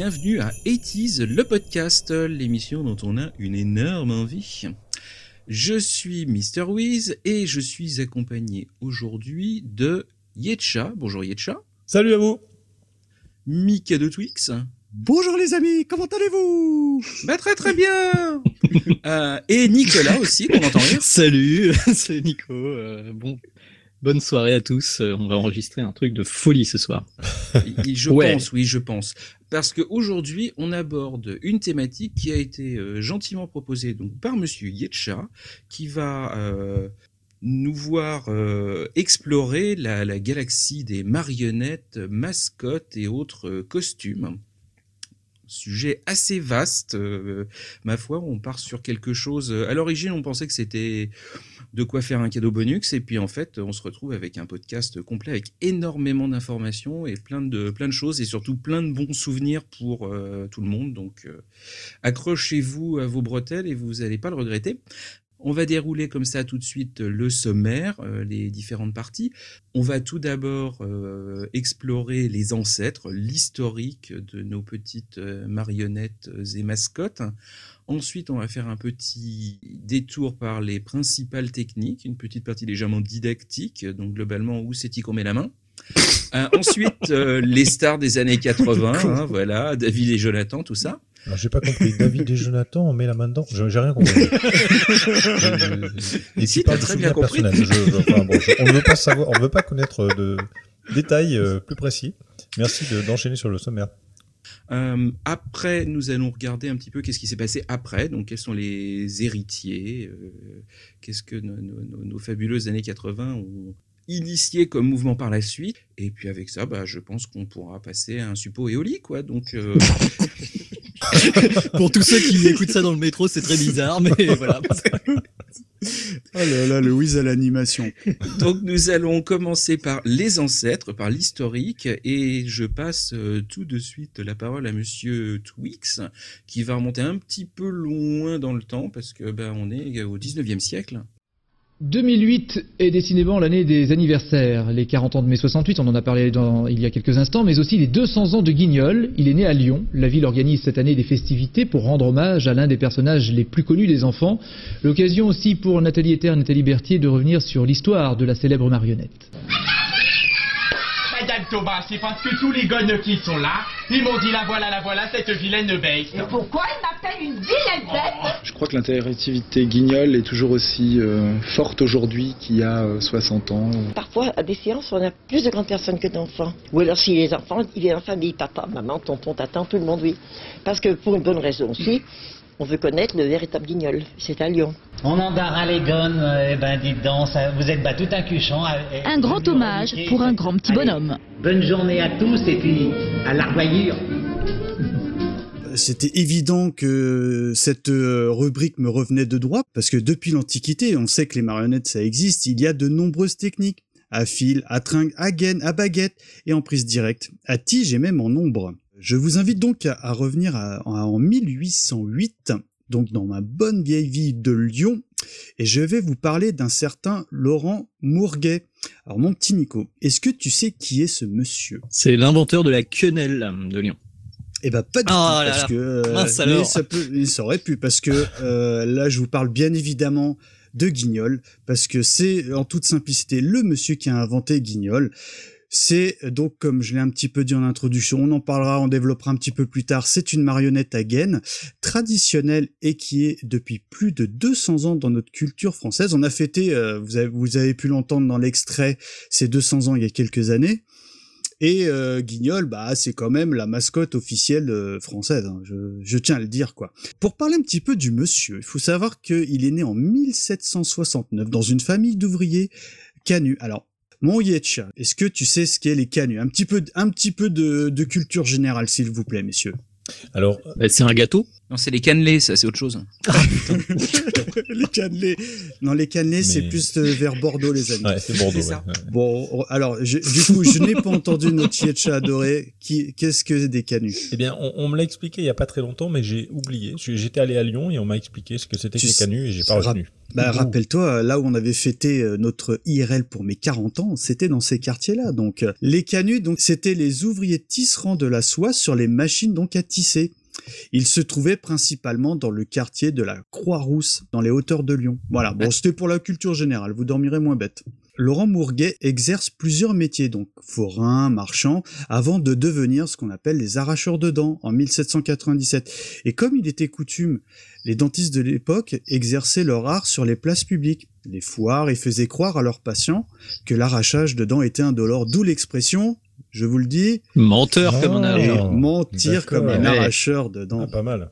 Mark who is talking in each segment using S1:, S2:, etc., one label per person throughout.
S1: bienvenue à 80 le podcast, l'émission dont on a une énorme envie. Je suis Mr. Wiz et je suis accompagné aujourd'hui de Yetcha. Bonjour Yetcha.
S2: Salut à vous.
S1: Mika de Twix.
S3: Bonjour les amis, comment allez-vous?
S1: Bah très très bien euh, Et Nicolas aussi, qu'on entend rire.
S4: Salut, c'est Nico. Euh, bon, bonne soirée à tous. Euh, on va enregistrer un truc de folie ce soir.
S1: je pense, oui, je pense. Parce qu'aujourd'hui, on aborde une thématique qui a été gentiment proposée donc par Monsieur Yetcha, qui va nous voir explorer la, la, galaxie des marionnettes, mascottes et autres costumes sujet assez vaste. Euh, ma foi, on part sur quelque chose. À l'origine, on pensait que c'était de quoi faire un cadeau bonus, et puis en fait, on se retrouve avec un podcast complet avec énormément d'informations et plein de plein de choses, et surtout plein de bons souvenirs pour euh, tout le monde. Donc, euh, accrochez-vous à vos bretelles et vous n'allez pas le regretter. On va dérouler comme ça tout de suite le sommaire, euh, les différentes parties. On va tout d'abord euh, explorer les ancêtres, l'historique de nos petites euh, marionnettes et mascottes. Ensuite, on va faire un petit détour par les principales techniques, une petite partie légèrement didactique, donc globalement où c'est-il qu'on met la main. ensuite, les stars des années 80, hein, voilà, David et Jonathan, tout ça.
S2: Alors, j'ai pas compris. David et Jonathan, on met la main dedans. J'ai rien compris.
S1: et si, t'as très bien compris.
S2: on ne veut pas savoir, on veut pas connaître de détails euh, plus précis. Merci d'enchaîner sur le sommaire.
S1: Euh, après, nous allons regarder un petit peu qu'est-ce qui s'est passé après. Donc, quels sont les héritiers euh, Qu'est-ce que nos, fabuleuses années 80 ont, initié comme mouvement par la suite. Et puis avec ça, bah, je pense qu'on pourra passer à un suppôt éolique, quoi. Donc, euh,
S4: pour tous ceux qui écoutent ça dans le métro, c'est très bizarre, mais voilà.
S3: Oh là là, le whiz à l'animation.
S1: Donc nous allons commencer par les ancêtres, par l'historique, et je passe euh, tout de suite la parole à Monsieur Twix, qui va remonter un petit peu loin dans le temps, parce que ben on est au 19e siècle.
S5: 2008 est décidément l'année des anniversaires. Les 40 ans de mai 68, on en a parlé il y a quelques instants, mais aussi les 200 ans de Guignol. Il est né à Lyon. La ville organise cette année des festivités pour rendre hommage à l'un des personnages les plus connus des enfants. L'occasion aussi pour Nathalie Ether, Nathalie Berthier de revenir sur l'histoire de la célèbre marionnette.
S6: Madame Thomas, c'est parce que tous les gonnes qui sont là, ils m'ont dit la voilà, la voilà, cette vilaine bête.
S7: Et pourquoi elle m'appelle une vilaine bête oh.
S8: Je crois que l'interactivité guignol est toujours aussi euh, forte aujourd'hui qu'il y a 60 euh, ans.
S9: Parfois, à des séances, on a plus de grandes personnes que d'enfants. Ou alors, si les enfants, il est en famille, papa, maman, tonton, tata, tout le monde, oui. Parce que pour une bonne raison aussi, on veut connaître le véritable guignol. C'est à Lyon.
S10: On en les gonnes, eh ben dites donc, vous êtes battu un cuchon.
S11: Eh, un grand hommage pour un grand petit bonhomme.
S10: bonne journée à tous et puis à la revoyure.
S3: C'était évident que cette euh, rubrique me revenait de droit parce que depuis l'Antiquité, on sait que les marionnettes ça existe, il y a de nombreuses techniques à fil, à tringle, à gaine, à baguette et en prise directe, à tige et même en ombre. Je vous invite donc à, revenir en 1808, donc dans ma bonne vieille ville de Lyon, et je vais vous parler d'un certain Laurent Mourguet. Alors mon petit Nico, est-ce que tu sais qui est ce monsieur?
S4: C'est l'inventeur de la quenelle de Lyon.
S3: Eh ben pas du tout, parce que euh, ça peut, aurait pu, parce que euh, là je vous parle bien évidemment de Guignol, parce que c'est en toute simplicité le monsieur qui a inventé Guignol. C'est donc, comme je l'ai un petit peu dit en introduction, on en parlera, on développera un petit peu plus tard, c'est une marionnette à gaine traditionnelle et qui est depuis plus de 200 ans dans notre culture française. On a fêté, euh, vous, avez, vous avez pu l'entendre dans l'extrait, ces 200 ans il y a quelques années. Et euh, Guignol, bah, c'est quand même la mascotte officielle euh, française. Hein, je, je, tiens à le dire, quoi. Pour parler un petit peu du monsieur, il faut savoir qu'il est né en 1769 dans une famille d'ouvriers canus. Alors, mon Yetcha, est-ce que tu sais ce qu'est les canuts? Un petit peu, un petit peu de, culture générale, s'il vous plaît, messieurs.
S4: Alors, bah, c'est un gâteau?
S1: Non, c'est les cannelés, ça, c'est autre chose.
S3: Les cannelés. Non, les cannelés, c'est plus euh, vers Bordeaux, les amis.
S2: Ouais, c'est Bordeaux. Ouais.
S3: Bon, alors, du coup, je n'ai pas entendu notre Chietcha adoré. Qui, qu'est-ce que des canus
S2: Eh bien, on, on me l'a expliqué il y a pas très longtemps, mais j'ai oublié. J'étais allé à Lyon et on m'a expliqué ce que c'était que les canus et j'ai pas retenu.
S3: Bah, rappelle-toi, là où on avait fêté euh, notre IRL pour mes 40 ans, c'était dans ces quartiers-là. Donc, euh, les canus, donc, c'était les ouvriers tisserand de la soie sur les machines donc à tisser. Il se trouvait principalement dans le quartier de la Croix-Rousse, dans les hauteurs de Lyon. Voilà, bon, c'était pour la culture générale, vous dormirez moins bête. Laurent Mourguet exerce plusieurs métiers, donc forain, marchand, avant de devenir ce qu'on appelle les arracheurs de dents en 1797. Et comme il était coutume, les dentistes de l'époque exerçaient leur art sur les places publiques, les foires, et faisaient croire à leurs patients que l'arrachage de dents était indolore, d'où l'expression je vous le dis.
S4: Menteur comme un
S3: et
S4: arracheur.
S3: mentir comme un
S4: Ouais.
S3: arracheur de dents.
S2: Ah, pas mal.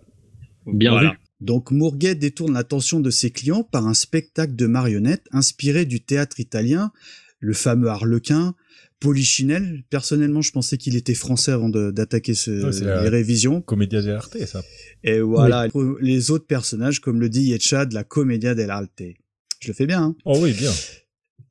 S4: Bien
S3: Voilà.
S4: vu.
S3: Donc Mourguet détourne l'attention de ses clients par un spectacle de marionnettes inspiré du théâtre italien, le fameux Harlequin, Polichinelle. Personnellement, je pensais qu'il était français avant d'attaquer ce,
S2: la-
S3: les révisions.
S2: Comédia dell'arte, ça.
S3: Et voilà, les autres personnages, comme le dit Yetcha, de la Commedia dell'arte. Je le fais bien, hein
S2: Oh oui, bien.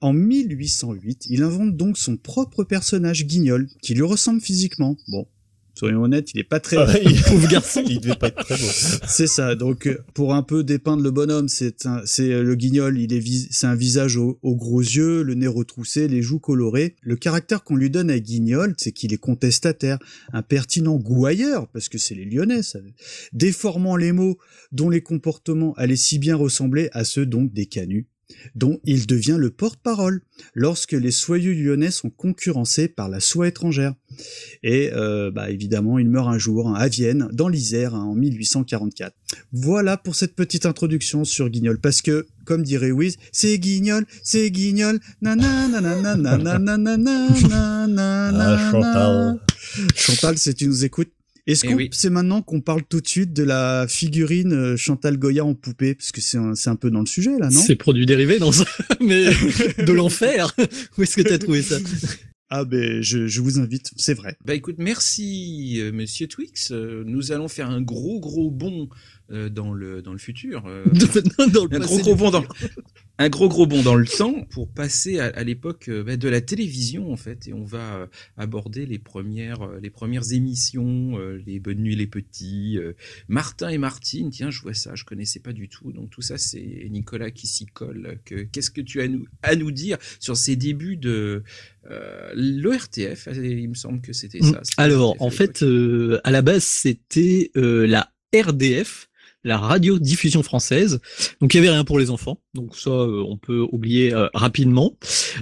S3: En 1808, il invente donc son propre personnage, Guignol, qui lui ressemble physiquement. Bon, soyons honnêtes, il est pas très...
S2: Ah, il-
S4: Pauvre garçon.
S2: Il devait pas être très beau.
S3: C'est ça. Donc, euh, pour un peu dépeindre le bonhomme, c'est un- c'est euh, le guignol. Il est vis- c'est un visage aux, aux gros yeux, le nez retroussé, les joues colorées. Le caractère qu'on lui donne à Guignol, c'est qu'il est contestataire, impertinent, gouailleur, parce que c'est les Lyonnais, ça. déformant les mots, dont les comportements allaient si bien ressembler à ceux donc des canuts dont il devient le porte-parole lorsque les soyeux lyonnais sont concurrencés par la soie étrangère. Et euh, bah, évidemment, il meurt un jour hein, à Vienne, dans l'Isère, hein, en 1844. Voilà pour cette petite introduction sur Guignol, parce que, comme dirait Wiz, c'est Guignol, c'est Guignol, nanana, nanana, nanana, nanana,
S2: Ah, Chantal.
S3: Chantal, si tu nous écoutes. Est-ce
S1: Eh
S3: qu'on
S1: oui.
S3: c'est maintenant qu'on parle tout de suite de la figurine euh, Chantal Goya en poupée? Parce que c'est un, c'est un peu dans le sujet là, non?
S4: C'est produit dérivé dans ça, mais de l'enfer. Où est-ce que t'as trouvé ça?
S3: Ah ben je, je vous invite, c'est vrai.
S1: Bah écoute, merci euh, Monsieur Twix. Euh, nous allons faire un gros gros bond euh, dans le dans le futur. euh,
S4: dans le
S1: un
S4: passé
S1: gros gros bond dans un gros gros bond dans le temps pour passer à, à l'époque euh, bah, de la télévision en fait. Et on va euh, aborder les premières euh, les premières émissions les bonnes nuits les petits Martin et Martine. Tiens je vois ça je connaissais pas du tout. Donc tout ça c'est Nicolas qui s'y colle. Que qu'est-ce que tu as à nous à nous dire sur ces débuts de euh, l'ORTF il me semble que c'était ça.
S4: Mm. Alors,
S1: l'ORTF à
S4: en fait, euh, à la base, c'était euh, la RDF, la radiodiffusion française. Donc, il y avait rien pour les enfants. Donc ça, euh, on peut oublier euh, rapidement.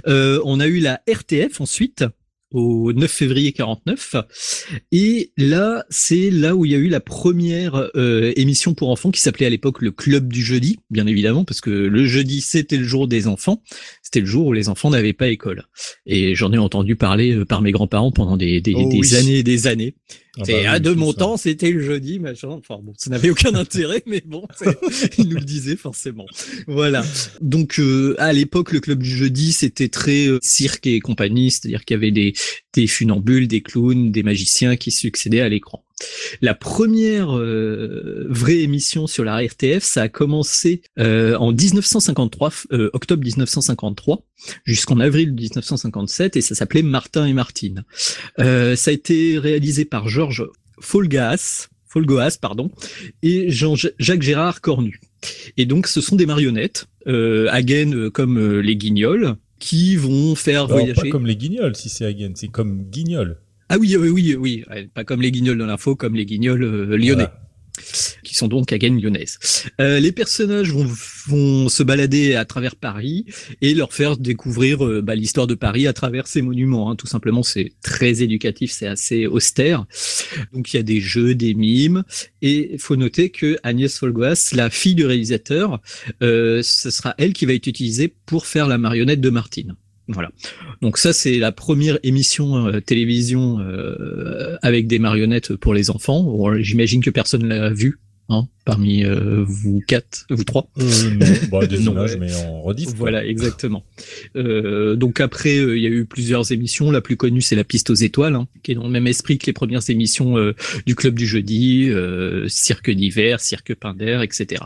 S4: Euh, on a eu la RTF ensuite au 9 février 49 et là c'est là où il y a eu la première émission pour enfants qui s'appelait à l'époque le club du jeudi bien évidemment parce que le jeudi c'était le jour des enfants c'était le jour où les enfants n'avaient pas école et j'en ai entendu parler euh, par mes grands-parents pendant des, des,
S3: Oh
S4: des
S3: oui.
S4: années et des années
S2: Ah
S4: et
S2: bah
S4: à de mon
S2: ça.
S4: temps, c'était le jeudi, machin. Enfin bon, ça n'avait aucun intérêt, mais bon, c'est- il nous le disait forcément. Voilà. Donc euh, à l'époque, le club du jeudi, c'était très euh, cirque et compagnie, c'est-à-dire qu'il y avait des, des funambules, des clowns, des magiciens qui succédaient à l'écran. La première euh, vraie émission sur la RTF, ça a commencé euh, en 1953, euh, octobre 1953, jusqu'en avril 1957, et ça s'appelait Martin et Martine. Euh, ça a été réalisé par Georges Folgas, Folgoas, pardon, et Jean-Jacques Gérard Cornu. Et donc, ce sont des marionnettes, euh, gaine euh, comme euh, les guignols, qui vont faire
S2: Alors,
S4: voyager.
S2: pas comme les guignols, si c'est again, c'est comme guignol.
S4: Ah oui, oui, oui, oui, ouais, pas comme les guignols dans l'info, comme les guignols euh, lyonnais.
S2: Voilà.
S4: qui sont donc à Gaine lyonnaise. Euh, les personnages vont, vont se balader à travers Paris et leur faire découvrir euh, bah, l'histoire de Paris à travers ces monuments. hein. Tout simplement, c'est très éducatif, c'est assez austère. Donc il y a des jeux, des mimes, et il faut noter que Agnès Folgoas, la fille du réalisateur, euh, ce sera elle qui va être utilisée pour faire la marionnette de Martine. Voilà. Donc ça c'est la première émission euh, télévision euh, avec des marionnettes pour les enfants. J'imagine que personne l'a vu hein, parmi euh, vous quatre, vous trois.
S2: Euh, non, bah, images, mais en rediff.
S4: Voilà, exactement. Euh, donc après, il y a eu plusieurs émissions. La plus connue, c'est La Piste aux étoiles, hein, qui est dans le même esprit que les premières émissions euh, du Club du Jeudi, euh, Cirque d'hiver, Cirque Pinder, etc.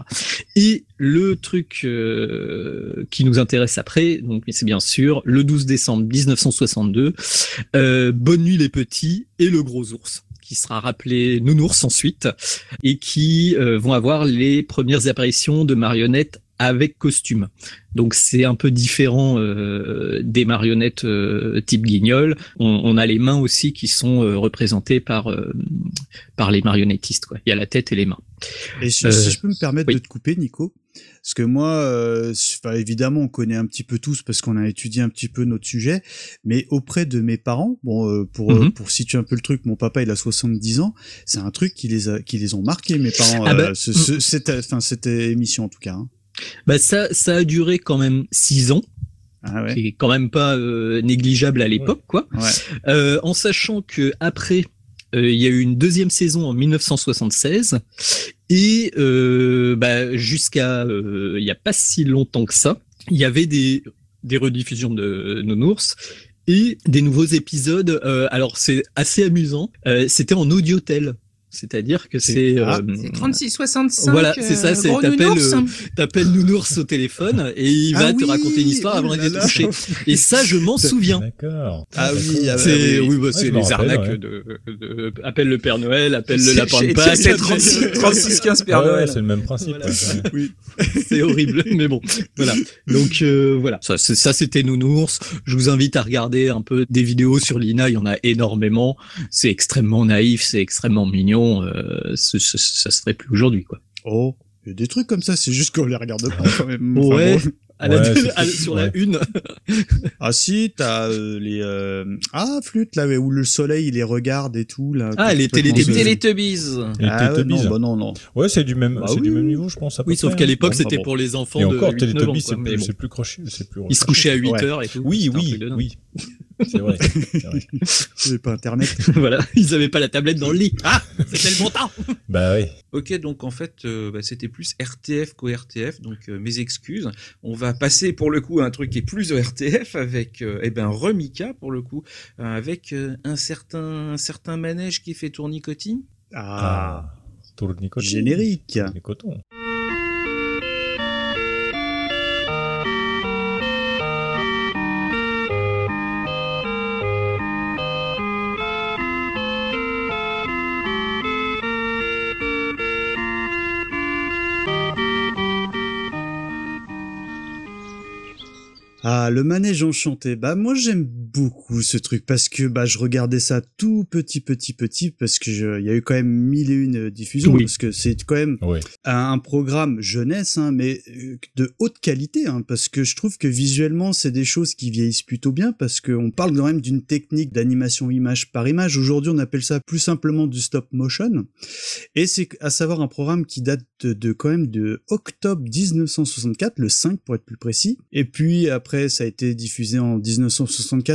S4: Et le truc qui nous intéresse après, donc c'est bien sûr le 12 décembre 1962, Bonne nuit les petits et le gros ours qui sera rappelé Nounours ensuite, et qui euh, vont avoir les premières apparitions de marionnettes avec costume. Donc c'est un peu différent euh, des marionnettes euh, type guignol. On, on, a les mains aussi qui sont euh, représentées par par les marionnettistes. Quoi. Il y a la tête et les mains.
S3: Et si, si je peux me permettre de te couper, Nico, parce que moi, euh, évidemment, on connaît un petit peu tous parce qu'on a étudié un petit peu notre sujet, mais auprès de mes parents, bon, euh, pour euh, pour situer un peu le truc, mon papa il a 70 ans, c'est un truc qui les a qui les ont marqués, mes parents, ah bah, ce, ce, cette, enfin cette émission en tout cas. Hein.
S4: Bah ça ça a duré quand même 6 ans. Ah ouais. qui est quand même pas négligeable à l'époque, quoi. Ouais. en sachant que après euh, il y a eu une deuxième saison en 1976 et euh, bah, jusqu'à euh, il n'y a pas si longtemps que ça, il y avait des, des rediffusions de Nounours et des nouveaux épisodes. Euh, alors c'est assez amusant. Euh, C'était en audiotel. C'est-à-dire que c'est
S12: ah, euh, 36 65
S4: Voilà, c'est ça, c'est t'appelles euh, t'appelles nounours au téléphone et il va ah te raconter une histoire avant de toucher. Et ça je m'en souviens.
S2: D'accord.
S3: Ah oui,
S4: ah c'est oui, bah, c'est les arnaques de, de, appelle le Père Noël, appelle le lapin de Pâques.
S1: C'est 36 36 15 Père Noël.
S2: c'est le même principe.
S4: Oui. c'est horrible mais bon, voilà. Donc euh, voilà, ça ça c'était nounours. Je vous invite à regarder un peu des vidéos sur Lina, il y en a énormément. C'est extrêmement naïf, c'est extrêmement mignon euh, ça se ferait plus aujourd'hui, quoi.
S3: Oh, il y a des trucs comme ça, c'est juste qu'on les regarde pas quand même.
S4: ouais. À la ouais, sur la une.
S3: ah si, t'as euh, les euh... ah flûte là où le soleil il les regarde et tout là.
S4: Ah les
S12: Télétubbies.
S2: Les
S3: ah, ouais, non, bah non non.
S2: Ouais c'est du même bah,
S3: Ah
S2: c'est oui. du même niveau je pense. À
S4: oui sauf qu'à l'époque c'était pour les enfants.
S2: Et encore
S4: Télétubbies
S2: c'est plus, bon. plus crochu c'est plus.
S4: Ils se couchaient à 8 heures et tout.
S2: Oui oui oui. C'est vrai.
S3: J'avais pas internet.
S4: voilà, ils avaient pas la tablette dans le lit. Ah, c'était le bon temps.
S2: bah oui.
S1: Ok, donc en fait, euh, bah, c'était plus RTF qu'au RTF, donc euh, mes excuses. On va passer pour le coup à un truc qui est plus RTF avec, euh, eh ben, Remika pour le coup, avec un certain, un certain manège qui fait tournicotis.
S3: Ah,
S2: ah tournicotis.
S3: Générique.
S2: coton.
S3: Le manège enchanté. Bah moi j'aime beaucoup ce truc parce que bah je regardais ça tout petit petit petit parce que il y a eu quand même mille et une diffusions parce que c'est quand même
S2: oui.
S3: un, un, programme jeunesse hein, mais euh, de haute qualité hein, parce que je trouve que visuellement c'est des choses qui vieillissent plutôt bien parce qu'on parle quand même d'une technique d'animation image par image. Aujourd'hui on appelle ça plus simplement du stop motion et c'est à savoir un programme qui date de, de quand même de octobre 1964, le 5 pour être plus précis. Et puis après ça a été diffusé en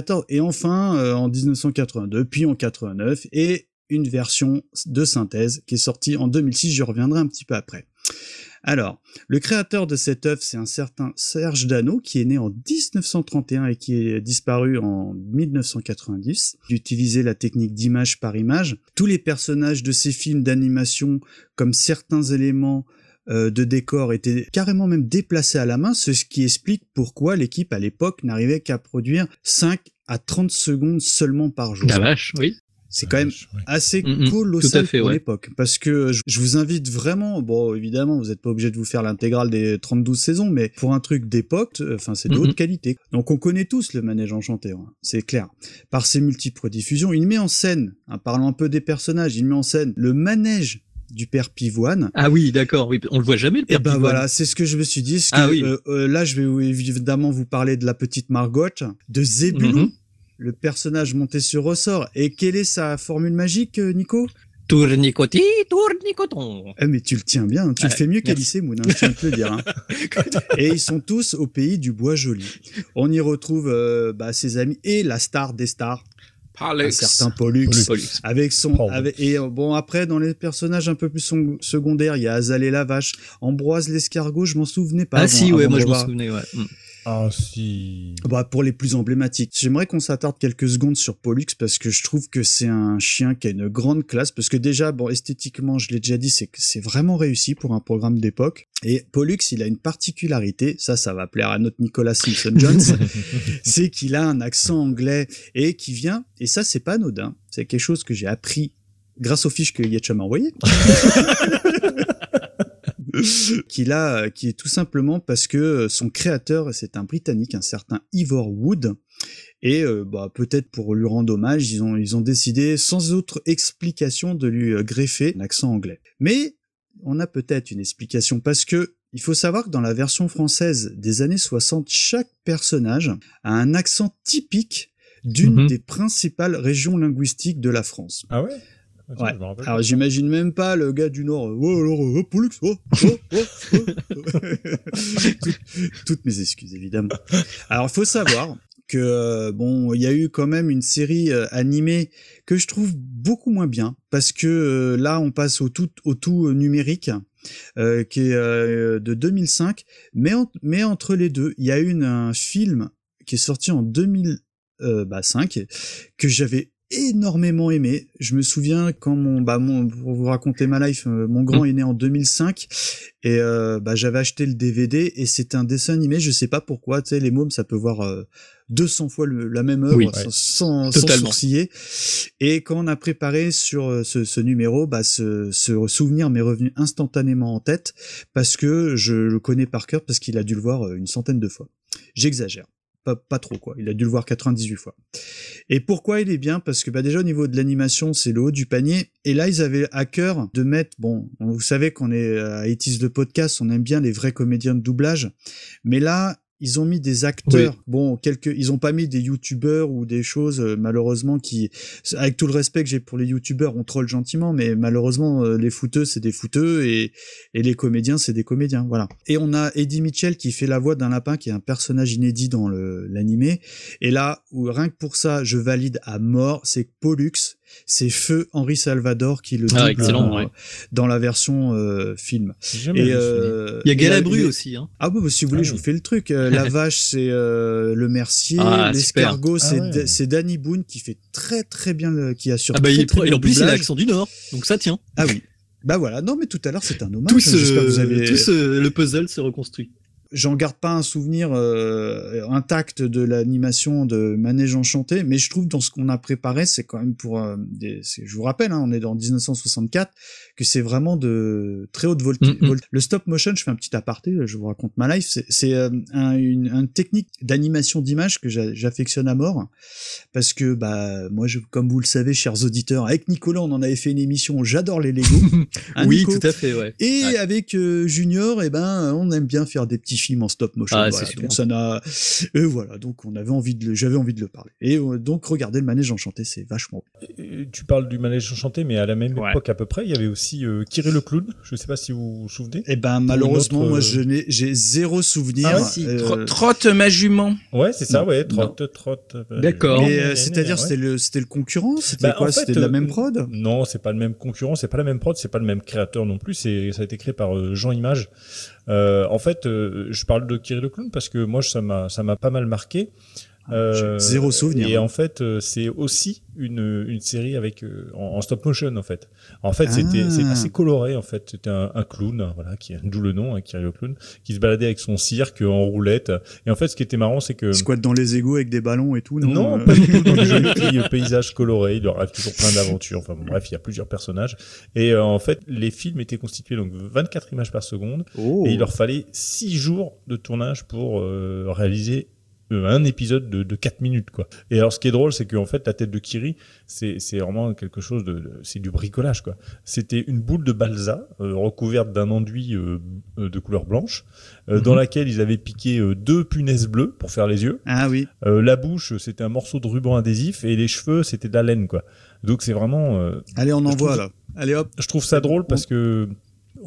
S3: 1974 et enfin euh, en 1982, puis en 89 et une version de synthèse qui est sortie en 2006. Je reviendrai un petit peu après. Alors, le créateur de cette œuvre, c'est un certain Serge Dano, qui est né en 1931 et qui est disparu en 1990. Il utilisait la technique d'image par image. Tous les personnages de ces films d'animation, comme certains éléments euh, de décor était carrément même déplacé à la main, ce qui explique pourquoi l'équipe à l'époque n'arrivait qu'à produire 5 à 30 secondes seulement par jour.
S4: La vache, oui.
S3: C'est quand même assez mm -hmm. colossal fait, pour ouais. l'époque. Parce que je vous invite vraiment, bon, évidemment, vous n'êtes pas obligé de vous faire l'intégrale des 32 saisons, mais pour un truc d'époque, enfin, c'est de mm -hmm. haute qualité. Donc, on connaît tous le manège enchanté, hein, c'est clair. Par ses multiples diffusions, il met en scène, en parlant un peu des personnages, il met en scène le manège du père Pivoine.
S4: Ah oui, d'accord, oui, on le voit jamais le père
S3: Et ben
S4: Pivoine.
S3: voilà, c'est ce que je me suis dit.
S4: ah
S3: que,
S4: oui.
S3: euh, euh, là, je vais évidemment vous parler de la petite Margot, de Zébulon, mm -hmm. le personnage monté sur ressort. Et quelle est sa formule magique, euh, Nico?
S4: Tournicoti, tournicoton.
S3: Eh mais tu le tiens bien, tu le fais mieux qu'Alice Moon, hein, je tiens à te le dire. Hein. et ils sont tous au pays du bois joli. On y retrouve euh, bah, ses amis et la star des stars, un certain Pollux, avec son avec, et bon après dans les personnages un peu plus secondaires il y a Azalée la vache Ambroise l'escargot je m'en souvenais pas
S4: ah si ouais moi je m'en souvenais ouais. Mm.
S2: Ah si.
S3: Bah pour les plus emblématiques. J'aimerais qu'on s'attarde quelques secondes sur Pollux parce que je trouve que c'est un chien qui a une grande classe parce que déjà bon esthétiquement je l'ai déjà dit c'est que c'est vraiment réussi pour un programme d'époque et Pollux il a une particularité ça ça va plaire à notre Nicolas Simpson Jones c'est qu'il a un accent anglais et qui vient et ça c'est pas anodin c'est quelque chose que j'ai appris grâce aux fiches que Yetcha m'a envoyées. qu'il a, qui est tout simplement parce que euh, son créateur, c'est un Britannique, un certain Ivor Wood, et euh, bah, peut-être pour lui rendre hommage, ils ont, ils ont décidé, sans autre explication, de lui euh, greffer un accent anglais. Mais on a peut-être une explication parce que il faut savoir que dans la version française des années 60, chaque personnage a un accent typique d'une mhm. des principales régions linguistiques de la France.
S2: Ah ouais?
S3: Ouais. Alors j'imagine même pas le gars du Nord. Oh, alors, oh, Pollux, oh, oh, oh, oh. toutes, mes excuses évidemment. Alors il faut savoir que euh, bon, il y a eu quand même une série euh, animée que je trouve beaucoup moins bien parce que euh, là on passe au tout au tout numérique. qui est de 2005, mais, mais entre les deux, il y a eu un film qui est sorti en 2005 que j'avais énormément aimé. Je me souviens quand mon, bah mon, pour vous raconter ma life, euh, mon grand mm. est né en 2005 et euh, bah j'avais acheté le DVD et c'est un dessin animé. Je sais pas pourquoi, tu sais, les mômes ça peut voir euh, 200 fois la même œuvre sans, sans, sourciller. Et quand on a préparé sur euh, ce, ce numéro, bah ce, ce, souvenir m'est revenu instantanément en tête parce que je le connais par cœur parce qu'il a dû le voir une centaine de fois. J'exagère pas, trop quoi. Il a dû le voir 98 fois. Et pourquoi il est bien? Parce que bah déjà au niveau de l'animation, c'est le haut du panier. Et là, ils avaient à cœur de mettre, bon, vous savez qu'on est à Etis de podcast, on aime bien les vrais comédiens de doublage, mais là, ils ont mis des acteurs. Bon, quelques, ils ont pas mis des youtubeurs ou des choses euh, malheureusement qui, avec tout le respect que j'ai pour les youtubeurs, on troll gentiment, mais malheureusement euh, les fouteux c'est des fouteux et et les comédiens c'est des comédiens, voilà. Et on a Eddie Mitchell qui fait la voix d'un lapin qui est un personnage inédit dans le l'animé. Et là, où rien que pour ça, je valide à mort, c'est Pollux c'est Feu Henri Salvador qui le
S4: ah, double
S3: dans, la version euh, film.
S4: Et, euh, il y a Galabru aussi. Hein.
S3: Ah bah, si vous voulez, ah je vous fais le truc. Euh, la vache, c'est le mercier. Ah, L'escargot, c'est c'est Danny Boone qui fait très très bien, qui assure.
S4: Ah bah, il, très, et en plus, il a l'accent du Nord, donc ça tient.
S3: Ah oui. Bah voilà, non mais tout à l'heure c'est un hommage.
S4: Tout, vous avez... tout le puzzle se reconstruit
S3: j'en garde pas un souvenir euh, intact de l'animation de Manège Enchanté, mais je trouve dans ce qu'on a préparé, c'est quand même pour euh, des, je vous rappelle, hein, on est dans 1964, que c'est vraiment de très haute voltige. Mm, mm. Le stop motion, je fais un petit aparté, je vous raconte ma life, c'est euh, un, une, une, technique d'animation d'image que j'affectionne à mort, parce que bah moi, je, comme vous le savez, chers auditeurs, avec Nicolas, on en avait fait une émission, j'adore les Lego.
S4: Hein, oui, tout à fait, ouais.
S3: Et avec Junior, et eh ben, on aime bien faire des petits film en stop motion. Ah, donc ça n'a, et voilà, donc on avait envie de, j'avais envie de le parler. Et euh, donc regardez le manège enchanté, c'est vachement.
S2: tu parles du manège enchanté, mais à la même époque à peu près, il y avait aussi euh, Kiri le clown. Je sais pas si vous vous souvenez.
S3: Eh ben malheureusement, moi je n'ai, j'ai zéro souvenir.
S12: Ah, si. Euh, trotte ma jument.
S2: Ouais, c'est ça, ouais, trotte, trotte.
S3: D'accord. Mais c'est-à-dire c'était le, c'était le concurrent, c'était bah, quoi C'était de la même prod?
S2: Non, c'est pas le même concurrent, c'est pas la même prod, c'est pas le même créateur non plus. C'est, ça a été créé par Jean Image. Euh, en fait, euh, je parle de Kiri le clown parce que moi, ça m'a, ça m'a pas mal marqué.
S3: Ah, euh, zéro souvenir.
S2: Et en fait, euh, c'est aussi une, une série avec euh, en, stop motion en fait. En fait, c'était c'est ah. assez coloré en fait. C'était un, un, clown, voilà, qui d'où le nom, hein, qui le clown, qui se baladait avec son cirque en roulette. Et en fait, ce qui était marrant, c'est que
S3: squat dans les égouts avec des ballons et tout. Non,
S2: non pas du tout. Dans jolis paysages colorés, il leur arrive toujours plein d'aventures. Enfin bon, bref, il y a plusieurs personnages. Et en fait, les films étaient constitués donc 24 images par seconde, oh. et il leur fallait 6 jours de tournage pour réaliser euh, un épisode de, de 4 minutes quoi. Et alors ce qui est drôle c'est qu'en fait la tête de Kiri c'est vraiment quelque chose de, c'est du bricolage quoi. C'était une boule de balsa euh, recouverte d'un enduit euh, de couleur blanche dans mhm. laquelle ils avaient piqué deux punaises bleues pour faire les yeux.
S3: Ah oui.
S2: la bouche c'était un morceau de ruban adhésif et les cheveux c'était de la laine quoi. Donc c'est vraiment
S3: Allez on envoie là. Allez hop.
S2: Je trouve ça drôle parce que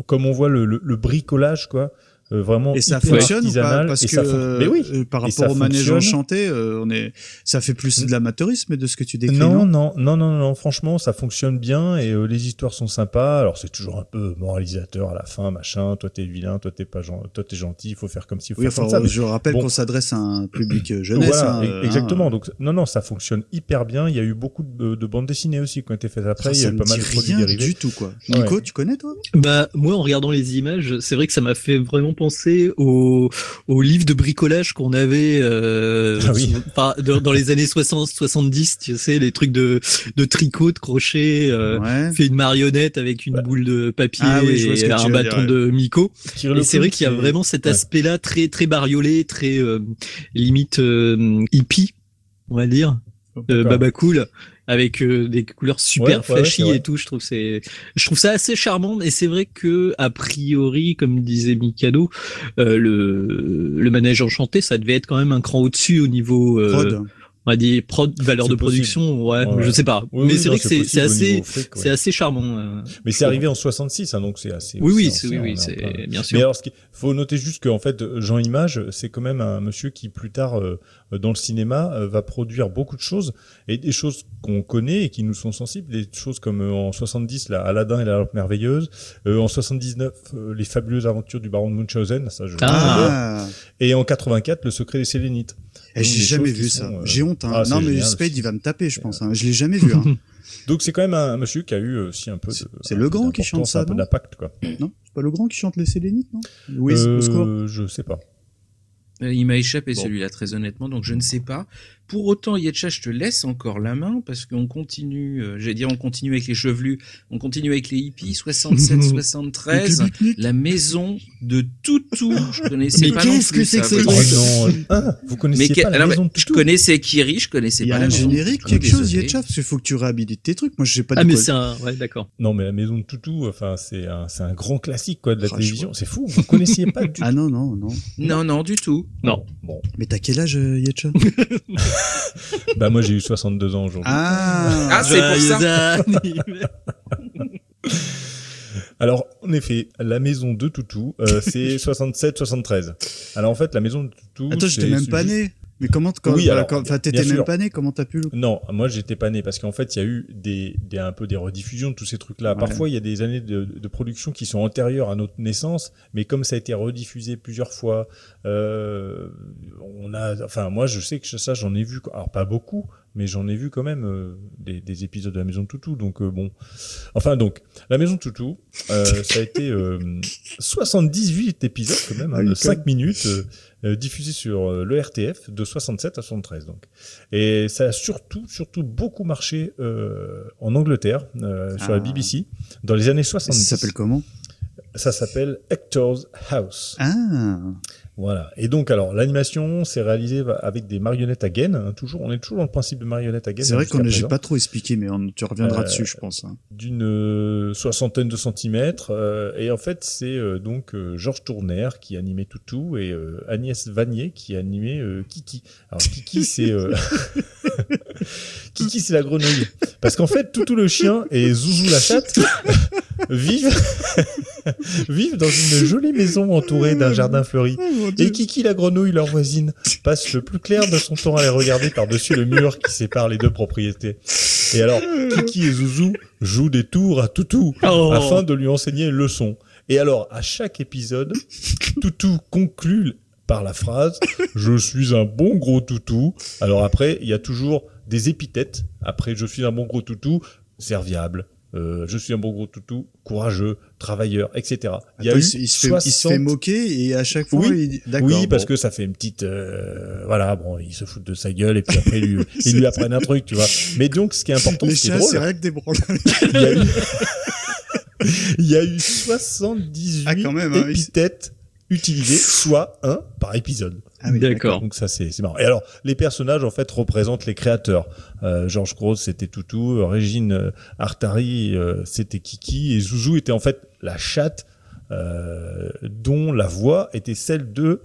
S2: comme on voit le, le, le bricolage quoi euh, vraiment
S3: et ça fonctionne ou pas parce que mais oui, euh, par rapport au manège enchanté euh, on est ça fait plus de l'amateurisme de ce que tu décris
S2: non non? non non non, franchement ça fonctionne bien et les histoires sont sympas. Alors c'est toujours un peu moralisateur à la fin machin. Toi t'es vilain toi t'es pas toi t'es gentil il faut faire comme si
S3: oui, enfin, ça, je rappelle qu'on s'adresse à un public jeunesse voilà,
S2: hein, exactement hein. donc non non ça fonctionne hyper bien. Il y a eu beaucoup de, bandes dessinées aussi qui ont été faites après. Il y a pas mal de produits
S3: rien du tout quoi. Nico tu connais toi?
S4: Bah moi en regardant les images c'est vrai que ça m'a fait vraiment penser au, au livre de bricolage qu'on avait euh, ah dans, les années 60 70 tu sais les trucs de, de tricot de crochet euh, fait une marionnette avec une boule de papier ah et un bâton de Miko. Et c'est vrai qu'il y a vraiment cet aspect là très très bariolé très euh, limite euh, hippie on va dire baba cool avec euh, des couleurs super flashy et tout. Je trouve c'est, je trouve ça assez charmant. Et c'est vrai que a priori, comme disait Mikado, euh, le le manège enchanté, ça devait être quand même un cran au-dessus au niveau. Euh, on dire prod, valeur de production, ouais, je sais pas. mais c'est vrai que c'est assez, c'est assez charmant.
S2: mais c'est arrivé en 66, hein, donc c'est assez.
S4: Oui, oui, oui, oui, c'est bien sûr.
S2: Mais alors, ce faut noter juste qu'en fait, Jean Image, c'est quand même un monsieur qui plus tard euh, dans le cinéma euh, va produire beaucoup de choses et des choses qu'on connaît et qui nous sont sensibles, des choses comme euh, en 70 là, Aladdin et la lampe merveilleuse, en 79 les fabuleuses aventures du baron de Munchausen, ça je ah. et en 84 le secret des Sélénites.
S3: Eh, j'ai jamais vu ça. J'ai honte. Hein. Ah, non mais Spade il va me taper, je pense. Hein. Je l'ai jamais vu. Hein.
S2: Donc c'est quand même un, monsieur qui a eu aussi un peu.
S3: C'est le grand qui chante ça, un peu
S2: d'impact quoi.
S3: Non, c'est pas le grand qui chante les Sélénites, non
S2: Oui, euh, Je sais pas.
S1: Euh, il m'a échappé celui-là très honnêtement, donc je ne sais pas. Pour autant, Yetcha, je te laisse encore la main parce qu'on continue, euh, j'allais dire on continue avec les chevelus, on continue avec les hippies, 67, 73, la maison de Toutou. Je connaissais pas
S3: qu'est-ce que c'est que ce
S2: truc ah, Vous connaissez pas la maison de Toutou
S1: Je connaissais Kiri, je connaissais pas
S3: la maison. Il y a un générique, quelque chose, Yetcha, parce qu'il faut que tu réhabilites tes trucs. Moi, je sais pas.
S4: Ah, mais c'est un, ouais, d'accord.
S2: Non, mais la maison de Toutou, enfin, c'est un, c'est un grand classique, quoi, de la télévision. C'est fou. Vous connaissiez pas du tout.
S3: Ah non, non, non.
S1: Non, non, du tout.
S4: Non.
S3: Bon. Mais t'as quel âge, euh, Yetcha?
S2: bah moi j'ai eu 62 ans aujourd'hui.
S3: Ah,
S1: ah c'est pour ça.
S2: Alors, en effet, la maison de Toutou, euh, c'est 67-73. Alors en fait, la maison de Toutou.
S3: Attends, j'étais même pas né. Mais comment, quand, oui, alors, enfin, t'étais même pas né, comment t'as pu le...
S2: Non, moi j'étais pas né parce qu'en fait il y a eu des, des, un peu des rediffusions de tous ces trucs-là. Parfois il y a des années de, de, production qui sont antérieures à notre naissance, mais comme ça a été rediffusé plusieurs fois, euh, on a, enfin moi je sais que ça j'en ai vu, alors pas beaucoup, mais j'en ai vu quand même euh, des, des, épisodes de la Maison de Toutou. Donc euh, bon, enfin donc la Maison de Toutou, euh, ça a été 78 épisodes quand même, hein, de 5 minutes diffusés sur le RTF de 67 à 73 donc. Et ça a surtout surtout beaucoup marché en Angleterre sur la ah. BBC dans les années 70.
S3: Ça s'appelle comment?
S2: Ça s'appelle Hector's House.
S3: Ah.
S2: Voilà. Et donc, alors, l'animation, c'est réalisé avec des marionnettes à gaines. Hein, toujours, on est toujours dans le principe de marionnettes à gaines.
S3: C'est vrai qu'on j'ai pas trop expliqué, mais on, tu reviendras euh, dessus, je pense. Hein.
S2: D'une euh, soixantaine de centimètres. Euh, et en fait, c'est donc Georges Tourner qui animait Toutou et Agnès Vanier qui animait Kiki. Alors, Kiki, c'est Kiki, c'est la grenouille? Parce qu'en fait, Toutou le chien et Zouzou la chatte vivent vivent dans une jolie maison entourée d'un jardin fleuri. Oh, et Kiki la grenouille, leur voisine, passe le plus clair de son temps à les regarder par-dessus le mur qui sépare les deux propriétés. Et alors, Kiki et Zouzou jouent des tours à Toutou oh. afin de lui enseigner une leçon. Et alors, à chaque épisode, Toutou conclut par la phrase Je suis un bon gros toutou. Alors après, il y a toujours des épithètes. Après, je suis un bon gros toutou, serviable, euh, je suis un bon gros toutou, courageux, travailleur, etc.
S3: il, y a eu il, se fait, il, se fait, moquer et à chaque fois,
S2: oui, il... oui parce que ça fait une petite, euh, voilà, bon, il se fout de sa gueule et puis après lui, ils lui apprennent un truc, tu vois. Mais donc, ce qui est important,
S3: c'est
S2: drôle,
S3: c'est rien que des
S2: il, y a eu... il y a eu 78 ah, quand même, hein, épithètes utilisées, soit un par épisode.
S4: Ah oui, d'accord.
S2: Donc ça c'est marrant. Et alors les personnages en fait représentent les créateurs. Euh, Georges Grosse c'était Toutou, Régine euh, Artari euh, c'était Kiki et Zouzou était en fait la chatte euh, dont la voix était celle de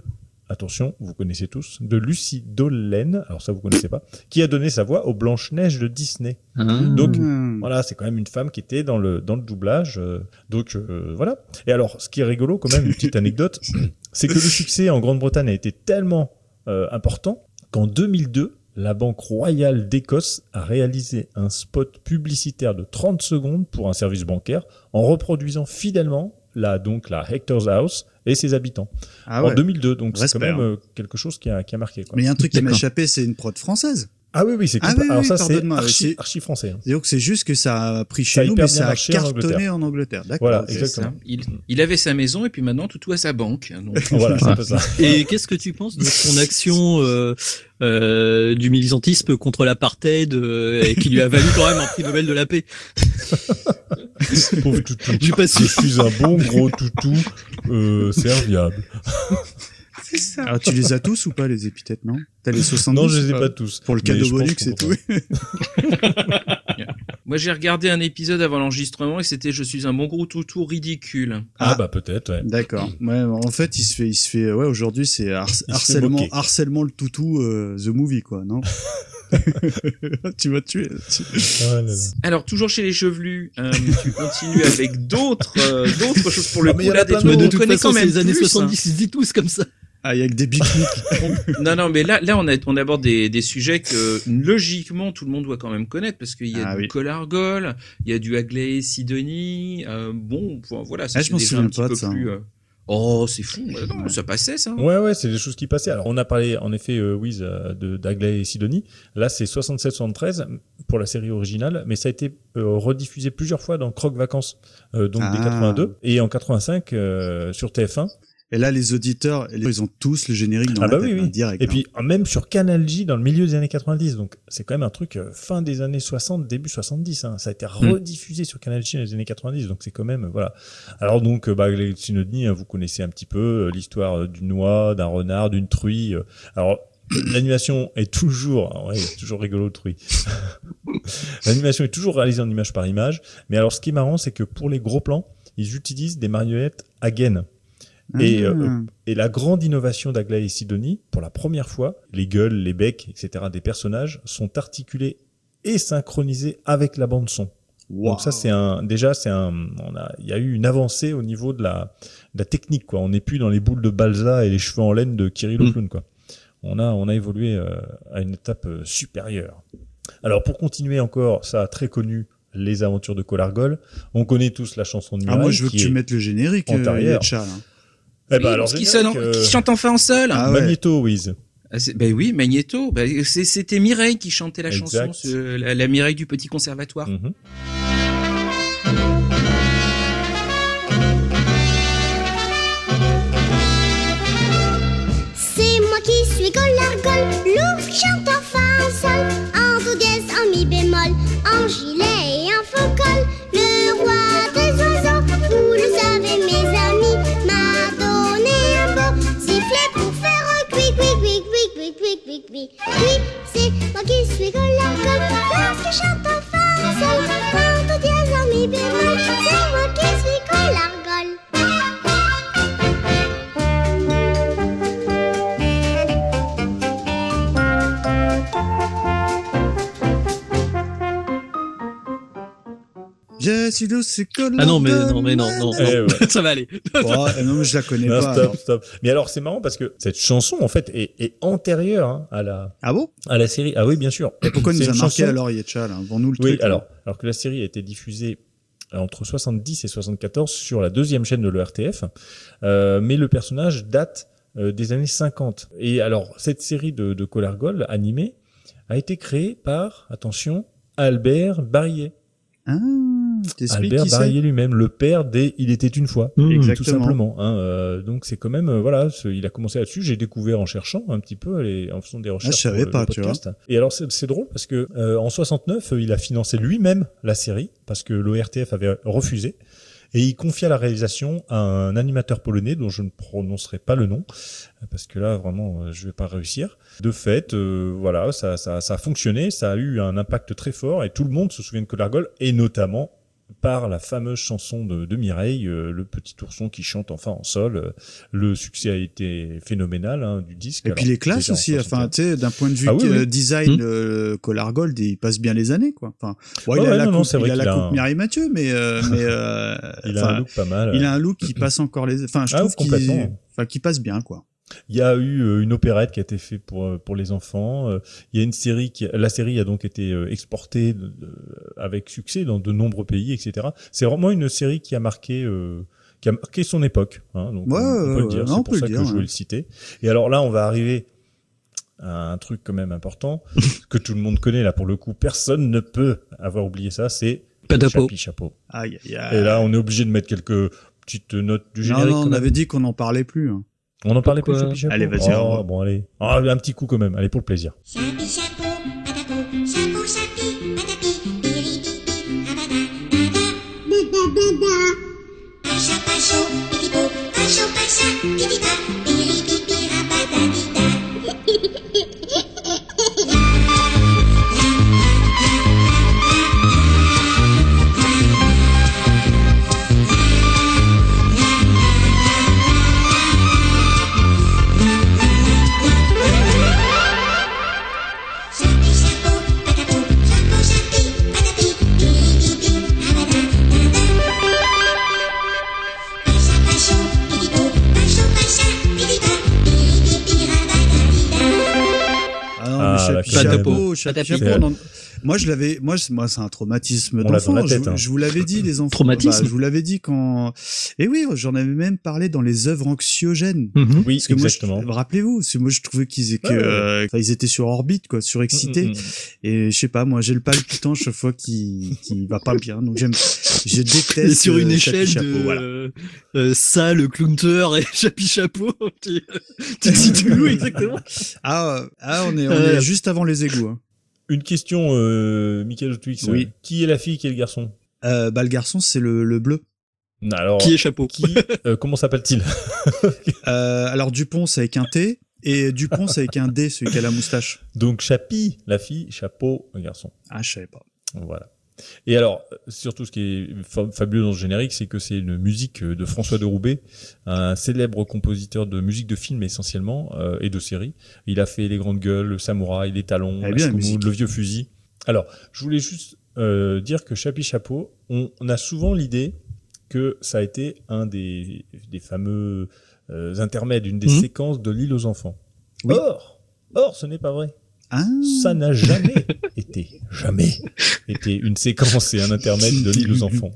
S2: attention, vous connaissez tous, de Lucie Dollen, alors ça vous connaissez pas, qui a donné sa voix aux Blanche-Neige de Disney. Ah. Donc voilà, c'est quand même une femme qui était dans le dans le doublage. donc voilà. Et alors, ce qui est rigolo quand même, une petite anecdote, c'est que le succès en Grande-Bretagne a été tellement euh, important qu'en 2002, la Banque royale d'Écosse a réalisé un spot publicitaire de 30 secondes pour un service bancaire en reproduisant fidèlement la, donc, la Hector's House et ses habitants.
S3: Ah
S2: en
S3: ouais.
S2: 2002, donc c'est quand même
S3: hein.
S2: euh, quelque chose qui a, qui a marqué. Quoi.
S3: Mais il y a un truc qui m'a échappé, c'est une prod française.
S2: Ah oui, oui, c'est
S3: Ah oui,
S2: Alors
S3: oui,
S2: ça, c'est archi,
S3: c'est-
S2: archi français. hein.
S3: Donc c'est juste que ça a pris
S2: Ça
S3: chez nous,
S2: hyper
S3: mais ça a
S2: en
S3: cartonné
S2: Angleterre.
S3: en Angleterre. D'accord.
S2: Voilà, exactement.
S1: Ça. Il, il avait sa maison et puis maintenant tout, tout à sa banque. Donc,
S2: Voilà, c'est un peu ça.
S4: Et qu'est-ce que tu penses de son action euh, euh, du militantisme contre l'apartheid euh, et qui lui a valu quand même un prix Nobel de la paix?
S2: Pauvre toutou.
S4: Je suis pas sûr.
S2: Je suis un bon gros toutou euh, serviable.
S3: Alors tu les as tous ou pas les épithètes, non? T'as les 70
S2: Non, je les ai pas tous.
S3: Pour le cadeau bonus, c'est tout.
S1: Moi, j'ai regardé un épisode avant l'enregistrement et c'était Je suis un bon gros toutou ridicule.
S2: Ah,
S3: Ah.
S2: bah peut-être, ouais.
S3: D'accord. Ouais, en fait, il se fait, il se fait, ouais, aujourd'hui, c'est har- harcèlement, harcèlement le toutou, euh, the movie, quoi, non? Tu vas tuer. tu-
S2: Ah là là.
S1: Alors, toujours chez les chevelus, euh, tu continues avec d'autres euh, d'autres choses pour le
S2: Ah, mais
S1: coup.
S2: il y a
S1: Là, des qu'on
S4: de toute
S1: connaît
S4: façon,
S1: quand
S4: c'est
S1: même
S4: les années
S1: plus, hein.
S4: 70, ils se disent tous comme ça.
S3: Ah, avec des pique-niques.
S1: Non, non, mais là, là, on, a, on aborde des, des sujets que logiquement tout le monde doit quand même connaître parce qu'il y a
S3: Ah
S1: du
S3: oui.
S1: Colargol, il y a du Agley Sidonie. Euh, bon, voilà, ça
S3: Ah, je
S1: c'est
S3: m'en
S1: déjà
S3: souviens
S1: un petit
S3: pas
S1: peu
S3: de ça,
S1: plus. Oh, c'est fou. non, Ça passait, ça.
S2: Ouais, ouais, c'est des choses qui passaient. Alors, on a parlé, en effet, euh, Wiz, euh, de d'Agley et Sidonie. Là, c'est 67-73 pour la série originale, mais ça a été euh, rediffusé plusieurs fois dans Croque Vacances, euh, donc des
S3: Ah.
S2: 82, et en 85 euh, sur TF1.
S3: Et là, les auditeurs, ils ont tous le générique dans
S2: ah
S3: la
S2: bah
S3: tête,
S2: oui,
S3: hein,
S2: oui.
S3: direct.
S2: et
S3: hein.
S2: puis, même sur Canal J dans le milieu des années 90. Donc, c'est quand même un truc euh, fin des années 60, début 70. Hein. Ça a été rediffusé sur Canal J dans les années 90. Donc, c'est quand même, euh, voilà. Alors, donc, euh, bah, les Synodnie, hein, vous connaissez un petit peu euh, l'histoire d'une noix, d'un renard, d'une truie. euh. Alors, L'animation est toujours, ouais, c'est toujours rigolo, truie. L'animation est toujours réalisée en image par image. Mais alors, ce qui est marrant, c'est que pour les gros plans, ils utilisent des marionnettes à Et,
S3: Ah.
S2: euh, et la grande innovation d'Aglaé et Sidonie, pour la première fois, les gueules, les becs, etc. des personnages sont articulés et synchronisés avec la bande son.
S3: Wow.
S2: Donc ça c'est un déjà c'est un on a il y a eu une avancée au niveau de la de la technique quoi. On n'est plus dans les boules de balsa et les cheveux en laine de Kirill
S4: Mm.
S2: clown quoi. On a on a évolué euh, à une étape euh, supérieure. Alors pour continuer encore ça très connu les aventures de Colargol, on connaît tous la chanson de
S3: Ah,
S2: Mireille.
S3: moi, je veux que tu mettes le générique, euh. Yetcha, là.
S2: Eh ben
S1: Oui,
S2: alors
S1: sonne
S2: euh,
S1: qui chante enfin en seul.
S3: Ah ouais.
S2: Magneto Wiz.
S1: Ah, ben oui, Magneto. Ben, C'était Mireille qui chantait la
S2: Exact.
S1: chanson, ce- la, la Mireille du petit conservatoire.
S2: Mhm.
S13: C'est moi qui suis Golargol, l'ours qui chante en fa en sol, en do dièse, en mi bémol, en gilet qui, qui. Qui, c'est moi qui suis Golacom, lorsque chante en face, quando dièse en mi bémol, c'est moi qui suis
S4: Ah non, mais non, mais non, non,
S2: Eh
S4: non.
S2: ouais.
S4: ça va aller.
S3: Oh, non, mais je la connais
S2: Non,
S3: pas.
S2: stop,
S3: alors.
S2: stop. Mais alors c'est marrant parce que cette chanson en fait est, est antérieure hein, à la
S3: Ah bon?
S2: à la série. Ah oui, bien sûr.
S3: Et pourquoi nous a marqué
S2: chanson-
S3: alors Yetcha, là? Vends-nous le
S2: Oui,
S3: truc. là.
S2: alors alors que la série a été diffusée euh, entre 70 et 74 sur la deuxième chaîne de l'ERTF, euh, mais le personnage date euh, des années 50. Et alors cette série de, de Colargol animée a été créée par attention Albert Barillet.
S3: Ah,
S2: Albert Barillet lui-même, le père des Il était une fois,
S4: Mmh,
S2: tout simplement. Hein, euh, donc c'est quand même euh, voilà, ce- il a commencé là-dessus. J'ai découvert en cherchant un petit peu, les, en faisant des recherches.
S3: Ah, je savais
S2: pour le-
S3: pas,
S2: le
S3: tu
S2: podcast. Et alors c'est c'est drôle parce que euh, en 69, euh, il a financé lui-même la série parce que l'ORTF avait refusé. Et il confia la réalisation à un animateur polonais dont je ne prononcerai pas le nom, euh, parce que là, vraiment, euh, je vais pas réussir. De fait, euh, voilà, ça, ça, ça a fonctionné, ça a eu un impact très fort, et tout le monde se souvient de Colargol, et notamment par la fameuse chanson de, de Mireille, euh, le petit ourson qui chante enfin en sol. Euh, le succès a été phénoménal hein, du disque.
S3: Et puis les classes aussi, enfin, tu sais, d'un point de vue ah design, mmh. Collar Gold, il passe bien les années, quoi. Enfin, il a la coupe, il a la coupe Mireille Mathieu, mais, mais
S2: il a un look pas mal.
S3: Il a un look qui passe encore les, enfin, je ah, trouve qu'il, enfin, qui passe bien, quoi.
S2: Il y a eu euh, une opérette qui a été faite pour euh, pour les enfants. Euh, il y a une série qui, la série a donc été exportée avec succès dans de nombreux pays, etc. C'est vraiment une série qui a marqué qui a marqué son époque. Hein, donc on, peut le dire. C'est pour ça que je voulais le citer. Et alors là, on va arriver à un truc quand même important que tout le monde connaît là pour le coup. Personne ne peut avoir oublié ça. C'est Chapi Chapeau.
S3: Aïe, aïe,
S2: aïe. Et là, on est obligé de mettre quelques petites notes du générique.
S3: Non, non on avait dit qu'on n'en parlait plus. Hein.
S2: On en parlait plus de Chapeau
S3: Allez, vas-y.
S2: Oh, bon, allez. Oh, un petit coup quand même. Allez, pour le plaisir. Chapeau, patapo, chapeau, chapi, patapi, piripi, abada, bada, bada, bada. Pacha, pacho, pipipo, pacho, puxa, até puxa.
S3: Até puxa. Moi, je l'avais, moi, moi, c'est un traumatisme d'enfant. Je, hein. je, vous l'avais dit, les enfants.
S4: Traumatisme.
S3: Bah, je vous l'avais dit quand. Et oui, j'en avais même parlé dans les œuvres anxiogènes.
S2: Mhm. Oui, Parce que exactement.
S3: Rappelez-vous, moi, je trouvais qu'ils étaient, euh, ils étaient sur orbite, quoi, surexcités. Mm. Et je sais pas, moi, j'ai le palpitant chaque fois qui, qui va pas bien. Donc j'aime, je déteste.
S4: sur une euh, échelle de voilà. euh, ça, le Clunter et Chapi Chapeau. tu te situes où exactement
S3: Ah, ah, on est, on est juste avant les égouts. Hein.
S2: Une question, euh, Michael Twix. Oui. Qui est la fille, qui est le garçon?
S3: Euh, Bah le garçon, c'est le, le bleu.
S2: Alors,
S4: qui est chapeau
S2: qui, euh, Comment s'appelle-t-il?
S3: Euh, Alors Dupont, c'est avec un T. Et Dupont, c'est avec un D, celui qui a la moustache.
S2: Donc Chapi, la fille, chapeau, le garçon.
S3: Ah, je savais pas.
S2: Voilà. Et alors, surtout ce qui est fabuleux dans ce générique, c'est que c'est une musique de François de Roubaix, un célèbre compositeur de musique de film essentiellement euh, et de séries. Il a fait Les Grandes Gueules, Le Samouraï, Les Talons, Le Vieux Fusil. Alors, je voulais juste euh, dire que Chapi Chapeau, on, a souvent l'idée que ça a été un des, des fameux euh, intermèdes, une des mmh. séquences de l'île aux enfants. Or, or, ce n'est pas vrai.
S3: Ah.
S2: Ça n'a jamais été, jamais été une séquence et un intermède de l'île aux enfants.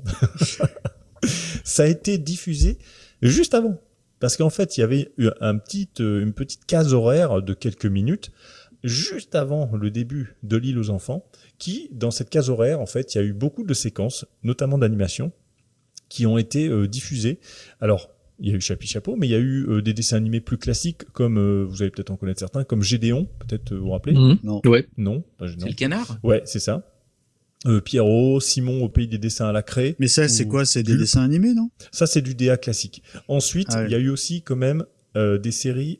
S2: ça a été diffusé juste avant. Parce qu'en fait, il y avait un petit, euh, une petite case horaire de quelques minutes juste avant le début de l'île aux enfants, qui, dans cette case horaire, en fait, il y a eu beaucoup de séquences, notamment d'animation, qui ont été euh, diffusées. Alors, il y a eu Chapi Chapeau, mais il y a eu euh, des dessins animés plus classiques, comme euh, vous allez peut-être en connaître certains, comme Gédéon, peut-être euh, vous vous rappelez
S4: mhm. Non. Ouais.
S2: Non.
S1: C'est le canard?
S2: Ouais, c'est ça. Pierrot, Simon au pays des dessins à la craie.
S3: Mais ça, c'est quoi? C'est des dessins animés, non?
S2: Ça, c'est du DA classique. Ensuite, ah il y a eu aussi quand même des séries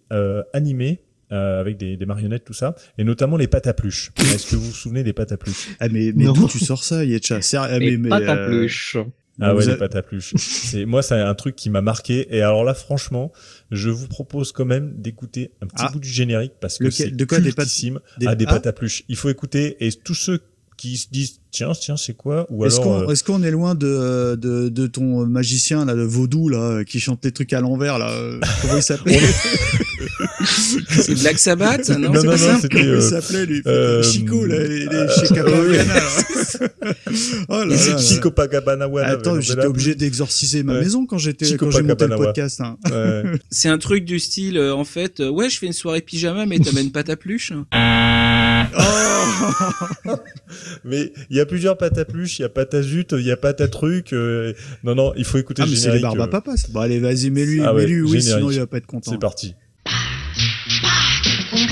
S2: animées avec des, marionnettes, tout ça, et notamment les pâtes à pluche. Est-ce que vous vous souvenez des pâtes à pluche
S3: Ah mais, mais d'où tu sors ça, Yetcha?
S4: Ah, Les pâtes à pluche.
S2: Ah ouais, les pâtes à pluche. c'est moi, c'est un truc qui m'a marqué. Et alors là, franchement, je vous propose quand même d'écouter un petit ah. bout du générique parce que c'est de quoi des pâtes, des... Ah, des pâtes à pluche. Il faut écouter et tous ceux qui se disent tiens tiens c'est quoi? Ou
S3: est-ce
S2: alors
S3: qu'on est, qu'on est loin de, de, de ton magicien là de vaudou là qui chante les trucs à l'envers là comment il s'appelait
S1: c'est Black Sabbath non
S2: non non, non
S3: c'était comment il s'appelait lui euh, Chico là les, les chez Capagana
S2: oh là là Chico Pagabana
S3: attends j'étais obligé d'exorciser ma maison quand j'étais quand j'ai monté le podcast hein.
S1: c'est un truc du style en fait ouais je fais une soirée pyjama mais t'amènes pas ta pluche.
S2: Oh. Mais il y a plusieurs pâtes à pluche, il y a pâte à zut, il y a pâte à truc. Euh, non, non, il faut écouter
S3: ah,
S2: le
S3: mais c'est les barbes à papa. Bon, allez, vas-y, mets-lui, ah mets-lui, oui, sinon il va pas être content.
S2: C'est parti.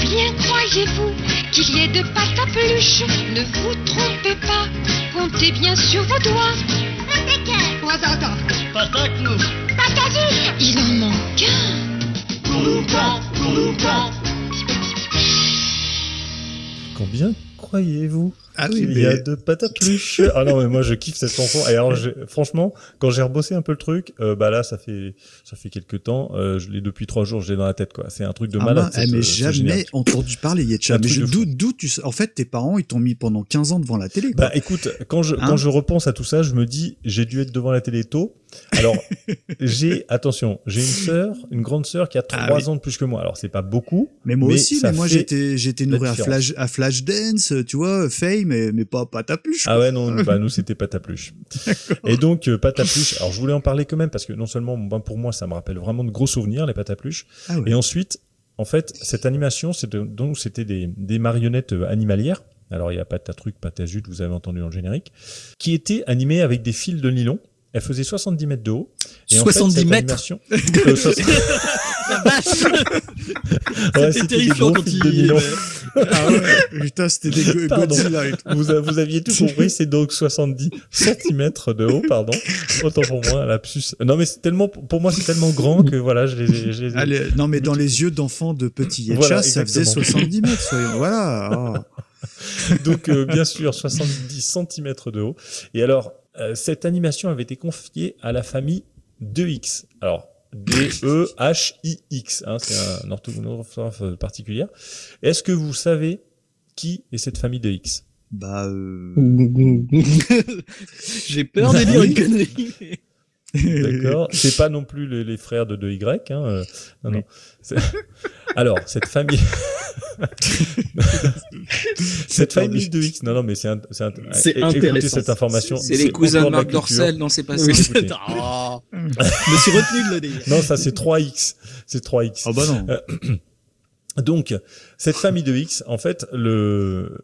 S13: Combien croyez-vous qu'il y ait de pâte à pluche Ne vous trompez pas, comptez bien sur vos doigts. Pâte à attends, Pâte à clou. Pâte à zut. Il en manque un.
S2: Combien croyez-vous Ah oui, il y a de patapluche. ah non, mais moi je kiffe cette chanson. Et alors, franchement, quand j'ai rebossé un peu le truc, euh, bah là, ça fait ça fait quelques temps. Euh, je l'ai depuis trois jours, je l'ai dans la tête, quoi. C'est un truc de ah malade.
S3: Ah, mais jamais entendu parler, Yetcha. Mais d'où d'où tu en fait tes parents ils t'ont mis pendant 15 ans devant la télé. Quoi.
S2: Bah écoute, quand je quand hein? je repense à tout ça, je me dis j'ai dû être devant la télé tôt. Alors, j'ai, attention, j'ai une sœur, une grande sœur qui a ah trois ans de plus que moi. Alors, c'est pas beaucoup.
S3: Mais moi aussi, mais moi, j'étais, j'étais nourri à Flash, à Flash Dance, tu vois, Fame, mais, mais pas Patapluche.
S2: Ah ouais, non, bah, nous, c'était Patapluche. Et donc, euh, Patapluche, alors je voulais en parler quand même parce que non seulement, ben, pour moi, ça me rappelle vraiment de gros souvenirs, les Patapluches. Ah Et ensuite, en fait, cette animation, c'est donc, c'était des, des marionnettes euh, animalières. Alors, il y a pas truc, Patazut, vous avez entendu dans le générique, qui étaient animées avec des fils de nylon elle faisait 70 mètres de haut.
S4: Et 70 mètres euh, La vache
S2: ouais, C'était terrifiant quand il...
S3: ah ouais, putain, c'était des Godzilla.
S2: Vous, vous aviez tout compris, c'est donc 70 cm de haut, pardon. Autant pour moi, lapsus. Non, mais c'est tellement, pour moi, c'est tellement grand que voilà, je les, je les...
S3: Allez, non, mais dans les yeux d'enfants de petits Yetcha, ça faisait 70 mètres, soyons, voilà.
S2: Oh. donc, euh, bien sûr, 70 cm de haut. Et alors, euh, cette animation avait été confiée à la famille 2X. Alors, D-E-H-I-X, hein, c'est un orthographe particulière. Est-ce que vous savez qui est cette famille de X?
S3: Bah, euh...
S4: j'ai peur de dire une connerie.
S2: D'accord. C'est pas non plus les, les frères de 2Y. Hein. Euh, non, non. Alors, cette famille. cette famille de X. Non, non, mais c'est un, c'est
S4: intéressant.
S2: cette information.
S12: C'est les cousins de Marc Dorcel, non, c'est pas ça. Oui,
S4: oh. Je me suis retenu de le dire.
S2: Non, ça, c'est 3X. C'est 3X.
S3: Oh, bah non. Euh,
S2: donc, cette famille de X, en fait, le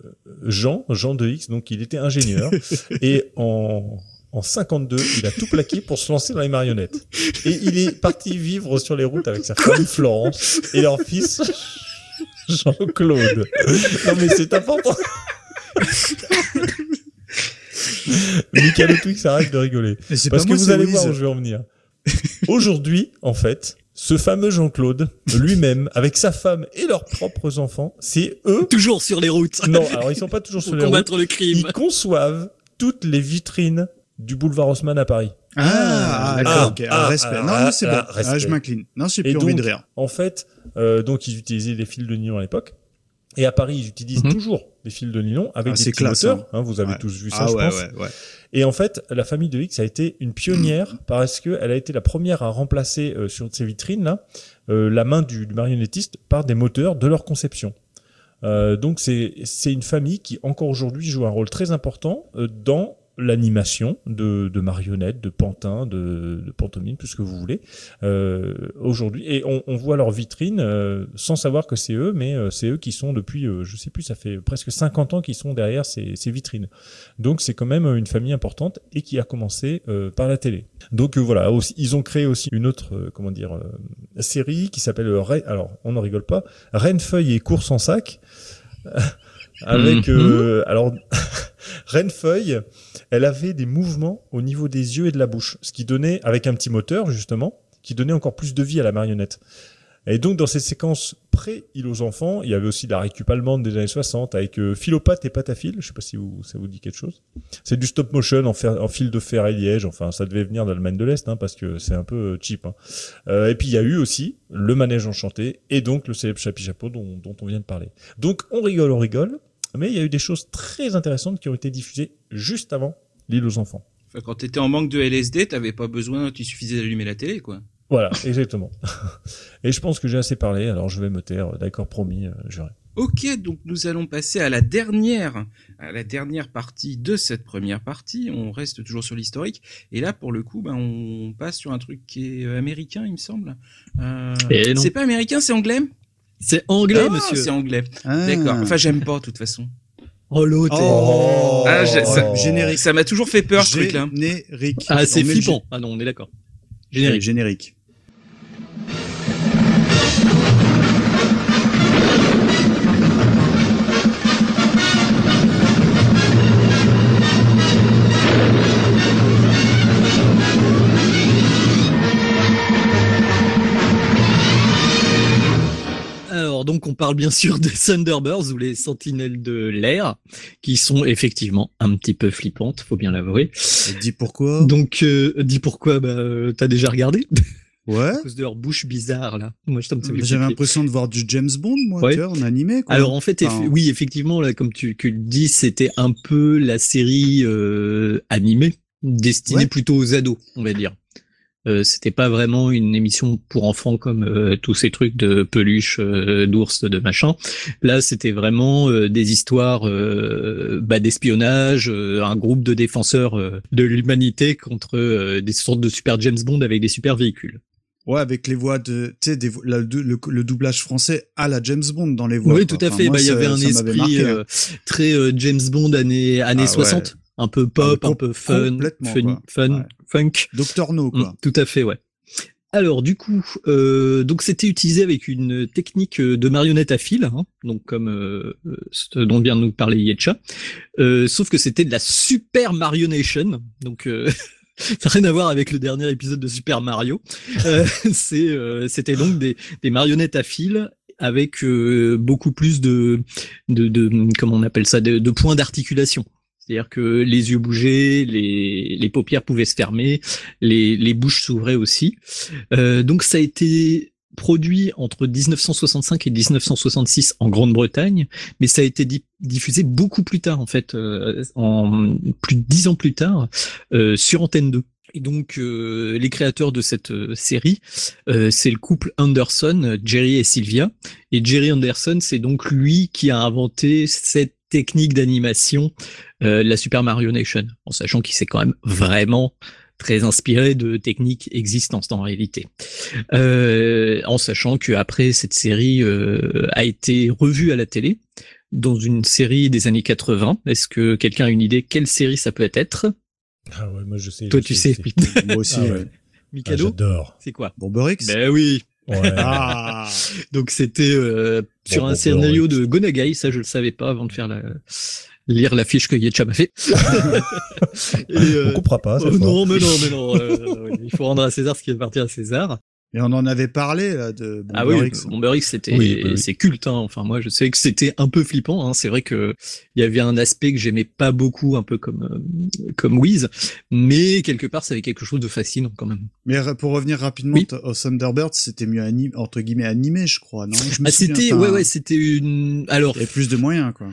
S2: Jean, Jean de X, donc il était ingénieur et en en 52, il a tout plaqué pour se lancer dans les marionnettes. Et il est parti vivre sur les routes avec sa femme Florence et leur fils Jean-Claude. Non mais c'est important. Michael Twix arrête de rigoler. Parce que vous allez voir où je vais en venir. Aujourd'hui, en fait, ce fameux Jean-Claude, lui-même, avec sa femme et leurs propres enfants, c'est eux.
S4: Toujours sur les routes.
S2: Non, alors ils sont pas toujours sur les routes.
S4: le crime.
S2: Ils conçoivent toutes les vitrines du boulevard Haussmann à Paris.
S3: Ah, ah, ah d'accord, ok, ah, respect. non, non c'est bon. Ah, je m'incline. Non, j'ai plus envie de rire.
S2: En fait, euh, donc ils utilisaient des fils de nylon à l'époque. Et à Paris, ils utilisent mhm. toujours des fils de nylon avec des petits moteurs. Hein. hein, vous avez tous vu ça, je
S3: ouais,
S2: pense.
S3: Ouais, ouais.
S2: Et en fait, la famille de X a été une pionnière parce qu'elle a été la première à remplacer euh, sur ces vitrines là euh, la main du, du, marionnettiste par des moteurs de leur conception. Euh, donc c'est c'est une famille qui encore aujourd'hui joue un rôle très important euh, dans l'animation de, de, marionnettes, de pantins, de, de pantomimes, tout ce que vous voulez, euh, aujourd'hui. Et on, on, voit leur vitrine euh, sans savoir que c'est eux, mais euh, c'est eux qui sont depuis, euh, je sais plus, ça fait presque 50 ans qu'ils sont derrière ces, ces vitrines. Donc c'est quand même une famille importante et qui a commencé par la télé. Donc voilà, aussi, ils ont créé aussi une autre, comment dire, série qui s'appelle, alors on n'en rigole pas, Reine Feuille et Course en sac. avec mmh. alors Renfeuille, elle avait des mouvements au niveau des yeux et de la bouche, ce qui donnait, avec un petit moteur justement, qui donnait encore plus de vie à la marionnette. Et donc dans cette séquence pré-île aux enfants, il y avait aussi la récup allemande des années 60 avec euh, et Patafil, je sais pas si ça vous dit quelque chose. C'est du stop motion en, fil de fer et liège, enfin ça devait venir d'Allemagne de l'Est hein, parce que c'est un peu euh, cheap. Hein. Euh, et puis il y a eu aussi le manège enchanté et donc le célèbre chapi chapeau dont on vient de parler. Donc on rigole, on rigole, mais il y a eu des choses très intéressantes qui ont été diffusées juste avant l'île aux enfants.
S12: Enfin, quand tu étais en manque de LSD, t'avais pas besoin, il suffisait d'allumer la télé, quoi.
S2: Voilà, exactement. Et je pense que j'ai assez parlé, alors je vais me taire. D'accord, promis, euh, juré.
S12: Ok, donc nous allons passer à la dernière, à la dernière partie de cette première partie. On reste toujours sur l'historique, et là pour le coup, ben, on passe sur un truc qui est euh, américain, il me semble. Euh, c'est pas américain, c'est anglais?
S4: C'est anglais,
S12: ah,
S4: monsieur.
S12: C'est anglais. Ah. D'accord. Enfin, j'aime pas, de toute façon.
S4: Oh l'autre.
S12: Oh. Ah, ça, générique. Ça m'a toujours fait peur, ce truc-là.
S3: Générique.
S4: Ah, c'est flippant. Ah non, on est d'accord.
S3: Générique. Générique.
S4: Alors donc on parle bien sûr des Thunderbirds ou les Sentinelles de l'air, qui sont effectivement un petit peu flippantes, faut bien l'avouer.
S3: Dis pourquoi?
S4: Donc euh, dis pourquoi? Bah euh, t'as déjà regardé?
S3: Ouais.
S4: À cause de leur bouche bizarre là.
S3: Moi j'avais l'impression de voir du James Bond moi, tu vois, en animé. Quoi.
S4: Alors en fait, oui effectivement là, comme tu, tu le dis, c'était un peu la série euh, animée destinée plutôt aux ados, on va dire. Euh, c'était pas vraiment une émission pour enfants comme euh, tous ces trucs de peluche, euh, d'ours, de machin. Là, c'était vraiment euh, des histoires bah, d'espionnage, un groupe de défenseurs de l'humanité contre des sortes de super James Bond avec des super véhicules.
S3: Ouais, avec les voix de, tu sais, le, doublage français à la James Bond dans les voix.
S4: Oui, tout à fait. bah, il y avait un esprit hein. très James Bond années années 60 ah un peu pop, ah, un peu fun, fun, fun funk.
S3: Docteur No, quoi. Mm,
S4: tout à fait, ouais. Alors du coup, euh, donc c'était utilisé avec une technique de marionnette à fil, hein, donc comme euh, ce dont vient de nous parler Yetcha, euh, sauf que c'était de la super marionnation, donc euh, ça n'a rien à voir avec le dernier épisode de Super Mario. Euh, euh, c'était donc des, des, marionnettes à fil avec beaucoup plus de, de, de, comment on appelle ça, de, de points d'articulation. C'est-à-dire que les yeux bougeaient, les, les paupières pouvaient se fermer, les, les bouches s'ouvraient aussi. Euh, donc ça a été produit entre 1965 et 1966 en Grande-Bretagne, mais ça a été diffusé beaucoup plus tard en fait, euh, en plus de dix ans plus tard, euh, sur Antenne 2. Et donc les créateurs de cette série, c'est le couple Anderson, Jerry et Sylvia. Et Jerry Anderson, c'est donc lui qui a inventé cette technique d'animation, euh, la Super Mario Nation, en sachant qu'il s'est quand même vraiment très inspiré de techniques existantes en réalité. Euh, en sachant que après cette série euh, a été revue à la télé dans une série des années 80. Est-ce que quelqu'un a une idée quelle série ça peut être?
S2: Ah ouais, moi je sais.
S4: Toi tu sais.
S3: moi aussi. Ah
S4: Mikado.
S2: Ah, J'adore.
S4: C'est quoi?
S3: Bomberix?
S4: Ben oui.
S2: Ouais.
S4: ah Donc c'était euh, sur un scénario de Gonagai, ça je le savais pas avant de faire la lire la fiche que Yetcha m'a fait.
S2: Et, euh, On comprend pas.
S4: Oh, non, mais non, mais non. Euh, il faut rendre à César ce qui appartient à César.
S3: Et on en avait parlé là de
S4: Bomber Ah oui, Bomber X c'était c'est culte hein. Enfin moi je sais que c'était un peu flippant hein. C'est vrai que il y avait un aspect que j'aimais pas beaucoup un peu comme euh, comme Wiz, mais quelque part ça avait quelque chose de fascinant quand même.
S3: Mais pour revenir rapidement au Thunderbird, c'était mieux animé entre guillemets animé, je crois, non?
S4: Ah, c'était ouais ouais, c'était une alors
S3: il y avait plus de moyens quoi.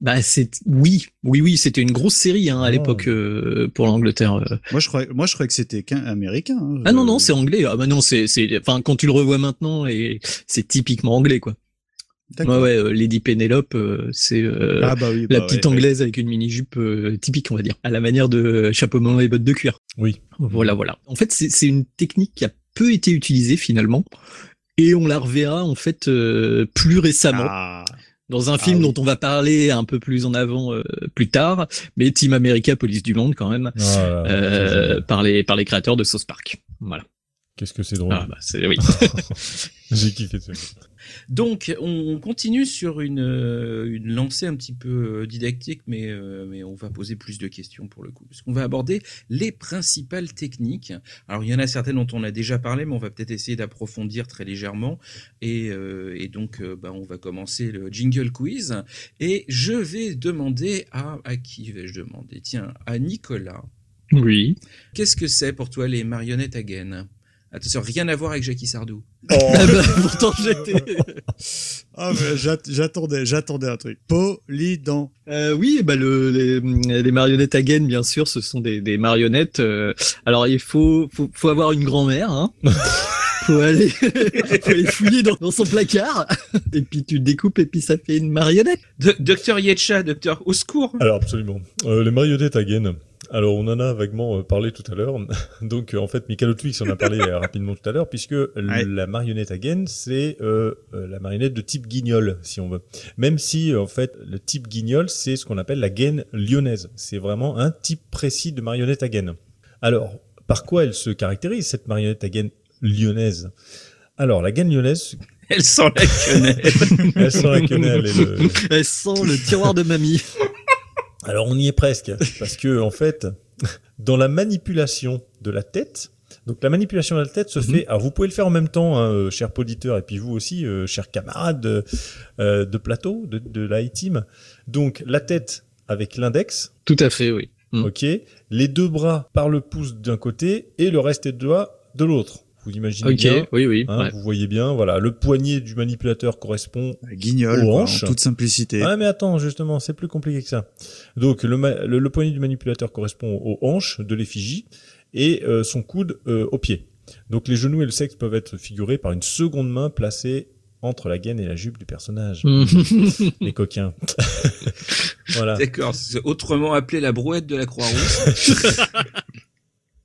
S4: Bah c'est oui, oui, oui, c'était une grosse série hein, à oh. l'époque euh, pour l'Angleterre. Euh.
S3: Moi je croyais, moi je croyais que c'était qu'un américain. Hein,
S4: ah non non, c'est anglais. Ah bah non, c'est c'est, enfin quand tu le revois maintenant et c'est typiquement anglais quoi. Ouais, ouais, euh, Lady Penelope, c'est ah bah oui, la bah petite anglaise avec une mini jupe typique, on va dire, à la manière de chapeau melon et bottes de cuir.
S2: Oui.
S4: Voilà, voilà. En fait, c'est c'est une technique qui a peu été utilisée finalement, et on la reverra en fait plus récemment. Ah dans un ah film dont on va parler un peu plus en avant euh, plus tard, mais Team America, Police du Monde quand même, euh, par les par les créateurs de South Park. Voilà.
S2: Qu'est-ce que c'est drôle.
S4: Ah bah c'est oui.
S2: J'ai kiffé ça.
S1: Donc, on continue sur une, euh, une lancée un petit peu euh, didactique, mais, euh, mais on va poser plus de questions pour le coup. Parce qu'on va aborder les principales techniques. Alors, il y en a certaines dont on a déjà parlé, mais on va peut-être essayer d'approfondir très légèrement. Et, et donc, bah, on va commencer le jingle quiz. Et je vais demander à... À qui vais-je demander? Tiens, à Nicolas.
S4: Oui.
S1: Qu'est-ce que c'est pour toi les marionnettes à gaines? Attention, rien à voir avec Jackie Sardou.
S4: Oh. Ah bah, pourtant j'étais.
S3: ah mais j'attendais, j'attendais un truc. Polydent.
S4: Euh, oui, bah le, les, les, marionnettes à gaine, bien sûr, ce sont des, des marionnettes. Euh, alors il faut, faut, faut avoir une grand-mère. Hein. faut aller, faut aller fouiller dans, dans, son placard. Et puis tu découpes et puis ça fait une marionnette.
S1: docteur Yetcha, docteur au secours.
S2: Alors absolument. Euh, les marionnettes à gaine. Alors, on en a vaguement euh, parlé tout à l'heure. Donc, euh, en fait, Michael Twix en a parlé euh, rapidement tout à l'heure, puisque la marionnette à gaine, c'est la marionnette de type guignol, si on veut. Même si, en fait, le type guignol, c'est ce qu'on appelle la gaine lyonnaise. C'est vraiment un type précis de marionnette à gaine. Alors, par quoi elle se caractérise, cette marionnette à gaine lyonnaise? Alors, la gaine lyonnaise...
S1: Elle sent la quenelle.
S2: elle sent la quenelle. le...
S4: Elle sent le tiroir de mamie.
S2: Alors on y est presque, parce que en fait, dans la manipulation de la tête, Donc la manipulation de la tête se
S4: Mhm.
S2: fait. Alors vous pouvez le faire en même temps, hein, euh, cher auditeur, et puis vous aussi, euh, chers camarades de, euh, de plateau, de, de la team. Donc la tête avec l'index.
S4: Tout à fait, oui. Mm.
S2: Ok. Les deux bras par le pouce d'un côté et le reste des doigts de l'autre. Vous imaginez
S4: Ok,
S2: bien.
S4: oui, oui.
S2: hein,
S4: ouais.
S2: Vous voyez bien. Voilà, le poignet du manipulateur correspond
S3: Guignol,
S2: aux
S3: quoi, en
S2: hanches.
S3: toute simplicité.
S2: Ah mais attends, justement, c'est plus compliqué que ça. Donc le, ma- le, le poignet du manipulateur correspond aux hanches de l'effigie et euh, son coude euh, au pied. Donc les genoux et le sexe peuvent être figurés par une seconde main placée entre la gaine et la jupe du personnage. les coquins. voilà.
S1: D'accord, c'est autrement appelé la brouette de la Croix-Rousse.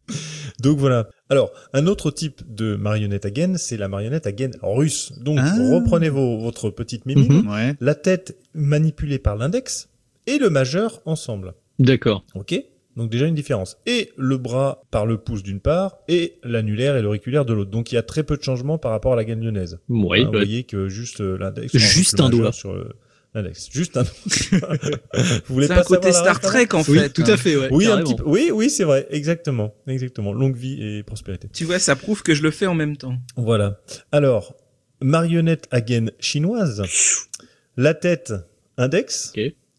S2: Donc voilà. Alors, un autre type de marionnette à gaine, c'est la marionnette à gaine russe. Donc,
S3: Ah.
S2: reprenez vos, votre petite mimine.
S4: Mhm.
S3: Ouais.
S2: La tête manipulée par l'index et le majeur ensemble.
S4: D'accord.
S2: Ok Donc déjà une différence. Et le bras par le pouce d'une part et l'annulaire et l'auriculaire de l'autre. Donc il y a très peu de changements par rapport à la gaine lyonnaise.
S4: Oui,
S2: Hein, Vous
S4: ouais.
S2: voyez que juste euh, l'index.
S4: Juste
S2: le
S4: un
S2: majeur
S4: doigt.
S2: Sur l'index. Juste un Vous voulez
S1: C'est
S2: pas
S1: un côté Star Trek en
S4: Oui,
S1: fait.
S4: tout
S1: hein.
S4: à fait, ouais.
S2: oui, un petit peu. Oui, oui, c'est vrai. Exactement. Exactement. Longue vie et prospérité.
S1: Tu vois, ça prouve que je le fais en même temps.
S2: Voilà. Alors, marionnette à gaine chinoise. La tête, index.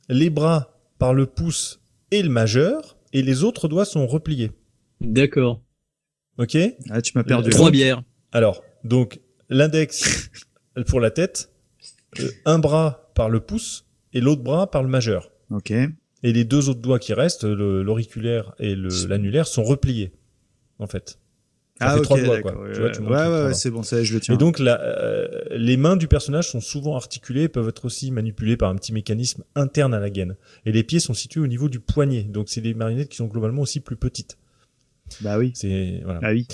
S2: Les bras par le pouce et le majeur. Et les autres doigts sont repliés.
S4: D'accord.
S2: Ok
S3: Ah, tu m'as perdu.
S4: Trois bières.
S2: Alors, donc, l'index pour la tête, euh, un bras par le pouce et l'autre bras par le majeur.
S3: Ok.
S2: Et les deux autres doigts qui restent, l'auriculaire et l'annulaire, sont repliés, en fait. Ça
S3: ah,
S2: fait
S3: ok,
S2: trois doigts, quoi. Tu vois,
S3: ouais,
S2: tu
S3: ouais, ouais, c'est bon, ça, je le tiens.
S2: Et donc, la, euh, les mains du personnage sont souvent articulées et peuvent être aussi manipulées par un petit mécanisme interne à la gaine. Et les pieds sont situés au niveau du poignet. Donc, c'est des marionnettes qui sont globalement aussi plus petites.
S3: bah oui.
S2: C'est, voilà.
S3: Ah oui.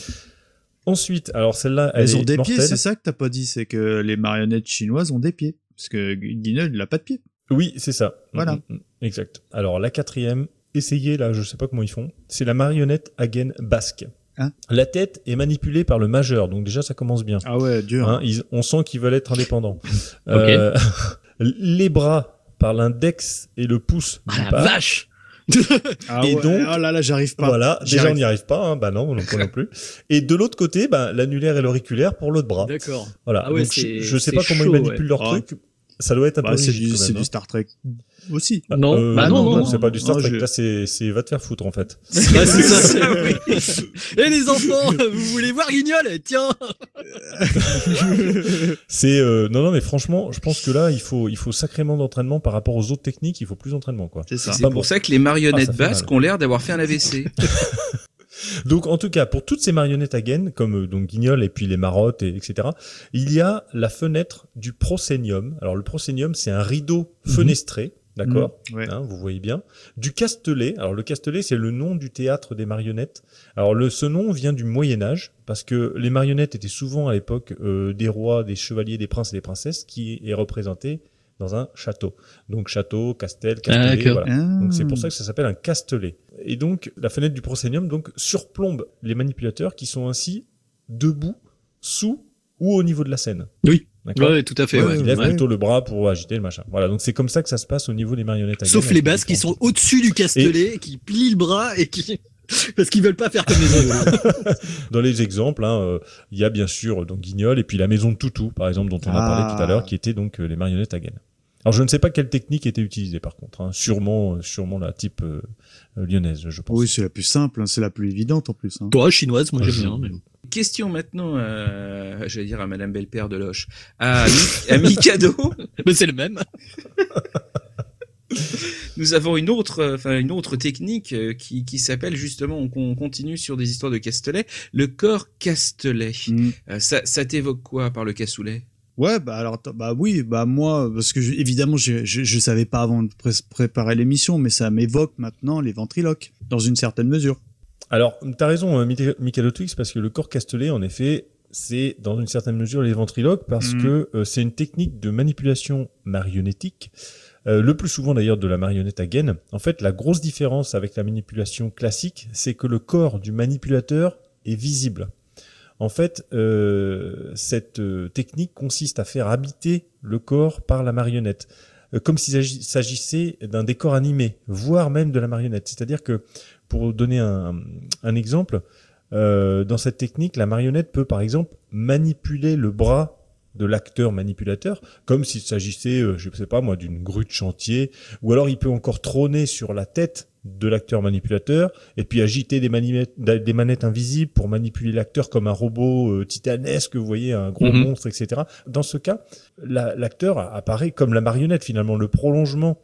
S2: Ensuite, alors celle-là, elle
S3: Elles ont
S2: est
S3: des
S2: mortelle.
S3: pieds, c'est ça que t'as pas dit, c'est que les marionnettes chinoises ont des pieds. Parce que Guignol, il a pas de pieds.
S2: Oui, c'est ça.
S3: Voilà.
S2: Mm, mm, mm. Exact. Alors la quatrième, essayez là, je sais pas comment ils font. C'est la marionnette à gaine basque.
S3: Hein
S2: la tête est manipulée par le majeur, donc déjà ça commence bien.
S3: Ah ouais, dur.
S2: Hein, ils- on sent qu'ils veulent être indépendants. Euh, les bras par l'index et le pouce.
S4: Ah la vache
S3: Ah
S2: et
S3: ouais,
S2: donc,
S3: oh là là, j'arrive pas.
S2: Voilà, déjà on
S3: arrive
S2: n'y arrive pas, hein, bah non, non, non plus. Et de l'autre côté, bah, l'annulaire et l'auriculaire pour l'autre bras.
S4: D'accord.
S2: Voilà.
S4: Ah ouais,
S2: Donc, je, je sais pas comment ils manipulent
S4: ouais.
S2: leur
S3: Ah.
S2: truc. Ça doit être un
S3: Bah,
S2: peu
S3: c'est du, c'est
S2: même,
S3: du. Star Trek aussi.
S4: Non,
S2: Euh,
S4: bah non, non,
S2: c'est pas du Star
S3: non,
S2: Trek.
S3: je-
S2: Là, c'est, c'est va te faire foutre en fait.
S4: C'est ça. Et les enfants, vous voulez voir Guignol? Tiens
S2: C'est euh, non, non, mais franchement, je pense que là, il faut, il faut sacrément d'entraînement par rapport aux autres techniques. Il faut plus d'entraînement, quoi.
S3: C'est ça.
S1: C'est pour
S2: bon.
S1: ça que les marionnettes
S2: Ah,
S1: basques
S2: mal.
S1: ont l'air d'avoir fait un AVC.
S2: Donc, en tout cas, pour toutes ces marionnettes à gaine, comme euh, donc Guignol et puis les marottes, et, etc., il y a la fenêtre du proscenium. Alors, le proscenium, c'est un rideau fenestré. D'accord
S3: Mhm, ouais.
S2: Hein, Vous voyez bien. Du Castelet. Alors, le Castelet, c'est le nom du théâtre des marionnettes. Alors, le, ce nom vient du Moyen-Âge, parce que les marionnettes étaient souvent à l'époque euh, des rois, des chevaliers, des princes et des princesses qui est représenté dans un château. Donc, château, castel, Castelet.
S4: d'accord.
S2: voilà.
S3: Ah.
S2: Donc c'est pour ça que ça s'appelle un castelet. Et donc la fenêtre du proscenium donc surplombe les manipulateurs qui sont ainsi debout, sous ou au niveau de la scène.
S4: Oui.
S2: D'accord.
S4: Ouais, tout à fait.
S2: Ouais,
S4: ouais.
S2: ils lèvent
S4: Ouais.
S2: plutôt le bras pour agiter le machin. Voilà, donc c'est comme ça que ça se passe au niveau des marionnettes. à
S4: Sauf les basses qui sont au-dessus du castelet, qui plient le bras et qui... Parce qu'ils veulent pas faire comme les autres.
S2: Dans les exemples, hein, euh, il y a bien sûr donc Guignol et puis la maison de Toutou, par exemple, dont on a parlé
S3: Ah.
S2: tout à l'heure, qui était donc euh, les marionnettes à gaine. Alors je ne sais pas quelle technique était utilisée par contre, hein. sûrement, euh, sûrement la type euh, euh, lyonnaise, je pense.
S3: Oui, c'est la plus simple, hein, c'est la plus évidente en plus. hein.
S4: Toi, chinoise, moi j'aime bien. mais-
S1: Question maintenant, euh, j'allais dire à Madame Belle-Père de Loche, à, Mi- à Mikado.
S4: Mais c'est le même.
S1: Nous avons une autre, euh, enfin une autre technique euh, qui, qui s'appelle justement, on, on continue sur des histoires de Castelet, le corps Castelet.
S3: Mm.
S1: Euh, ça, ça t'évoque quoi par le cassoulet?
S3: Ouais, bah alors, bah oui, bah moi, parce que je- évidemment, je, je, je savais pas avant de pré- préparer l'émission, mais ça m'évoque maintenant les ventriloques, dans une certaine mesure.
S2: Alors, tu as raison, euh, Michael Michael Twix, parce que le corps castelet, en effet, c'est dans une certaine mesure les ventriloques, parce
S3: Mhm.
S2: que euh, c'est une technique de manipulation marionnettique, euh, le plus souvent d'ailleurs de la marionnette à gaine. En fait, la grosse différence avec la manipulation classique, c'est que le corps du manipulateur est visible. En fait, euh, cette euh, technique consiste à faire habiter le corps par la marionnette, euh, comme s'il s'agis- s'agissait d'un décor animé, voire même de la marionnette. C'est-à-dire que, pour donner un, un exemple, dans cette technique, la marionnette peut par exemple manipuler le bras de l'acteur manipulateur, comme s'il s'agissait, je ne sais pas moi, d'une grue de chantier, ou alors il peut encore trôner sur la tête de l'acteur manipulateur et puis agiter des, des, manettes invisibles pour manipuler l'acteur comme un robot euh, titanesque, vous voyez, un gros mhm. monstre, etc. Dans ce cas, l'acteur apparaît comme la marionnette finalement, le prolongement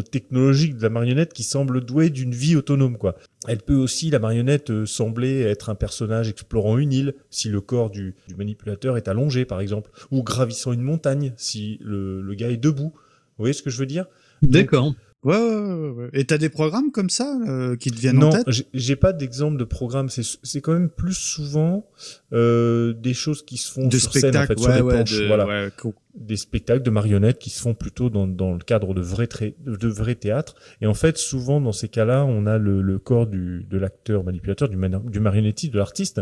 S2: technologique de la marionnette qui semble douée d'une vie autonome quoi. Elle peut aussi la marionnette euh, sembler être un personnage explorant une île si le corps du, manipulateur est allongé par exemple ou gravissant une montagne si le, le gars est debout. Vous voyez ce que je veux dire?
S4: D'accord.
S3: Ouais, ouais, ouais, Et t'as des programmes comme ça euh, qui te viennent en tête?
S2: Non, j'ai pas d'exemple de programme. C'est quand même plus souvent euh, des choses qui se font
S3: de
S2: sur scène, en fait,
S3: sur
S2: les
S3: planches,
S2: voilà des spectacles de marionnettes qui se font plutôt dans, dans le cadre de vrais, de vrais théâtres. Et en fait, souvent, dans ces cas-là, on a le, le corps du, de l'acteur manipulateur, du, du marionnettiste, de l'artiste,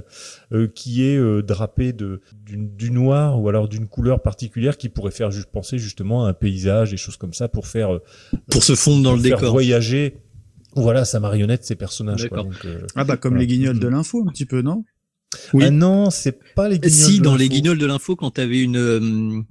S2: euh, qui est euh, drapé de, du, noir ou alors d'une couleur particulière qui pourrait faire juste penser justement à un paysage, des choses comme ça, pour faire... Euh,
S4: pour se fondre dans le
S2: faire
S4: décor.
S2: voyager voilà sa marionnette, ses personnages. Quoi, donc,
S3: ah bah comme les guignols de l'info un petit peu, non?
S2: Oui. Ah non, c'est pas les guignols.
S4: Si, dans les guignols de l'info, quand t'avais une,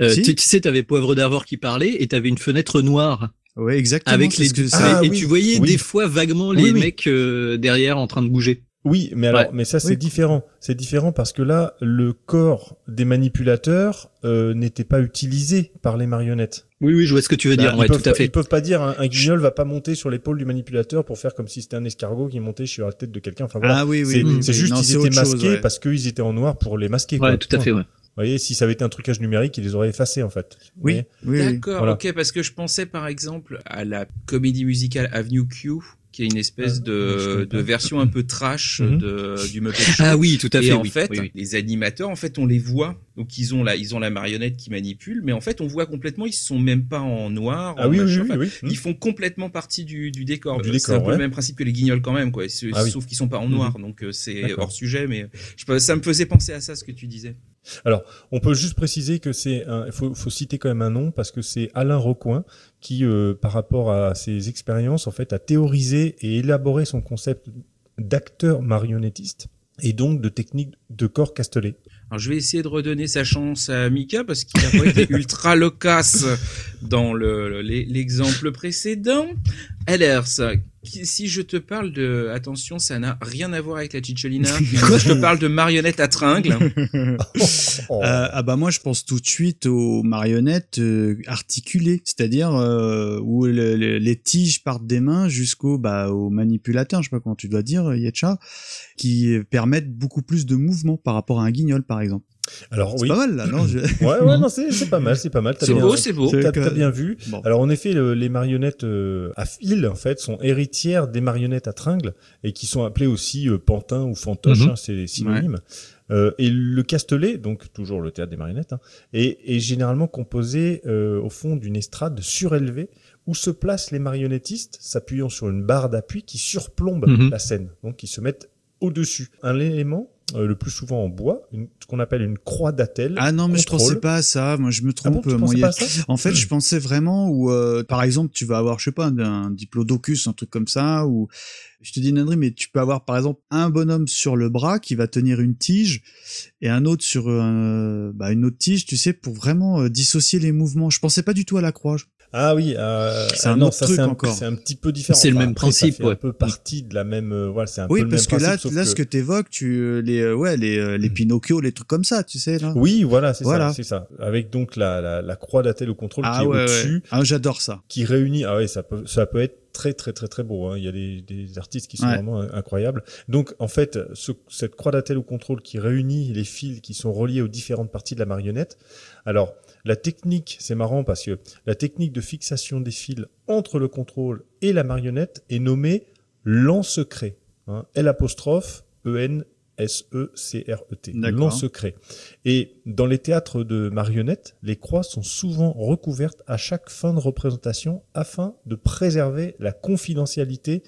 S4: euh, tu, sais, tu avais Poivre d'Arvor qui parlait et tu avais une fenêtre noire.
S3: Ouais, exactement.
S4: Avec les que ah, et tu voyais des fois vaguement les mecs euh, derrière en train de bouger.
S2: Oui, mais alors, mais ça c'est différent. C'est différent parce que là, le corps des manipulateurs euh, n'était pas utilisé par les marionnettes.
S4: Oui, oui, je vois ce que tu veux bah, dire. Ouais,
S2: tout
S4: à fait.
S2: Ils peuvent pas dire un, un guignol va pas monter sur l'épaule du manipulateur pour faire comme si c'était un escargot qui montait sur la tête de quelqu'un. Enfin voilà.
S3: Ah oui, oui.
S2: C'est juste qu'ils étaient masqués parce qu'ils étaient en noir pour les masquer.
S4: Ouais, tout à fait. Ouais.
S2: Vous voyez, si ça avait été un trucage numérique, ils les auraient effacés en fait.
S3: Oui, oui
S1: D'accord, ok, parce que je pensais par exemple à la comédie musicale Avenue Q, qui est une espèce ah, de, de version un peu trash mhm. de, du Muppet Show.
S4: Ah oui, tout à fait.
S1: Et
S4: en
S1: fait, les animateurs, en fait, on les voit. Donc ils ont la, ils ont la marionnette qui manipule, mais en fait, on voit complètement, ils sont même pas en noir.
S2: Ah oui, oui, oui,
S1: Ils font complètement partie du, du décor.
S2: Du
S1: c'est un peu le même principe que les guignols quand même, quoi. Ah sauf qu'ils sont pas en noir, mhm. donc euh, c'est hors sujet. Mais je, ça me faisait penser à ça, ce que tu disais.
S2: Alors, on peut juste préciser que c'est, il faut, faut, citer quand même un nom parce que c'est Alain Rocoin qui, euh, par rapport à ses expériences, en fait, a théorisé et élaboré son concept d'acteur marionnettiste et donc de technique de corps castellé.
S1: Alors je vais essayer de redonner sa chance à Mika parce qu'il a pas été ultra loquace dans le l'exemple précédent. Alors, si je te parle de, attention, ça n'a rien à voir avec la Chicholina. je te parle de marionnettes à tringles.
S3: euh, ah bah moi, je pense tout de suite aux marionnettes euh, articulées, c'est-à-dire euh, où les tiges partent des mains jusqu'au bah, au manipulateur, je sais pas comment tu dois dire, Yetcha, qui permettent beaucoup plus de mouvement par rapport à un guignol, par exemple.
S2: Alors
S3: c'est pas mal là, non
S2: Ouais, ouais, non, c'est pas mal, c'est pas mal.
S1: C'est beau, c'est beau.
S2: T'as bien vu. Alors en effet, les marionnettes euh, à fil, en fait, sont héritières des marionnettes à tringles et qui sont appelées aussi euh, pantins ou fantoches, mhm. hein, c'est synonyme. Euh, et le castelet, donc toujours le théâtre des marionnettes, hein, est, est, généralement composé euh, au fond d'une estrade surélevée où se placent les marionnettistes, s'appuyant sur une barre d'appui qui surplombe mhm. la scène, donc qui se mettent au-dessus. Un élément euh, le plus souvent en bois, ce qu'on appelle une croix d'attelle.
S3: Ah non, mais je pensais pas à ça. Moi, je me trompe.
S2: Ah
S3: en fait, je pensais vraiment où, euh, par exemple, tu vas avoir, je sais pas, un, diplodocus, un truc comme ça, ou je te dis une mais tu peux avoir, par exemple, un bonhomme sur le bras qui va tenir une tige et un autre sur bah, une autre tige, tu sais, pour vraiment euh, dissocier les mouvements. Je pensais pas du tout à la croix.
S2: Ah oui, euh,
S3: c'est un autre truc encore.
S2: C'est un petit peu différent.
S4: C'est le même principe,
S2: ça fait un peu partie de la même. Euh, voilà, c'est un
S3: oui,
S2: peu le
S3: parce
S2: même
S3: que
S2: principe,
S3: là, là, ce que t'évoques, tu euh, les euh, ouais les les hmm. Pinocchio, les trucs comme ça, tu sais là.
S2: Oui, voilà, c'est ça, c'est ça. Avec donc la la, la croix d'attelle au contrôle
S3: ah,
S2: qui
S3: est
S2: au-dessus.
S3: Ah, j'adore ça.
S2: Qui réunit. Ah ouais, ça peut ça peut être très très très très beau. Hein. Il y a des, des artistes qui sont vraiment incroyables. Donc en fait, ce, cette croix d'attelle au contrôle qui réunit les fils qui sont reliés aux différentes parties de la marionnette. Alors la technique, c'est marrant parce que la technique de fixation des fils entre le contrôle et la marionnette est nommée l'en-secret. Hein, L apostrophe E N S E C R E T. L'en-secret. Et dans les théâtres de marionnettes, les croix sont souvent recouvertes à chaque fin de représentation afin de préserver la confidentialité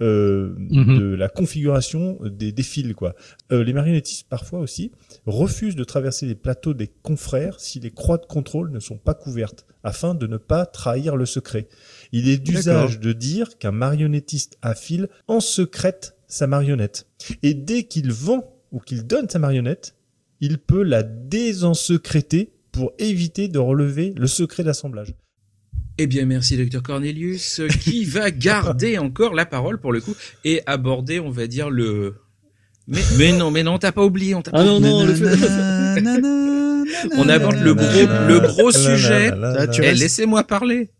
S2: euh, mhm. de la configuration des, des fils. Quoi. Euh, les marionnettistes, parfois aussi, refusent de traverser les plateaux des confrères si les croix de contrôle ne sont pas couvertes, afin de ne pas trahir le secret. Il est d'usage de dire qu'un marionnettiste à fil en secrète sa marionnette. Et dès qu'il vend ou qu'il donne sa marionnette, il peut la désensecréter pour éviter de relever le secret d'assemblage.
S1: Eh bien, merci, docteur Cornelius, qui va garder encore la parole pour le coup et aborder, on va dire, le. Mais, mais non, mais non, t'as pas oublié, on t'a
S3: Ah non, non, le
S1: On aborde le gros, le gros sujet. Eh, laissez-moi parler.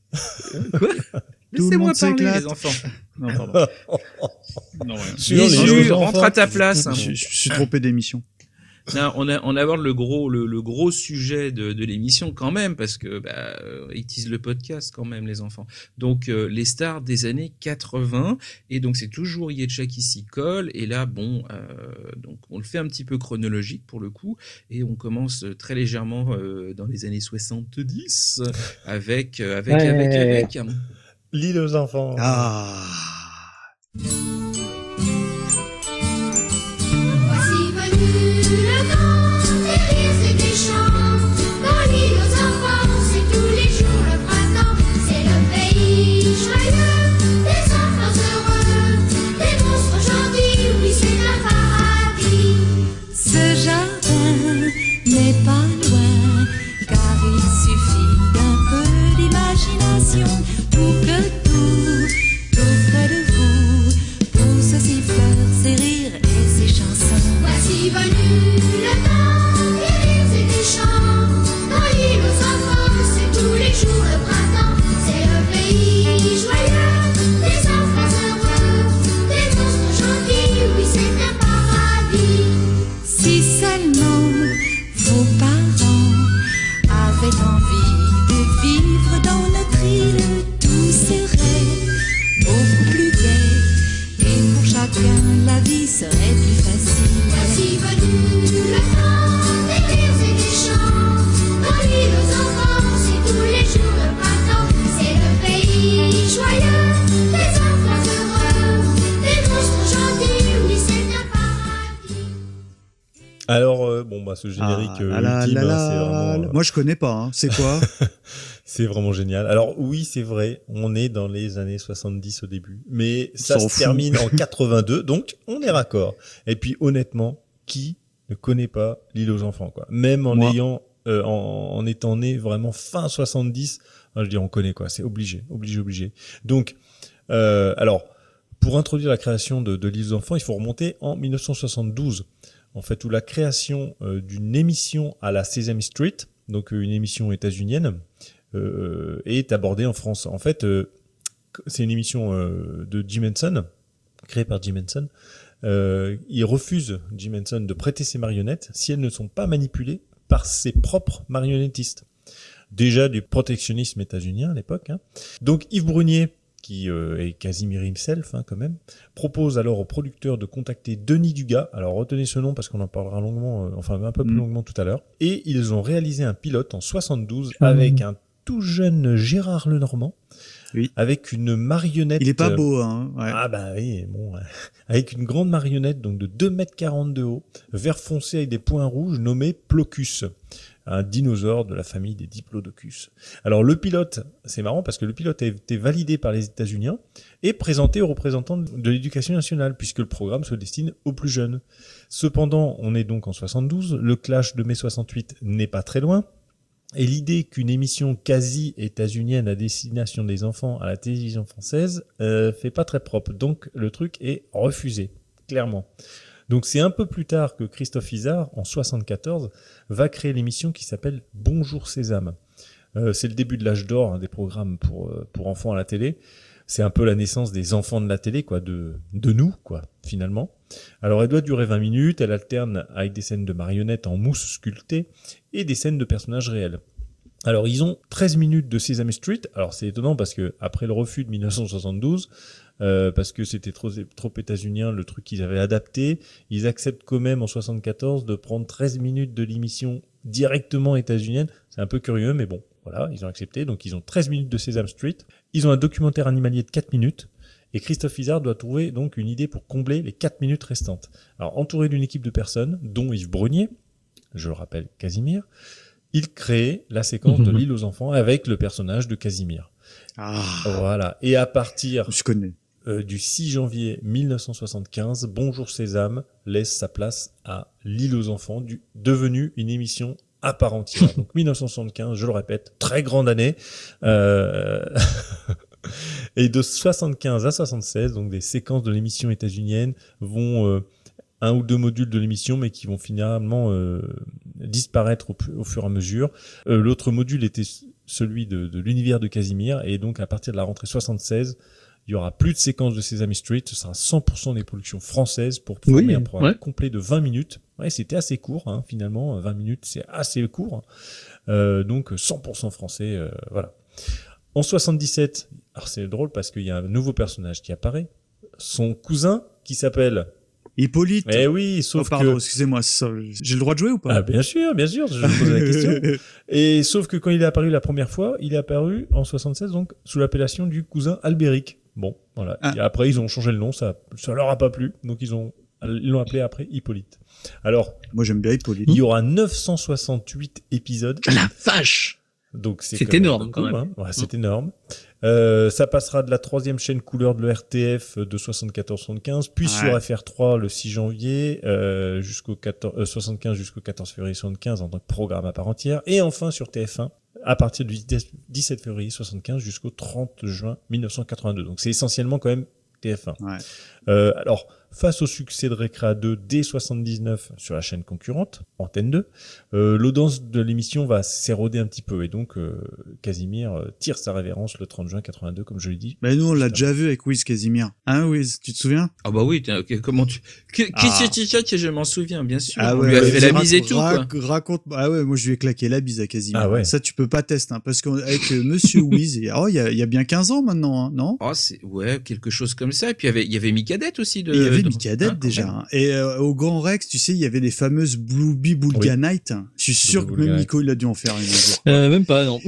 S1: Quoi Laissez-moi parler, les enfants. Non, pardon. non, rentre à ta place.
S13: Je, je suis trompé d'émission
S1: on, a, on aborde le gros, le, gros sujet de, de l'émission quand même, parce que bah, ils teasent le podcast quand même, les enfants. Donc euh, les stars des années 80, et donc c'est toujours Yetcha qui s'y colle. Et là, bon, euh, donc on le fait un petit peu chronologique pour le coup, et on commence très légèrement euh, dans les années 70 avec avec avec avec.
S2: L'île aux enfants.
S13: Ah. Je connais pas. Hein. C'est quoi
S2: C'est vraiment génial. Alors oui, c'est vrai, on est dans les années 70 au début, mais ça se termine en 82, donc on est raccord. Et puis honnêtement, qui ne connaît pas l'île aux enfants quoi Même en ayant, euh, en, étant né vraiment fin 70, hein, je dis on connaît quoi. C'est obligé, obligé, obligé. Donc, alors pour introduire la création de, de l'île aux enfants, il faut remonter en 1972 en fait, où la création euh, d'une émission à la Sesame Street, donc euh, une émission états-unienne, euh, est abordée en France. En fait, c'est une émission de Jim Henson, créée par Jim Henson. il refuse, Jim Henson, de prêter ses marionnettes si elles ne sont pas manipulées par ses propres marionnettistes. Déjà du protectionnisme états-unien à l'époque. Hein. Donc Yves Brunier qui euh, est Casimir himself hein, quand même, propose alors au producteur de contacter Denis Dugas. Alors retenez ce nom parce qu'on en parlera longuement, euh, enfin un peu plus mm. longuement tout à l'heure. Et ils ont réalisé un pilote en 72 ah. avec un tout jeune Gérard Lenormand. Oui. Avec une marionnette.
S13: Il est pas beau, hein.
S2: Ah bah oui, bon. Avec une grande marionnette donc de 2 mètres 40 de haut, vert foncé avec des points rouges nommé Plocus un dinosaure de la famille des Diplodocus. Alors le pilote, c'est marrant parce que le pilote a été validé par les États-Unis et présenté aux représentants de l'éducation nationale puisque le programme se destine aux plus jeunes. Cependant, on est donc en 72, le clash de mai 68 n'est pas très loin. Et l'idée qu'une émission quasi états-unienne à destination des enfants à la télévision française euh, fait pas très propre. Donc le truc est refusé, clairement. Donc c'est un peu plus tard que Christophe Isard, en 74, va créer l'émission qui s'appelle Bonjour Sésame. Euh, c'est le début de l'âge d'or hein, des programmes pour, euh, pour enfants à la télé. C'est un peu la naissance des enfants de la télé, quoi, de, de nous, quoi, finalement. Alors elle doit durer 20 minutes, elle alterne avec des scènes de marionnettes en mousse sculptée et des scènes de personnages réels. Alors ils ont 13 minutes de Sesame Street. Alors c'est étonnant parce que après le refus de 1972, euh, parce que c'était trop, trop états-unien le truc qu'ils avaient adapté. Ils acceptent quand même en 74 de prendre 13 minutes de l'émission directement états-unienne. C'est un peu curieux, mais bon, voilà, ils ont accepté. Donc ils ont 13 minutes de Sesame Street. Ils ont un documentaire animalier de 4 minutes. Et Christophe Izard doit trouver donc une idée pour combler les 4 minutes restantes. Alors entouré d'une équipe de personnes, dont Yves Brunier, je le rappelle Casimir, il crée la séquence de l'île aux enfants avec le personnage de Casimir. Ah. Voilà. Et à partir.
S13: Je connais
S2: du 6 janvier 1975, Bonjour Sésame laisse sa place à L'île aux enfants, du, devenue une émission à part entière. Donc 1975, je le répète, très grande année. Euh... et de 75 à 76, donc des séquences de l'émission états-unienne vont euh, un ou deux modules de l'émission, mais qui vont finalement euh, disparaître au, fur et à mesure. Euh, l'autre module était celui de, de l'univers de Casimir, et donc à partir de la rentrée 76, il y aura plus de séquences de Sesame Street, ce sera 100% des productions françaises pour former un programme complet de 20 minutes. Ouais, c'était assez court, hein, finalement, 20 minutes, c'est assez court. Euh, donc 100% français, euh, voilà. En 77, alors c'est drôle parce qu'il y a un nouveau personnage qui apparaît, son cousin qui s'appelle
S3: Hippolyte.
S2: Eh oui, sauf
S3: oh, pardon, excusez-moi, j'ai le droit de jouer ou pas?
S2: Ah bien sûr, bien sûr, je pose la question. Et sauf que quand il est apparu la première fois, il est apparu en 76 donc sous l'appellation du cousin Albéric. Bon, voilà. Ah. Et après, ils ont changé le nom, ça, ça leur a pas plu, donc ils ont, ils l'ont appelé après Hippolyte. Alors,
S3: moi j'aime bien Hippolyte.
S2: Il y aura 968 épisodes.
S4: La vache
S2: donc c'est
S4: énorme quand même. Hein.
S2: Ouais, c'est mmh. énorme. Euh, ça passera de la troisième chaîne couleur de l'RTF de 74-75, puis sur FR3 le 6 janvier euh, jusqu'au 14, 75 jusqu'au 14 février 75 en tant que programme à part entière, et enfin sur TF1 à partir du 17 février 75 jusqu'au 30 juin 1982. Donc c'est essentiellement quand même TF1.
S3: Ouais.
S2: Euh, alors face au succès de Recrea 2 dès 79 sur la chaîne concurrente, Antenne 2, euh, l'audience de l'émission va s'éroder un petit peu et donc euh, Casimir tire sa révérence le 30 juin 82 comme je l'ai dit.
S3: Mais nous on l'a déjà vu avec Wiz Casimir. Hein Wiz, tu te souviens?
S12: Ah bah oui, comment tu Qui ah. que je m'en souviens bien sûr. Ah ouais, on lui a fait la bise et tout quoi.
S3: Raconte Ah ouais, moi je lui ai claqué la bise à Casimir. Ah ouais. Ça tu peux pas tester hein, parce qu'avec euh, monsieur Wiz oh il y a, y a, bien 15 ans maintenant hein, non?
S12: Oh c'est ouais, quelque chose comme ça et puis il y avait il y avait Micadette aussi de
S3: Il y avait Micadette déjà Hein. Et euh, au Grand Rex, tu sais, il y avait les fameuses Blueby Bulga Night. Je suis sûr que même Nico, il a dû en faire une jour.
S4: Euh, même pas, non.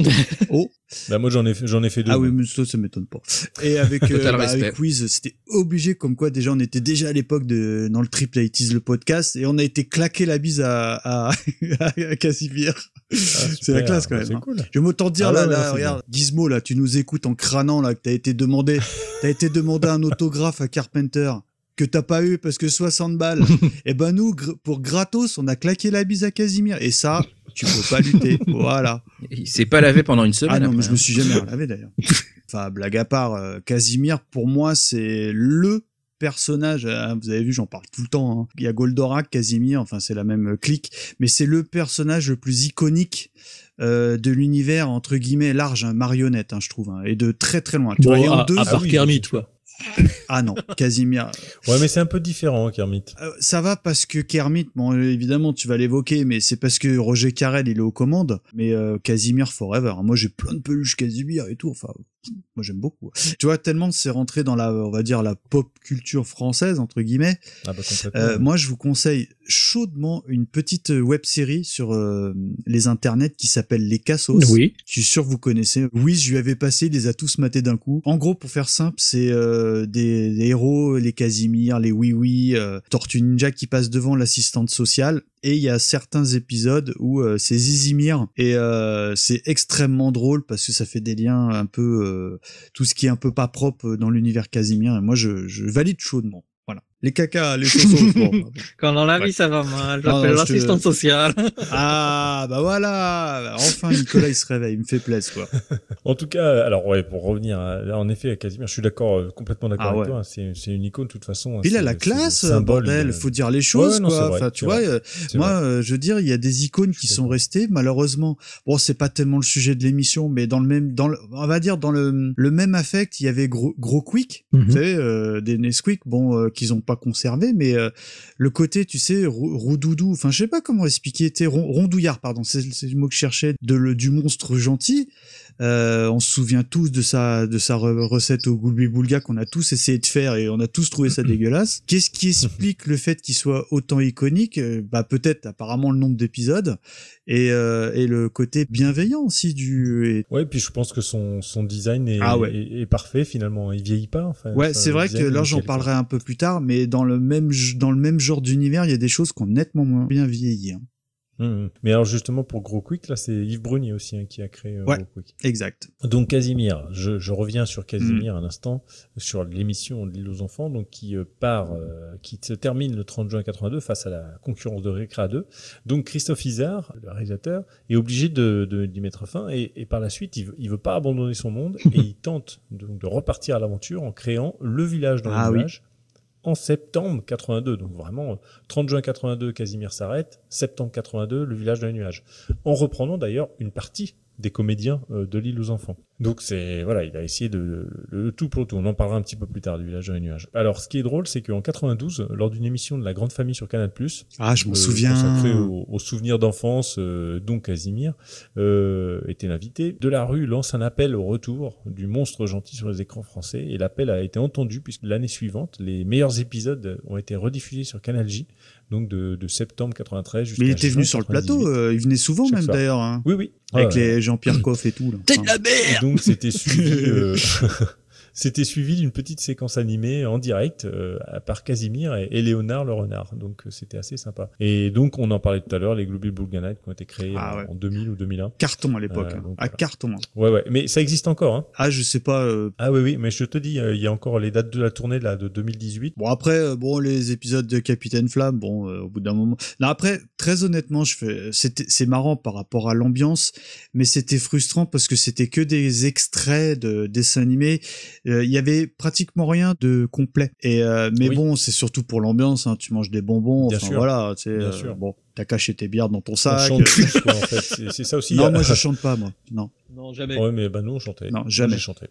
S3: oh.
S2: Bah moi j'en ai j'en ai fait deux.
S3: Ah oui, mais ça ça m'étonne pas. Et avec euh, bah, avec Quiz, c'était obligé comme quoi déjà on était déjà à l'époque de dans le Triple 80 le podcast et on a été claqué la bise à à, à Casimir. Ah, c'est la classe quand même. Hein. Cool. Je m'autant dire ah là, là regarde, Gizmo là, tu nous écoutes en crânant là que t'as été demandé, t'as été demandé un autographe à Carpenter que t'as pas eu parce que 60 balles. et eh ben nous, pour gratos, on a claqué la bise à Casimir. Et ça, tu peux pas lutter. voilà.
S12: Il s'est pas lavé pendant une semaine.
S3: Ah non, mais je me hein. suis jamais lavé d'ailleurs. enfin, blague à part, euh, Casimir, pour moi, c'est le personnage, hein, vous avez vu, j'en parle tout le temps. Hein. Il y a Goldorak, Casimir, enfin c'est la même euh, clique, mais c'est le personnage le plus iconique euh, de l'univers entre guillemets large, marionnette, je trouve, et de très très loin.
S4: Tu vois, à, deux, à part Kermit, quoi.
S3: Ah non, Casimir.
S2: Ouais, mais c'est un peu différent, Kermit.
S3: Euh, ça va parce que Kermit, bon, évidemment, tu vas l'évoquer, mais c'est parce que Roger Carrel, il est aux commandes. Mais euh, Casimir Forever. Moi, j'ai plein de peluches Casimir et tout. Enfin, moi j'aime beaucoup. Tu vois, tellement c'est rentré dans la, on va dire, la pop culture française, entre guillemets.
S2: Ah bah,
S3: euh, moi, je vous conseille chaudement une petite web série sur euh, les internets qui s'appelle Les Cassos.
S4: Oui.
S3: Je suis sûr que vous connaissez. Oui, je lui avais passé, il les a tous matés d'un coup. En gros, pour faire simple, c'est euh, des, héros, les Casimir, les Oui Oui, euh, Tortue Ninja qui passent devant l'assistante sociale et il y a certains épisodes où euh, c'est Zizimir et euh, c'est extrêmement drôle parce que ça fait des liens un peu euh, tout ce qui est un peu pas propre dans l'univers Casimir et moi je, je valide chaudement. Voilà. Les caca, les chaussons.
S4: Quand dans la vie ça va mal, j'appelle l'assistante sociale.
S3: ah bah voilà, enfin Nicolas il se réveille, il me fait plaisir quoi.
S2: en tout cas, alors ouais, pour revenir, là en effet à Casimir, je suis d'accord, euh, complètement d'accord ah avec toi. Hein, c'est une icône de toute façon.
S3: Il a la classe, bordel, faut dire les choses quoi. enfin tu vois, euh, moi euh, je veux dire, il y a des icônes qui sont restées malheureusement. Bon, c'est pas tellement le sujet de l'émission, mais dans le même, dans le, on va dire dans le, le même affect, il y avait gros, gros Quick, vous mhm. savez, des Nesquik, bon, qu'ils ont pas conservé, mais euh, le côté, tu sais, roudoudou, enfin je sais pas comment expliquer, rondouillard, pardon, c'est le mot que je cherchais, de le, du monstre gentil. Euh, on se souvient tous de sa de sa recette au goulbi boulga qu'on a tous essayé de faire et on a tous trouvé ça dégueulasse. Qu'est-ce qui explique le fait qu'il soit autant iconique? Euh, Bah peut-être apparemment le nombre d'épisodes et euh, et le côté bienveillant aussi du.
S2: Et... Ouais, puis je pense que son son design est, ah est, parfait finalement. Il vieillit pas. Enfin,
S3: ouais, c'est vrai que là j'en parlerai un peu plus tard, mais dans le même dans le même genre d'univers, il y a des choses qui ont nettement moins bien vieilli. Hein.
S2: Mmh. Mais alors justement pour Gros Quick, là c'est Yves Brunier aussi hein, qui a créé euh,
S3: ouais,
S2: Gros Quick.
S3: Exact.
S2: Donc Casimir, je, je reviens sur Casimir mmh. un instant, sur l'émission de l'île aux enfants, donc qui euh, part, euh, qui se termine le 30 juin 82 face à la concurrence de Récra 2. Donc Christophe Isard, le réalisateur, est obligé de, de, d'y mettre fin et, et, par la suite il veut, il veut pas abandonner son monde et il tente de, de repartir à l'aventure en créant le village dans
S3: ah,
S2: le village. En septembre 82. Donc vraiment, 30 juin 82, Casimir s'arrête. Septembre 82, le village dans les nuages. En reprenant d'ailleurs une partie des comédiens de l'île aux enfants. Donc c'est voilà, il a essayé de le tout pour le tout. On en parlera un petit peu plus tard du village dans les nuages. Alors ce qui est drôle, c'est qu'en 92, lors d'une émission de la Grande Famille sur Canal+,
S3: ah je m'en euh, souviens,
S2: consacrée aux, aux souvenirs d'enfance, euh, dont Casimir euh, était l'invité. De la rue lance un appel au retour du monstre gentil sur les écrans français et l'appel a été entendu puisque l'année suivante, les meilleurs épisodes ont été rediffusés sur Canal J donc de, de septembre 93 jusqu'à
S3: Mais il était venu sur le plateau, euh, il venait souvent même d'ailleurs. Hein,
S2: oui, oui.
S3: Avec ah, les Jean-Pierre Coff et tout.
S4: T'es de la merde
S2: Donc c'était suivi... C'était suivi d'une petite séquence animée en direct euh, par Casimir et, et, Léonard le renard. Donc euh, c'était assez sympa. Et donc on en parlait tout à l'heure, les Globule Bulganite qui ont été créés
S3: ah,
S2: en,
S3: ouais.
S2: en 2000 ou 2001.
S3: Carton à l'époque. Euh, à voilà. carton.
S2: Ouais ouais, mais ça existe encore. Hein.
S3: Ah je sais pas. Euh...
S2: Ah oui oui, mais je te dis, il y a encore les dates de la tournée là de 2018.
S3: Bon après, bon les épisodes de Capitaine Flamme, bon au bout d'un moment. Non après, très honnêtement, je fais, c'était c'est marrant par rapport à l'ambiance, mais c'était frustrant parce que c'était que des extraits de dessins animés. Il y avait pratiquement rien de complet. Et euh, mais oui. bon, c'est surtout pour l'ambiance. Hein, tu manges des bonbons.
S2: Bien
S3: enfin
S2: sûr.
S3: voilà.
S2: Bien
S3: euh,
S2: sûr.
S3: Bon, t'as caché tes bières dans ton sac.
S2: On chante tous, quoi, en fait. C'est ça aussi.
S3: Non, moi je chante pas, moi. Non.
S4: Non, jamais.
S2: Ouais, mais bah nous on chantait.
S3: Non, jamais.
S2: J'ai chanté.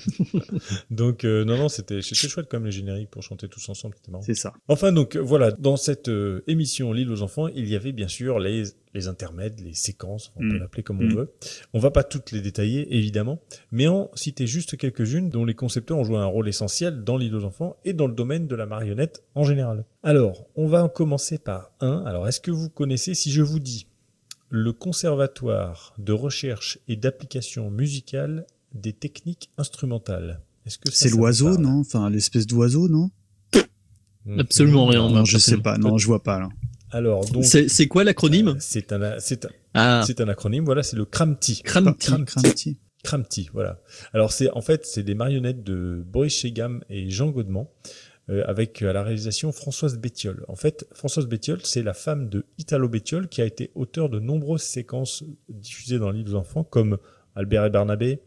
S2: donc euh, non, non, c'était c'était chouette comme les génériques pour chanter tous ensemble, c'était marrant.
S3: C'est ça.
S2: Enfin donc voilà, dans cette euh, émission L'île aux enfants, il y avait bien sûr les les intermèdes, les séquences, on mmh. peut l'appeler comme on mmh. veut. On va pas toutes les détailler évidemment, mais en citer juste quelques-unes dont les concepteurs ont joué un rôle essentiel dans L'île aux enfants et dans le domaine de la marionnette en général. Alors, on va commencer par un. Alors, est-ce que vous connaissez si je vous dis le Conservatoire de recherche et d'application musicale des techniques instrumentales. Est-ce que
S3: c'est l'oiseau, non? Enfin, l'espèce d'oiseau, non?
S4: Absolument rien.
S3: Non, je sais pas. Non, je vois pas là.
S2: Alors, donc.
S4: C'est quoi l'acronyme?
S2: Euh, C'est un, c'est un,
S4: ah.
S2: c'est un acronyme. Voilà, c'est le CRAMTI.
S4: CRAMTI.
S3: CRAMTI.
S2: CRAMTI. Voilà. Alors, c'est en fait, c'est des marionnettes de Boris Chegam et Jean Godement. Euh, avec à la réalisation Françoise Bettiol. En fait, Françoise Bettiol, c'est la femme de Italo Bettiol qui a été auteur de nombreuses séquences diffusées dans l'île aux enfants, comme Albert et Barnabé,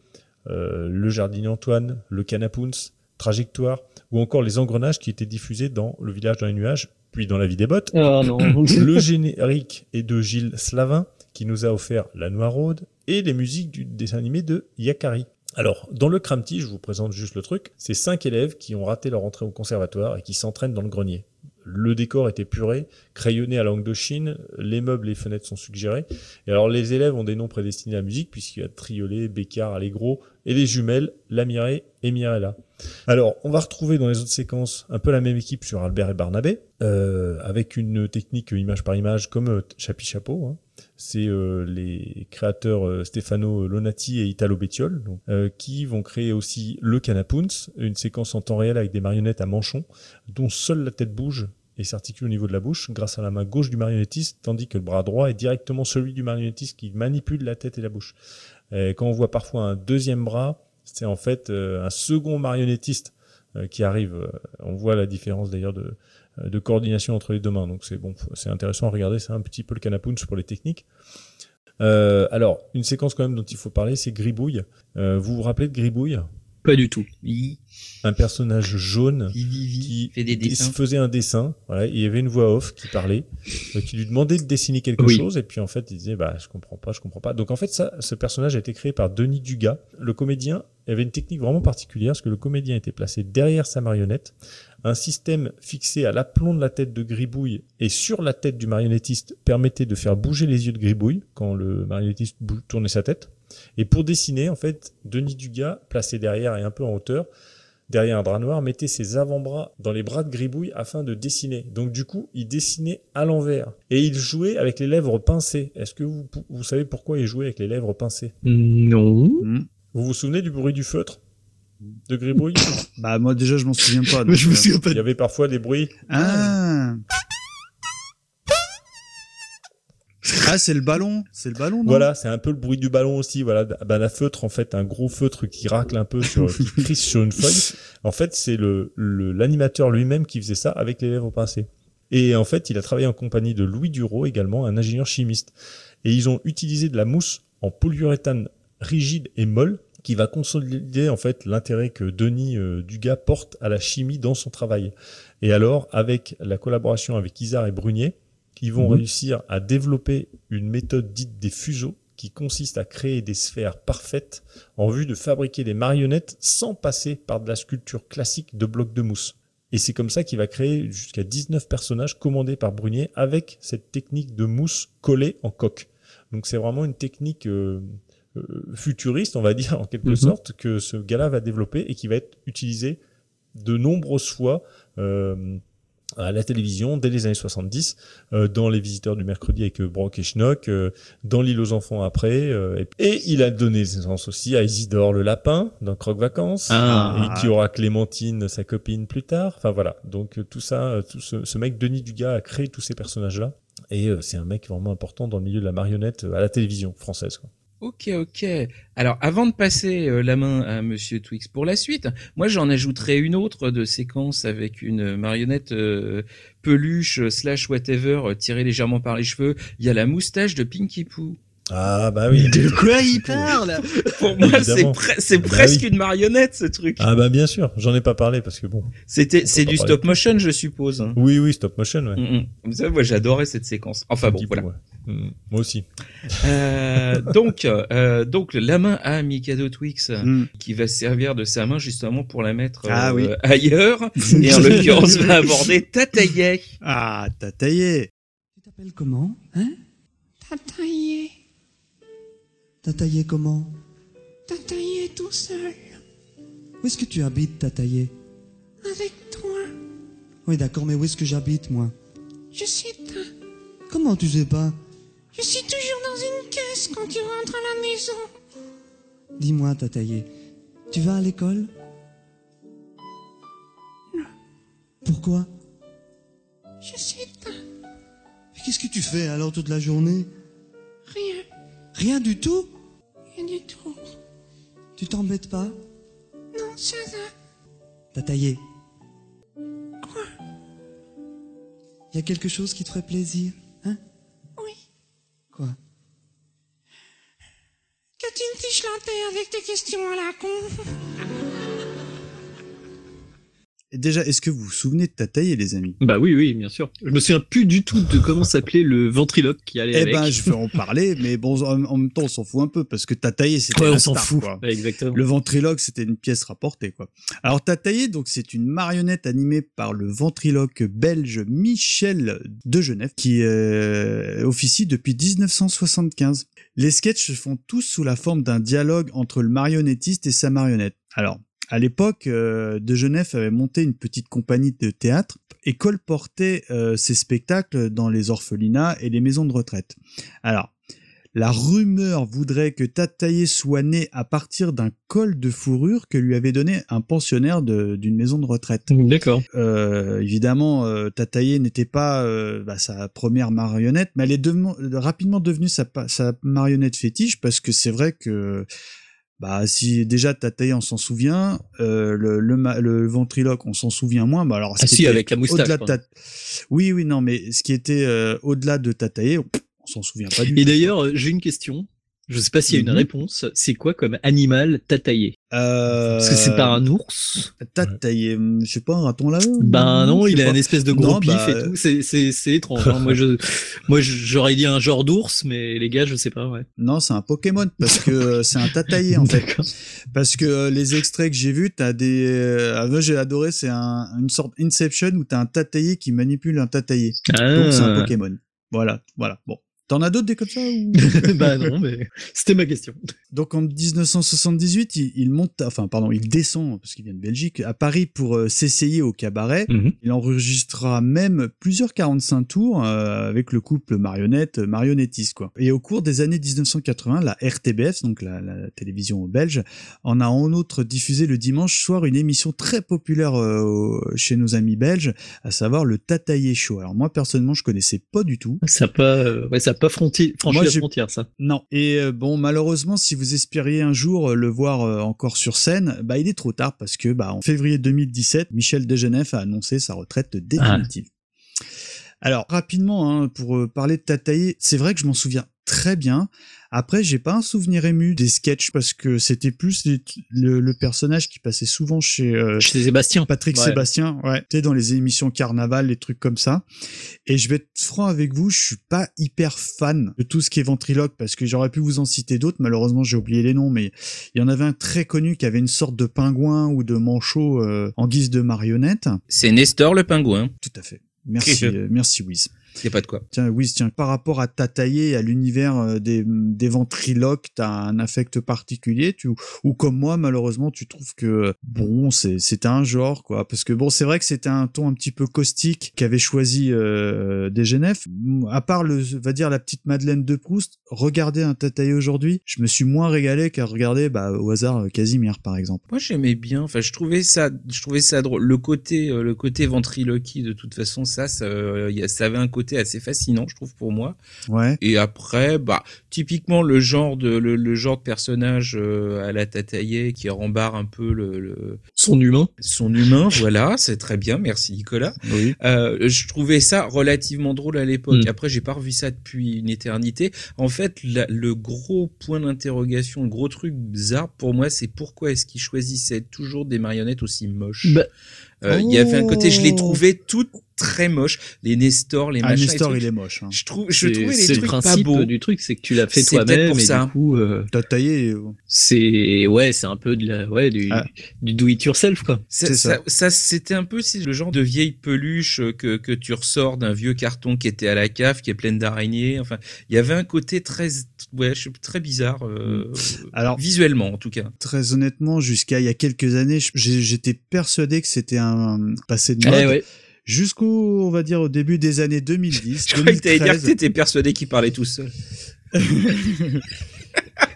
S2: euh, Le Jardinier Antoine, Le Canapouns, Trajectoire, ou encore Les Engrenages qui étaient diffusés dans Le Village dans les Nuages, puis dans La Vie des Bottes.
S4: Oh, non.
S2: le générique est de Gilles Slavin, qui nous a offert La Noiraude, et les musiques du dessin animé de Yakari. Alors, dans le Cramty, je vous présente juste le truc, c'est cinq élèves qui ont raté leur entrée au conservatoire et qui s'entraînent dans le grenier. Le décor est épuré, crayonné à langue de Chine, les meubles et les fenêtres sont suggérés. Et alors, les élèves ont des noms prédestinés à la musique, puisqu'il y a Triolet, Bécard, Allegro, et les jumelles, Lamiré et Mirella. Alors, on va retrouver dans les autres séquences un peu la même équipe sur Albert et Barnabé, euh, avec une technique image par image comme euh, Chapi Chapeau. Hein. C'est euh, les créateurs euh, Stefano Lonati et Italo Bettiol, euh, qui vont créer aussi le Canapuns, une séquence en temps réel avec des marionnettes à manchon, dont seule la tête bouge et s'articule au niveau de la bouche grâce à la main gauche du marionnettiste, tandis que le bras droit est directement celui du marionnettiste qui manipule la tête et la bouche. Et quand on voit parfois un deuxième bras, c'est en fait un second marionnettiste qui arrive. On voit la différence d'ailleurs de, de coordination entre les deux mains. Donc c'est bon, c'est intéressant à regarder. C'est un petit peu le canapoun pour les techniques. Euh, alors, une séquence quand même dont il faut parler, c'est Gribouille. Euh, vous vous rappelez de Gribouille?
S4: Pas du tout.
S1: Oui.
S2: Un personnage jaune qui
S1: fait des dessins.
S2: faisait un dessin. Voilà, il y avait une voix off qui parlait, euh, qui lui demandait de dessiner quelque chose, et puis en fait il disait bah je comprends pas, je comprends pas. Donc en fait ça, ce personnage a été créé par Denis Dugas. Le comédien avait une technique vraiment particulière, parce que le comédien était placé derrière sa marionnette, un système fixé à l'aplomb de la tête de Gribouille et sur la tête du marionnettiste permettait de faire bouger les yeux de Gribouille quand le marionnettiste tournait sa tête. Et pour dessiner, en fait, Denis Dugas, placé derrière et un peu en hauteur, derrière un drap noir, mettait ses avant-bras dans les bras de Gribouille afin de dessiner. Donc du coup, il dessinait à l'envers. Et il jouait avec les lèvres pincées. Est-ce que vous, vous savez pourquoi il jouait avec les lèvres pincées?
S4: Non.
S2: Vous vous souvenez du bruit du feutre? De Gribouille
S3: Bah moi déjà je m'en souviens pas.
S4: je me souviens pas.
S2: Il y avait parfois des bruits.
S3: Ah. Ah, c'est le ballon, c'est le ballon. Non?
S2: Voilà, c'est un peu le bruit du ballon aussi. Voilà, ben, la feutre en fait, un gros feutre qui racle un peu sur, qui crisse sur une feuille. En fait, c'est le l'animateur lui-même qui faisait ça avec les lèvres pincées. Et en fait, il a travaillé en compagnie de Louis Duro, également un ingénieur chimiste. Et ils ont utilisé de la mousse en polyuréthane rigide et molle qui va consolider en fait l'intérêt que Denis euh, Dugas porte à la chimie dans son travail. Et alors, avec la collaboration avec Isard et Brunier, ils vont mhm. réussir à développer une méthode dite des fuseaux qui consiste à créer des sphères parfaites en vue de fabriquer des marionnettes sans passer par de la sculpture classique de blocs de mousse. Et c'est comme ça qu'il va créer jusqu'à 19 personnages commandés par Brunier avec cette technique de mousse collée en coque. Donc c'est vraiment une technique euh, euh, futuriste, on va dire en quelque mhm. sorte, que ce gars-là va développer et qui va être utilisé de nombreuses fois euh, à la télévision dès les années 70, euh, dans Les Visiteurs du mercredi avec Brock et Schnock, dans L'île aux enfants après, et, il a donné naissance aussi à Isidore le lapin dans Croque Vacances, ah. et qui aura Clémentine, sa copine, plus tard. Enfin voilà, donc tout ça, tout ce, ce mec Denis Dugas a créé tous ces personnages-là, et c'est un mec vraiment important dans le milieu de la marionnette à la télévision française. Quoi.
S1: Ok, ok. Alors, avant de passer euh, la main à Monsieur Twix pour la suite, moi j'en ajouterai une autre de séquence avec une marionnette euh, peluche euh, slash whatever tirée légèrement par les cheveux. Il y a la moustache de Pinky Poo.
S2: Ah bah oui.
S4: De quoi il parle
S1: Pour moi, c'est bah presque une marionnette ce truc.
S2: Ah bah bien sûr, j'en ai pas parlé parce que bon.
S1: C'était c'est du stop motion, je suppose. Hein.
S2: Oui oui, stop motion. Ouais.
S1: Mm, mm. Vous savez, moi j'adorais cette séquence. Enfin bon, voilà.
S2: Mm, moi aussi.
S1: Euh, donc euh, donc la main à Mikado Twix qui va servir de sa main justement pour la mettre ah, oui. Euh, ailleurs et en l'occurrence va aborder Tataye.
S3: Ah Tataye.
S14: Tu t'appelles comment Hein?
S15: Tataye.
S14: T'as taillé comment
S15: T'as taillé tout seul.
S14: Où est-ce que tu habites, t'as taillé
S15: Avec toi.
S14: Oui, d'accord, mais où est-ce que j'habite, moi
S15: Je sais pas.
S14: Comment tu sais pas
S15: Je suis toujours dans une caisse quand tu rentres à la maison.
S14: Dis-moi, t'as taillé, tu vas à l'école
S15: Non.
S14: Pourquoi
S15: Je sais pas.
S14: Mais qu'est-ce que tu fais alors toute la journée?
S15: Rien.
S14: Rien du tout
S15: Rien du tout.
S14: Tu t'embêtes pas
S15: Non, ça va.
S14: T'as taillé
S15: Quoi?
S14: Y a quelque chose qui te ferait plaisir, hein?
S15: Oui.
S14: Quoi?
S15: Que tu me fiches avec tes questions à la con.
S3: Déjà, est-ce que vous vous souvenez de ta taille, les amis?
S4: Bah oui, oui, bien sûr. Je me souviens plus du tout de comment s'appelait le ventriloque qui allait
S3: eh
S4: avec.
S3: Eh ben, je vais en parler, mais bon, en, même temps, on s'en fout un peu parce que ta taillé, c'était
S4: ouais, on s'en fout. exactement.
S3: Le ventriloque, c'était une pièce rapportée, quoi. Alors, ta taillé, donc, c'est une marionnette animée par le ventriloque belge Michel de Genève qui euh, officie depuis 1975. Les sketchs se font tous sous la forme d'un dialogue entre le marionnettiste et sa marionnette. Alors, à l'époque, euh, De Genève avait monté une petite compagnie de théâtre et colportait euh, ses spectacles dans les orphelinats et les maisons de retraite. Alors, la rumeur voudrait que Tataillé soit né à partir d'un col de fourrure que lui avait donné un pensionnaire d'une maison de retraite.
S4: D'accord.
S3: Euh, évidemment, euh, Tataillé n'était pas euh, bah, sa première marionnette, mais elle est rapidement devenue sa, sa marionnette fétiche parce que c'est vrai que bah si déjà Tataï on s'en souvient, euh, le, le, le, ventriloque on s'en souvient moins. Bah alors
S4: ah si avec la moustache.
S3: Oui oui non mais ce qui était euh, au-delà de Tataï, on, on s'en souvient pas du
S4: tout. Et d'ailleurs j'ai une question. Je sais pas s'il y a une mhm. réponse. C'est quoi comme animal tataillé euh... Parce que c'est pas un ours.
S3: Tataillé, je sais pas, un raton là
S4: Ben non, il a une espèce de gros pif et bah, tout. C'est c'est c'est étrange. Hein. moi je moi j'aurais dit un genre d'ours, mais les gars je sais pas. Ouais.
S3: Non, c'est un Pokémon parce que euh, c'est un tataillé en fait. Parce que euh, les extraits que j'ai vus, t'as des. Euh, moi j'ai adoré, c'est un, une sorte Inception où t'as un tataillé qui manipule un tataillé. Ah. Donc c'est un Pokémon. Voilà, voilà. Bon, T'en as d'autres des comme ça ou...
S4: Bah non, mais c'était ma question.
S3: Donc en 1978, il, monte, enfin pardon, il descend parce qu'il vient de Belgique à Paris pour euh, s'essayer au cabaret. Mhm. Il enregistrera même plusieurs 45 tours euh, avec le couple marionnette marionnettiste quoi. Et au cours des années 1980, la RTBF, donc la, télévision belge, en a en outre diffusé le dimanche soir une émission très populaire euh, chez nos amis belges, à savoir le Tataillé Show. Alors moi personnellement, je connaissais pas du tout.
S4: Ça pas, ouais, ça pas franchi, franchi la frontière, ça.
S3: Non. Et euh, bon, malheureusement, si vous espériez un jour le voir encore sur scène, bah il est trop tard parce que bah en février 2017, Michel Degenef a annoncé sa retraite définitive. Alors rapidement, hein, pour euh, parler de Tataï, c'est vrai que je m'en souviens très bien. Après, j'ai pas un souvenir ému des sketchs parce que c'était plus le, personnage qui passait souvent chez,
S4: euh, chez Sébastien.
S3: Patrick Sébastien, ouais, tu dans les émissions carnaval, les trucs comme ça. Et je vais être franc avec vous, je suis pas hyper fan de tout ce qui est ventriloque parce que j'aurais pu vous en citer d'autres. Malheureusement, j'ai oublié les noms, mais il y en avait un très connu qui avait une sorte de pingouin ou de manchot euh, en guise de marionnette.
S1: C'est Nestor le pingouin.
S3: Tout à fait. Merci, euh, merci Wiz.
S1: Il n'y a pas de quoi.
S3: Tiens, oui, tiens, par rapport à Tataillé, à l'univers euh, des, des ventriloques, t'as un affect particulier, tu, ou comme moi, malheureusement, tu trouves que, bon, c'est, c'était un genre, quoi. Parce que bon, c'est vrai que c'était un ton un petit peu caustique qu'avait choisi euh, des. À part le, va dire la petite Madeleine de Proust, regarder un Tataillé aujourd'hui, je me suis moins régalé qu'à regarder, bah, au hasard, euh, Casimir, par exemple.
S1: Moi, j'aimais bien. Enfin, je trouvais ça, je trouvais ça drôle. Le côté, euh, le côté ventriloquie, de toute façon, ça, ça, ça avait un côté assez fascinant, je trouve pour moi.
S3: Ouais.
S1: Et après, bah typiquement le genre de le, genre de personnage euh, à la Tataillé qui rembarre un peu le,
S4: son humain.
S1: Son humain, voilà, c'est très bien, merci Nicolas.
S3: Oui.
S1: Euh, je trouvais ça relativement drôle à l'époque. Mm. Après, j'ai pas revu ça depuis une éternité. En fait, le gros point d'interrogation, le gros truc bizarre pour moi, c'est pourquoi est-ce qu'il choisissait toujours des marionnettes aussi moches?
S4: Bah,
S1: euh, il y avait un côté, je les trouvais toutes très moches. Les Nestor, les ah, machins.
S3: Nestor, il est moche. Hein.
S1: Je trouve, je trouvais les
S4: trucs
S1: pas beaux.
S4: du truc, c'est que tu l'as fait toi-même et ça. du coup, euh,
S3: t'as taillé. Euh.
S4: C'est ouais, c'est un peu de la, ouais, du, ah. du do it yourself quoi.
S1: C'est ça. Ça, c'était un peu le genre de vieille peluche que que tu ressors d'un vieux carton qui était à la cave, qui est pleine d'araignées. Enfin, il y avait un côté très, ouais, très bizarre. Euh, mm. Alors visuellement en tout cas.
S3: Très honnêtement, jusqu'à il y a quelques années, j'étais persuadé que c'était un passé de mode.
S4: Eh
S3: jusqu'au, on va dire, au début des années 2010.
S1: Je croyais que t'allais dire que t'étais persuadé qu'il parlait tout seul.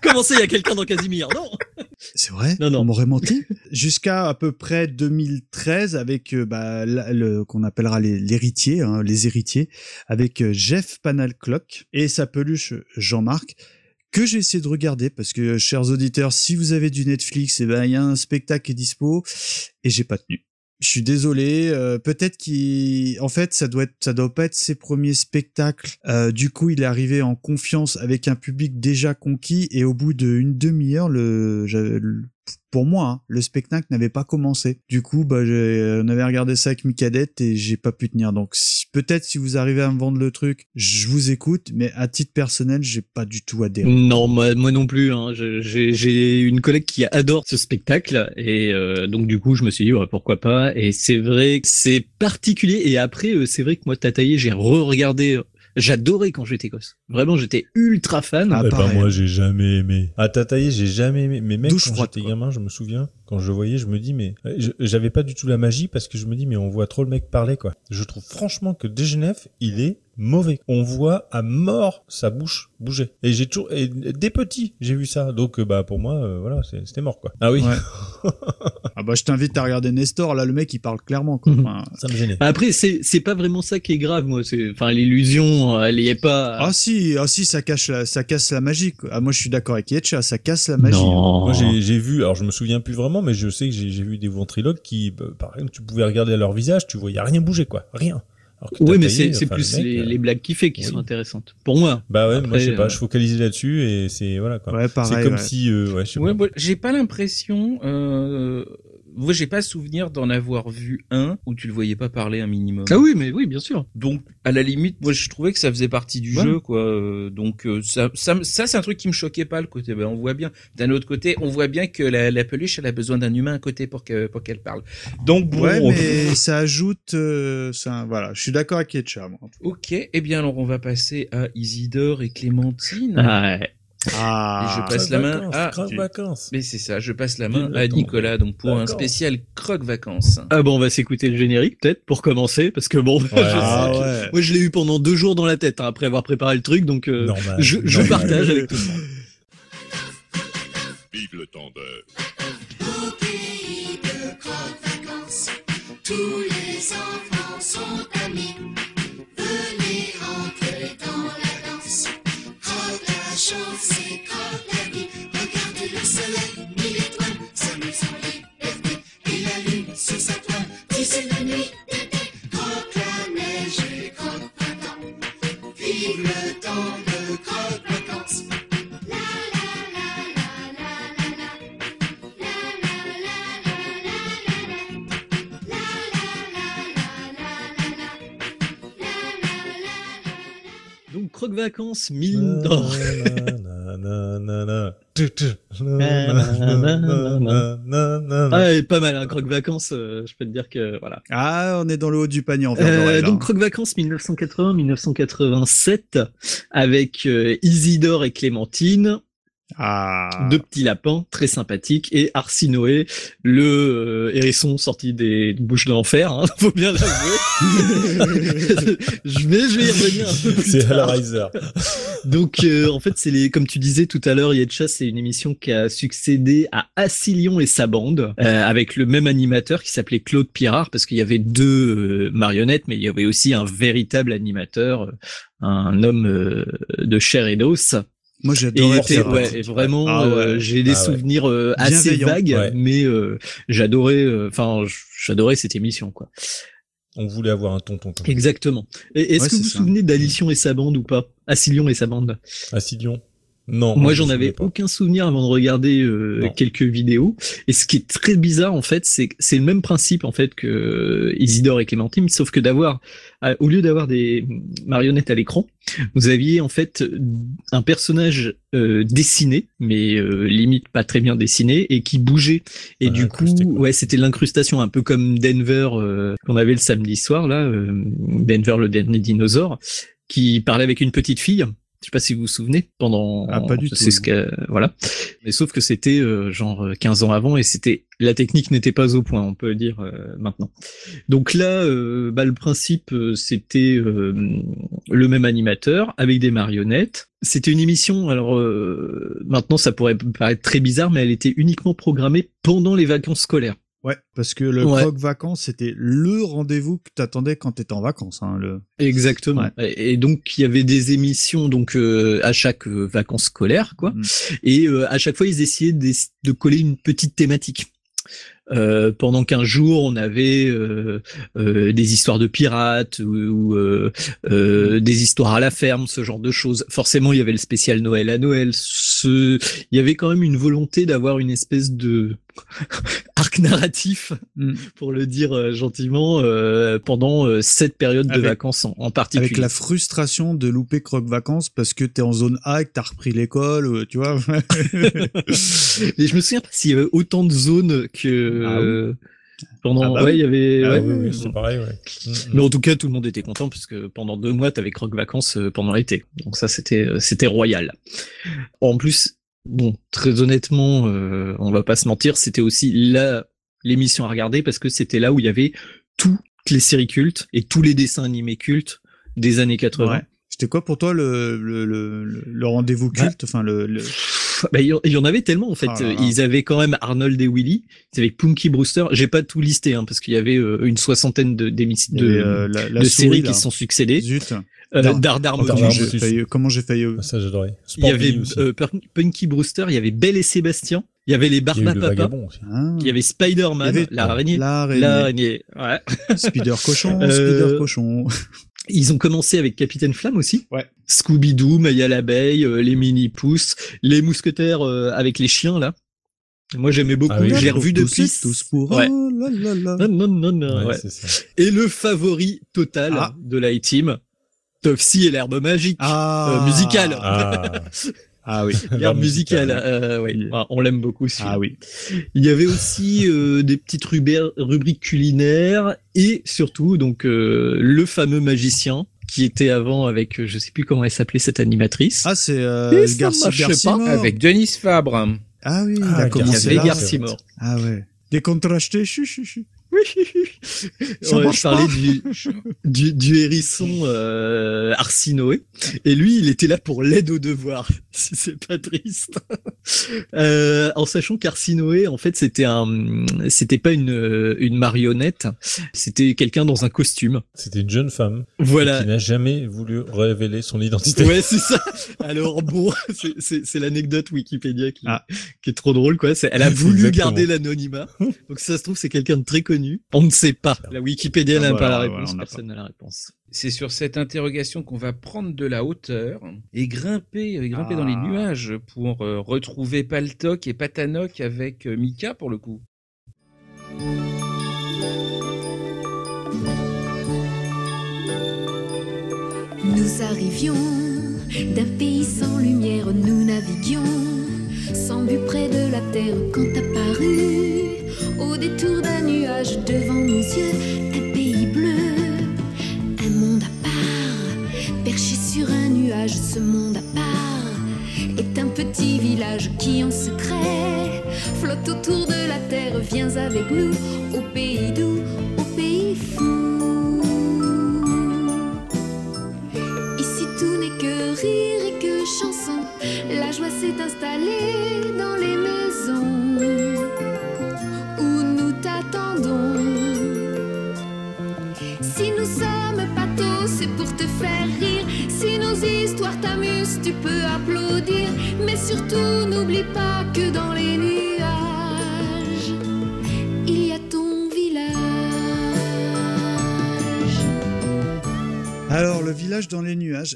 S4: Comment ça, il y a quelqu'un dans Casimir? Non
S3: C'est vrai?
S4: Non, non.
S3: On m'aurait menti. Jusqu'à à peu près 2013 avec euh, bah, le qu'on appellera l'héritier, hein, les héritiers, avec euh, Jeff Panalclock et sa peluche Jean-Marc que j'ai essayé de regarder parce que chers auditeurs, si vous avez du Netflix, eh ben il y a un spectacle qui est dispo et j'ai pas tenu. Je suis désolé. Euh, peut-être qu'il, en fait, ça doit doit pas être ses premiers spectacles. Euh, du coup, il est arrivé en confiance avec un public déjà conquis et au bout d'une demi-heure, le, pour moi, hein, le spectacle n'avait pas commencé. Du coup, bah, on avait regardé ça avec Micadette et j'ai pas pu tenir. Donc, peut-être si vous arrivez à me vendre le truc, je vous écoute, mais à titre personnel, j'ai pas du tout adhéré.
S4: Non, moi, moi non plus. Hein. J'ai une collègue qui adore ce spectacle et euh, donc du coup, je me suis dit pourquoi pas. Et c'est vrai c'est particulier. Et après, euh, c'est vrai que moi, Tataillé, j'ai re-regardé J'adorais quand j'étais gosse. Vraiment, j'étais ultra fan.
S2: Ah, bah, moi, j'ai jamais aimé. Ah, Tataillé, j'ai jamais aimé. Mais même quand j'étais gamin, je me souviens, quand je le voyais, je me dis, mais j'avais pas du tout la magie parce que je me dis, mais on voit trop le mec parler, quoi. Je trouve franchement que Degenef, il est mauvais. On voit à mort sa bouche bouger. Et j'ai toujours, et des petits, j'ai vu ça. Donc, euh, bah, pour moi, euh, voilà, c'était mort, quoi. Ah oui.
S3: ah bah, je t'invite à regarder Nestor. Là, le mec, il parle clairement, quoi.
S4: Mhm. ça me gênait. Après, c'est, c'est pas vraiment ça qui est grave, moi. C'est, enfin, l'illusion, elle y est pas.
S3: Ah si, ah si, ça cache la, ça casse la magie. Ah, moi, je suis d'accord avec Yetcha, ça casse la magie.
S4: Non.
S2: Moi, j'ai vu, alors je me souviens plus vraiment, mais je sais que j'ai vu des ventriloques qui, bah, par exemple, tu pouvais regarder à leur visage, tu voyais rien bouger, quoi. Rien.
S4: Oui, mais c'est plus les, les, blagues qu'il fait qui sont intéressantes. Pour moi.
S2: Bah ouais, moi je sais pas, euh, je focalisais là-dessus et c'est voilà quoi.
S3: Ouais,
S2: c'est comme si, euh, ouais, je sais
S1: pas. j'ai pas l'impression. Moi, j'ai pas souvenir d'en avoir vu un où tu le voyais pas parler un minimum.
S4: Ah oui, mais oui, bien sûr.
S1: Donc, à la limite, moi, je trouvais que ça faisait partie du jeu, quoi. Euh, donc, euh, ça, ça, ça c'est un truc qui me choquait pas, le côté. Ben, on voit bien. D'un autre côté, on voit bien que la, la peluche, elle a besoin d'un humain à côté pour que pour qu'elle parle. Donc, bon,
S3: ouais, mais ça ajoute, euh, ça, voilà. Je suis d'accord avec Ketcha, moi.
S1: Ok, eh bien, alors on va passer à Isidore et Clémentine.
S4: Ah, ouais.
S1: Ah, et je passe la main à
S2: vacances.
S1: Mais c'est ça, je passe la main à Nicolas donc pour un spécial croque vacances.
S4: Ah bon, on va s'écouter le générique peut-être pour commencer parce que bon,
S3: ah
S4: moi je l'ai eu pendant deux jours dans la tête hein, après avoir préparé le truc donc euh, je, je partage avec tout le monde. Vive le Au pays de croque vacances, tous les enfants sont amis. Venez rentrer dans la danse.
S13: chaud, c'est croque tisse une nuit. Croque la neige et croque printemps. Vive le temps de croque vacances. La la la la la la la. La la la la la la la. La la la la la la la.
S4: Donc croque vacances, d'or. Ah, et pas mal, hein, croque vacances. euh, je peux te dire que voilà.
S3: Ah, on est dans le haut du panier en
S4: Euh,
S3: verre
S4: donc Croque Vacances 1980-1987 avec euh, Isidore et Clémentine.
S3: Ah.
S4: Deux petits lapins très sympathiques et Arsinoé, le euh, hérisson sorti des bouches de l'enfer, hein, faut bien l'avouer. je vais, je vais y revenir un peu plus
S2: C'est. Hellraiser.
S4: Donc euh, en fait c'est les comme tu disais tout à l'heure Yetcha c'est une émission qui a succédé à Assilion et sa bande euh, avec le même animateur qui s'appelait Claude Pirard parce qu'il y avait deux euh, marionnettes mais il y avait aussi un véritable animateur euh, un homme euh, de chair et d'os.
S3: Moi,
S4: Et il
S3: j'adorais
S4: ouais, vraiment,
S3: Ah ouais.
S4: euh, j'ai des
S2: Ah
S4: souvenirs euh, assez vagues,
S2: Ouais.
S4: mais euh, j'adorais, euh, enfin, j'adorais cette émission, quoi.
S2: On voulait avoir un tonton comme
S4: Exactement. Et Est-ce
S3: Ouais,
S4: que vous vous souvenez d'Alition et sa bande ou pas? Assilion et sa bande
S2: Assilion. Non.
S4: Moi,
S2: je
S4: j'en avais aucun souvenir avant de regarder euh, quelques vidéos. Et ce qui est très bizarre, en fait, c'est c'est le même principe en fait que Isidore et Clémentine, sauf que d'avoir, euh, au lieu d'avoir des marionnettes à l'écran, vous aviez en fait un personnage euh, dessiné, mais euh, limite pas très bien dessiné, et qui bougeait. Et
S2: Ah,
S4: du coup, ouais, c'était l'incrustation, un peu comme Denver euh, qu'on avait le samedi soir là, euh, Denver le dernier dinosaure, qui parlait avec une petite fille. Je sais pas si vous vous souvenez pendant
S3: Ah, pas du
S4: c'est
S3: tout,
S4: ce que voilà. Mais sauf que c'était euh, genre 15 ans avant et c'était la technique n'était pas au point on peut le dire euh, maintenant. Donc là euh, bah, le principe euh, c'était euh, le même animateur avec des marionnettes. C'était une émission alors euh, maintenant ça pourrait paraître très bizarre mais elle était uniquement programmée pendant les vacances scolaires
S3: Ouais, parce que le
S4: Ouais.
S3: vacances, c'était le rendez-vous que t'attendais quand t'étais en vacances. Hein, le...
S4: Exactement.
S3: Ouais.
S4: Et, donc il y avait des émissions donc euh, à chaque euh, vacances scolaires quoi.
S3: Mm.
S4: Et euh, à chaque fois ils essayaient de, de coller une petite thématique. Euh, pendant 15 jours, on avait euh, euh, des histoires de pirates ou, ou, euh, euh, des histoires à la ferme, ce genre de choses. Forcément, il y avait le spécial Noël à Noël. Ce... Il y avait quand même une volonté d'avoir une espèce de arc narratif,
S3: Mm.
S4: pour le dire euh, gentiment, euh, pendant euh, cette période de vacances en, en particulier.
S3: Avec la frustration de louper croque vacances parce que t'es en zone A et que t'as repris l'école, tu vois.
S4: Et je me souviens pas s'il y avait autant de zones que
S3: Ah oui.
S4: euh, pendant.
S3: Ah bah
S4: ouais,
S3: oui.
S4: il y avait.
S2: Ah
S4: ouais,
S2: oui, oui, pareil, ouais. Mm, mm.
S4: Mais en tout cas, tout le monde était content puisque pendant deux mois, t'avais croque vacances euh, pendant l'été. Donc ça, c'était euh, c'était royal. En plus, bon, très honnêtement, euh, on va pas se mentir, c'était aussi là l'émission à regarder parce que c'était là où il y avait toutes les séries cultes et tous les dessins animés cultes des années 80.
S3: Ouais. C'était quoi pour toi le, le, le, le- rendez-vous
S4: Bah,
S3: culte Enfin, le, le...
S4: Bah, il y en- avait tellement en fait.
S3: Ah là.
S4: Ils avaient quand même Arnold et Willy. Ils avaient Punky Brewster. J'ai pas tout listé hein, parce qu'il y avait euh, une soixantaine de,
S3: avait,
S4: de,
S3: euh, la, la
S4: de
S3: souris,
S4: séries
S3: là.
S4: qui se sont succédées.
S3: Zut.
S4: Euh,
S3: Dar-
S4: Dardar.
S3: J'ai failli- comment j'ai failli.
S2: Ah, Ça, j'adorais.
S4: Il y avait euh, Pun- Punky Brewster. Il y avait Belle et Sébastien. Il y avait les
S2: Il
S4: Barbapapa.
S2: aussi.
S3: Ah.
S4: Il y avait Spider-Man,
S3: Il
S4: l'araignée.
S3: L'araignée.
S4: L'araignée. Ouais.
S3: Spider cochon,
S4: Euh,
S3: Spider cochon.
S4: Ils ont commencé avec Capitaine Flamme aussi.
S3: Ouais.
S4: Scooby-Doo, Maya l'abeille, euh, les mini-pousses, les mousquetaires euh, avec les chiens là. Moi j'aimais beaucoup.
S2: Ah oui, oui.
S4: revu
S3: Tous
S4: depuis.
S3: et tous pour
S4: Ouais.
S3: oh là là là.
S4: Non, non, non, non,
S2: Ouais,
S4: ouais.
S2: c'est ça.
S4: Et le favori total
S3: Ah.
S4: de la team Tofsy et l'herbe magique.
S3: Ah.
S4: Euh, musicale.
S2: Ah,
S3: Ah oui.
S4: L'herbe musicale. euh, oui.
S3: Il-
S4: Ah, on l'aime beaucoup.
S3: Ah oui.
S4: Il y avait aussi euh, des petites rubriques, culinaires et surtout donc euh, le fameux magicien qui était avant avec euh, je sais plus comment elle s'appelait cette animatrice.
S3: Ah, c'est euh,
S4: Et ça
S3: Garci
S4: marchait
S3: Garcimore.
S1: Avec Denis Fabre.
S3: Ah oui, il
S2: Ah,
S3: a
S2: Garci-
S4: il y
S3: commencé
S4: avait. Garcimore.
S3: Ah ouais. Chu chu chu.
S4: On va parler du, du, du, hérisson euh, Arsinoé. Et lui, il était là pour l'aide aux devoirs. c'est pas triste. euh, en sachant qu'Arsinoé, en fait, c'était un, c'était pas une, une marionnette. C'était quelqu'un dans un costume.
S2: C'était une jeune femme.
S4: Voilà.
S2: Qui n'a jamais voulu révéler son identité.
S4: Ouais, c'est ça. Alors bon, c'est l'anecdote Wikipédia qui, ah. qui est trop drôle, quoi. Elle a voulu garder l'anonymat. Donc ça se trouve, c'est quelqu'un de très connu. On ne sait pas. La Wikipédia ah, n'a pas la réponse. Personne n'a la réponse.
S1: C'est sur cette interrogation qu'on va prendre de la hauteur et grimper, grimper dans les ah. nuages pour euh, retrouver Paltok et Patanok avec euh, Mika pour le coup.
S16: Nous arrivions d'un pays sans lumière, nous naviguions sans but près de la terre quand apparu au détour d'un nuage devant nos yeux un pays bleu, un monde à part, perché sur un nuage, ce monde à part est un petit village qui en secret flotte autour de la terre, viens avec nous au pays doux, au pays fou. Ici tout n'est que rire et que chanson, la joie s'est installée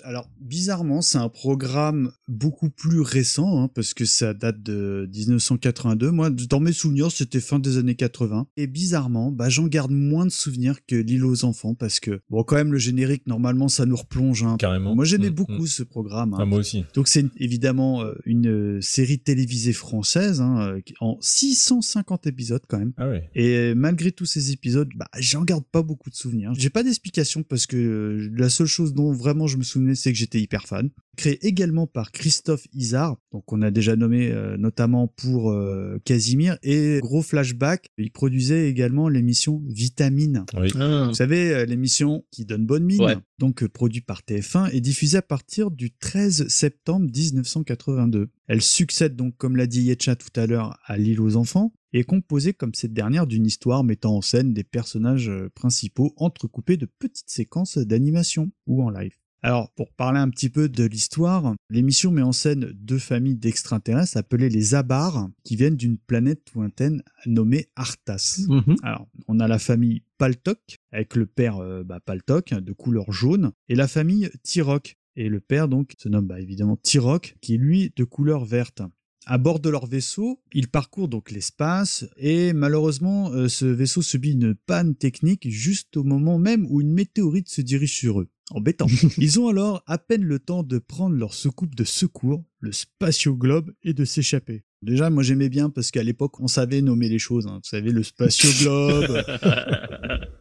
S3: Alors, bizarrement, c'est un programme beaucoup plus récent, hein, parce que ça date de 1982. Moi, dans mes souvenirs, c'était fin des années 80. Et bizarrement, bah, j'en garde moins de souvenirs que L'île aux enfants, parce que, bon, quand même, le générique, normalement, ça nous replonge. Hein.
S2: Carrément.
S3: Moi, j'aimais
S2: Mm,
S3: beaucoup
S2: mm.
S3: ce programme. hein.
S2: Ah, moi aussi.
S3: Donc, c'est évidemment euh, une euh, série télévisée française, euh, en 650 épisodes quand même.
S2: Ah ouais.
S3: Et malgré tous ces épisodes, bah, j'en garde pas beaucoup de souvenirs. J'ai pas d'explication parce que la seule chose dont vraiment je me souvenais, c'est que j'étais hyper fan. Créé également par Christophe Isard, donc on a déjà nommé euh, notamment pour euh, Casimir et gros flashback, il produisait également l'émission Vitamine.
S2: Oui.
S4: Ah.
S3: Vous savez, euh, l'émission qui donne bonne mine,
S4: Ouais.
S3: donc euh, produit par TF1 et diffusée à partir du 13 septembre 1982. Elle succède donc, comme l'a dit Yetcha tout à l'heure, à L'île aux enfants et est composée comme cette dernière d'une histoire mettant en scène des personnages principaux entrecoupés de petites séquences d'animation ou en live. Alors, pour parler un petit peu de l'histoire, l'émission met en scène deux familles d'extraterrestres appelées les Abars, qui viennent d'une planète lointaine nommée Arthas.
S4: Mhm.
S3: Alors, on a la famille Paltok, avec le père euh, bah, Paltok, de couleur jaune, et la famille Tirok. Et le père, donc, se nomme bah, évidemment Tirok, qui est lui de couleur verte. À bord de leur vaisseau, ils parcourent donc l'espace et malheureusement, euh, ce vaisseau subit une panne technique juste au moment même où une météorite se dirige sur eux. Embêtant. Ils ont alors à peine le temps de prendre leur soucoupe de secours, le spatio-globe, et de s'échapper. Déjà, moi j'aimais bien parce qu'à l'époque, on savait nommer les choses. hein. Vous savez, le spatio-globe.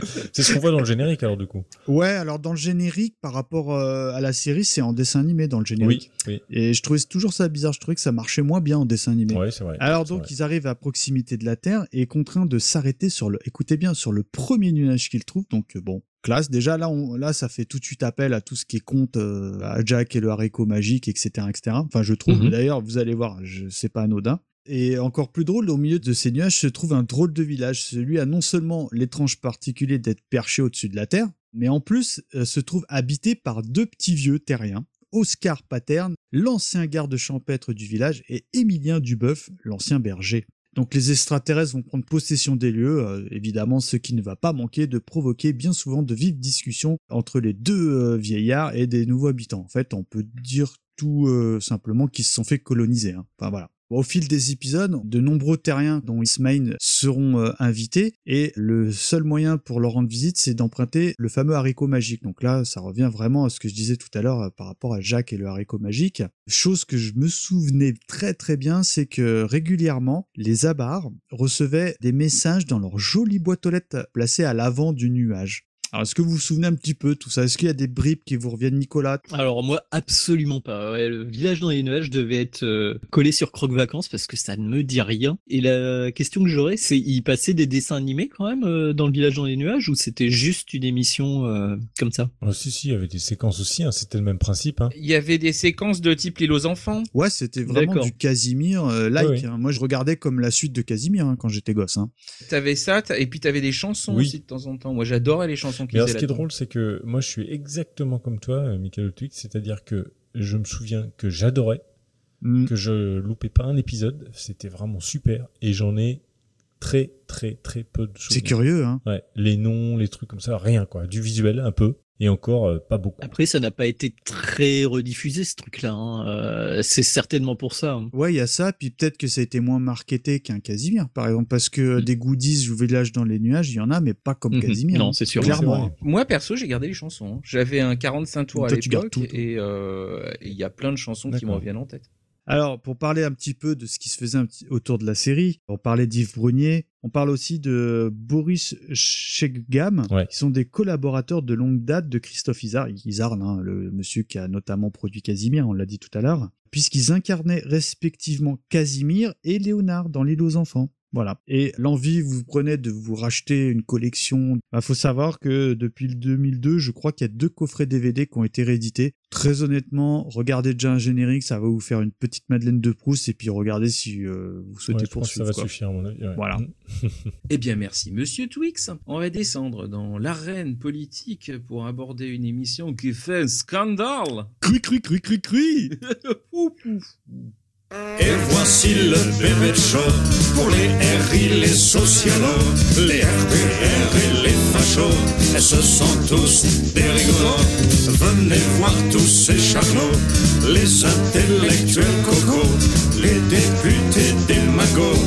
S2: C'est ce qu'on voit dans le générique alors du coup.
S3: Ouais, alors dans le générique, par rapport euh, à la série, c'est en dessin animé dans le générique.
S2: Oui, oui.
S3: Et je trouvais toujours ça bizarre, je trouvais que ça marchait moins bien en dessin animé.
S2: Ouais, c'est vrai.
S3: Alors donc
S2: vrai.
S3: ils arrivent à proximité de la Terre et contraints de s'arrêter sur le, écoutez bien, sur le premier nuage qu'ils trouvent. Donc euh, bon, classe. Déjà là, on, là ça fait tout de suite appel à tout ce qui conte, euh, à Jack et le haricot magique, etc., etc. Enfin je trouve.
S4: Mhm.
S3: D'ailleurs, vous allez voir, c'est pas anodin. Et encore plus drôle, au milieu de ces nuages se trouve un drôle de village. Celui a non seulement l'étrange particulier d'être perché au-dessus de la terre, mais en plus euh, se trouve habité par deux petits vieux terriens. Oscar Paterne, l'ancien garde champêtre du village, et Émilien Duboeuf, l'ancien berger. Donc les extraterrestres vont prendre possession des lieux, euh, évidemment ce qui ne va pas manquer de provoquer bien souvent de vives discussions entre les deux euh, vieillards et des nouveaux habitants. En fait, on peut dire tout simplement qu'ils se sont fait coloniser. hein. Enfin voilà. Au fil des épisodes, de nombreux terriens dont Ismail seront euh, invités et le seul moyen pour leur rendre visite, c'est d'emprunter le fameux haricot magique. Donc là, ça revient vraiment à ce que je disais tout à l'heure euh, par rapport à Jacques et le haricot magique. Chose que je me souvenais très très bien, c'est que régulièrement, les abars recevaient des messages dans leur jolie boîte aux lettres placée à l'avant du nuage. Alors, est-ce que vous vous souvenez un petit peu tout ça? Est-ce qu'il y a des bribes qui vous reviennent, Nicolas?
S4: Alors, moi, absolument pas. le village dans les nuages devait être euh, collé sur Croque Vacances parce que ça ne me dit rien. Et la question que j'aurais, c'est il passait des dessins animés quand même euh, dans le village dans les nuages ou c'était juste une émission euh, comme ça?
S2: Oh, Si, si, il y avait des séquences aussi, hein, c'était le même principe. Hein.
S12: Il y avait des séquences de type L'île aux enfants
S3: Ouais, c'était vraiment du Casimir like. Hein. Moi, je regardais comme la suite de Casimir quand j'étais gosse.
S12: T'avais ça, et puis t'avais des chansons aussi de temps en temps. Moi, j'adorais les chansons
S2: ce qui est drôle, c'est que moi, je suis exactement comme toi, Michael Twix, c'est-à-dire que je me souviens que j'adorais, mm. que je loupais pas un épisode, c'était vraiment super, et j'en ai très très très peu de
S3: choses. C'est curieux, hein.
S2: Ouais, les noms, les trucs comme ça, rien quoi, du visuel un peu, et encore euh, pas beaucoup.
S4: Après, ça n'a pas été très rediffusé ce truc-là. Hein. Euh, c'est certainement pour ça. Hein.
S3: Ouais, il y a ça. Puis peut-être que ça a été moins marketé qu'un Casimir, par exemple, parce que mm. des goodies ou village dans les nuages, il y en a, mais pas comme mm-hmm. Casimir.
S4: Non, c'est sûr.
S3: Clairement.
S12: Moi, perso, j'ai gardé les chansons. J'avais un 45 tours à l'époque et euh, il y a plein de chansons qui me reviennent en tête.
S3: Alors, pour parler un petit peu de ce qui se faisait autour de la série, on parlait d'Yves Brunier, on parle aussi de Boris Chegam, qui sont des collaborateurs de longue date de Christophe Isard, Isard hein, le monsieur qui a notamment produit Casimir, on l'a dit tout à l'heure, puisqu'ils incarnaient respectivement Casimir et Léonard dans L'île aux enfants. Voilà. Et l'envie vous prenait de vous racheter une collection? Il bah, faut savoir que depuis le 2002, je crois qu'il y a deux coffrets DVD qui ont été réédités. Très honnêtement, regardez déjà un générique, ça va vous faire une petite Madeleine de Proust et puis regardez si euh, vous souhaitez poursuivre.
S2: ça va suffire à mon avis.
S3: Voilà.
S12: eh bien, merci, Monsieur Twix. On va descendre dans l'arène politique pour aborder une émission qui fait un scandale.
S3: Cri, cri, cri, cri, cri.
S17: Et voici le bébé show pour les RI, les socialos, les RPR et les fachos. Et ce sont tous des rigolos. Venez voir tous ces charlots, les intellectuels cocos, les députés des magots.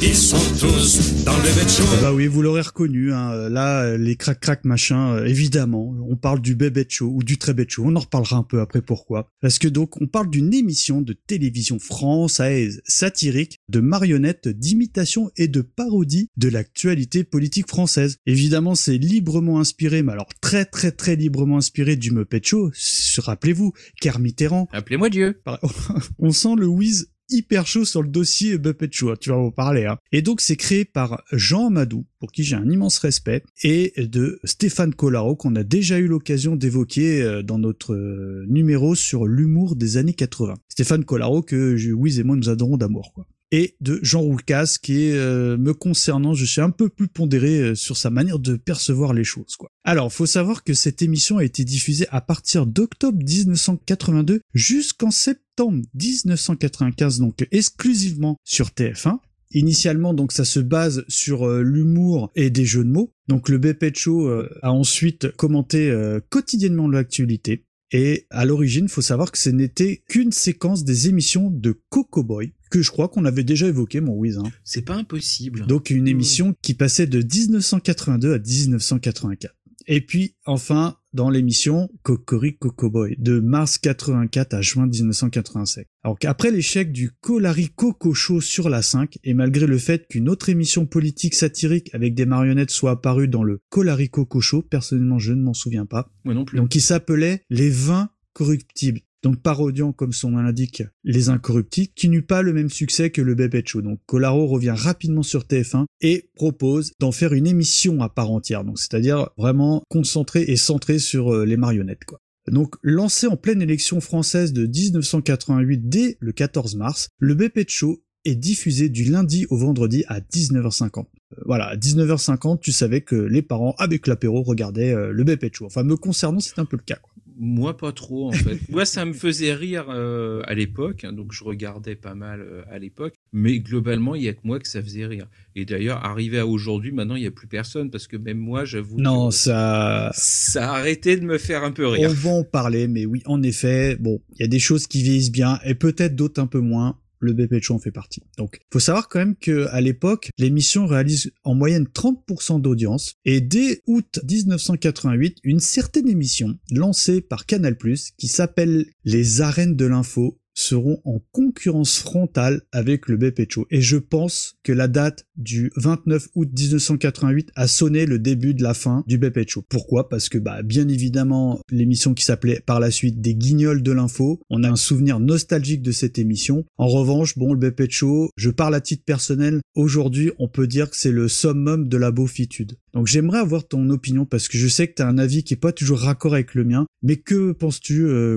S17: Ils sont tous dans le bébé show.
S3: Bah oui, vous l'aurez reconnu. Hein. Là, les crac crac machin, euh, évidemment. On parle du bébé show ou du très bête show. On en reparlera un peu après pourquoi. Parce que donc, on parle d'une émission de télévision française satirique, de marionnettes, d'imitation et de parodie de l'actualité politique française. Évidemment, c'est librement inspiré, mais alors très très très librement inspiré du Muppet Show. Rappelez-vous, Kermitterrand.
S12: Appelez-moi Dieu.
S3: On sent le whiz hyper chaud sur le dossier Muppet hein, tu vas en parler. Hein. Et donc c'est créé par Jean Amadou, pour qui j'ai un immense respect, et de Stéphane Collaro, qu'on a déjà eu l'occasion d'évoquer euh, dans notre euh, numéro sur l'humour des années 80. Stéphane Collaro que Wiz et moi nous adorons d'amour. quoi et de Jean Roucas qui est euh, me concernant, je suis un peu plus pondéré sur sa manière de percevoir les choses quoi. Alors, faut savoir que cette émission a été diffusée à partir d'octobre 1982 jusqu'en septembre 1995 donc exclusivement sur TF1 Initialement, donc, ça se base sur euh, l'humour et des jeux de mots. Donc, le BP Show euh, a ensuite commenté euh, quotidiennement l'actualité. Et à l'origine, faut savoir que ce n'était qu'une séquence des émissions de Coco Boy, que je crois qu'on avait déjà évoqué, mon Wiz. Hein.
S12: C'est pas impossible.
S3: Donc, une émission qui passait de 1982 à 1984. Et puis, enfin, dans l'émission Cocori Boy de mars 84 à juin 1987. Alors qu'après l'échec du Colari Coco Show sur la 5, et malgré le fait qu'une autre émission politique satirique avec des marionnettes soit apparue dans le Colari Coco Show, personnellement je ne m'en souviens pas.
S12: Moi non plus.
S3: Donc il s'appelait Les 20 corruptibles donc parodiant comme son nom l'indique les incorruptibles, qui n'eut pas le même succès que le Bébé Show. Donc Colaro revient rapidement sur TF1 et propose d'en faire une émission à part entière, donc c'est-à-dire vraiment concentrée et centrée sur euh, les marionnettes quoi. Donc, lancé en pleine élection française de 1988 dès le 14 mars, le BP Show est diffusé du lundi au vendredi à 19h50. Euh, voilà, à 19h50, tu savais que les parents, avec l'apéro, regardaient euh, le Show. Enfin, me concernant, c'est un peu le cas. Quoi.
S12: Moi, pas trop, en fait. Moi, ça me faisait rire euh, à l'époque, hein, donc je regardais pas mal euh, à l'époque, mais globalement, il y a que moi que ça faisait rire. Et d'ailleurs, arrivé à aujourd'hui, maintenant, il n'y a plus personne, parce que même moi, j'avoue.
S3: Non, ça.
S12: Ça a arrêté de me faire un peu rire.
S3: On va en parler, mais oui, en effet, bon, il y a des choses qui vieillissent bien, et peut-être d'autres un peu moins le BP Show en fait partie. Donc, faut savoir quand même que à l'époque, l'émission réalise en moyenne 30% d'audience et dès août 1988, une certaine émission lancée par Canal+ qui s'appelle Les arènes de l'info seront en concurrence frontale avec le Show. Et je pense que la date du 29 août 1988 a sonné le début de la fin du Show. Pourquoi? Parce que bah bien évidemment l'émission qui s'appelait par la suite des Guignols de l'info, on a un souvenir nostalgique de cette émission. En revanche, bon le Show, je parle à titre personnel, aujourd'hui on peut dire que c'est le summum de la beaufitude. Donc j'aimerais avoir ton opinion parce que je sais que tu as un avis qui est pas toujours raccord avec le mien, mais que penses-tu euh,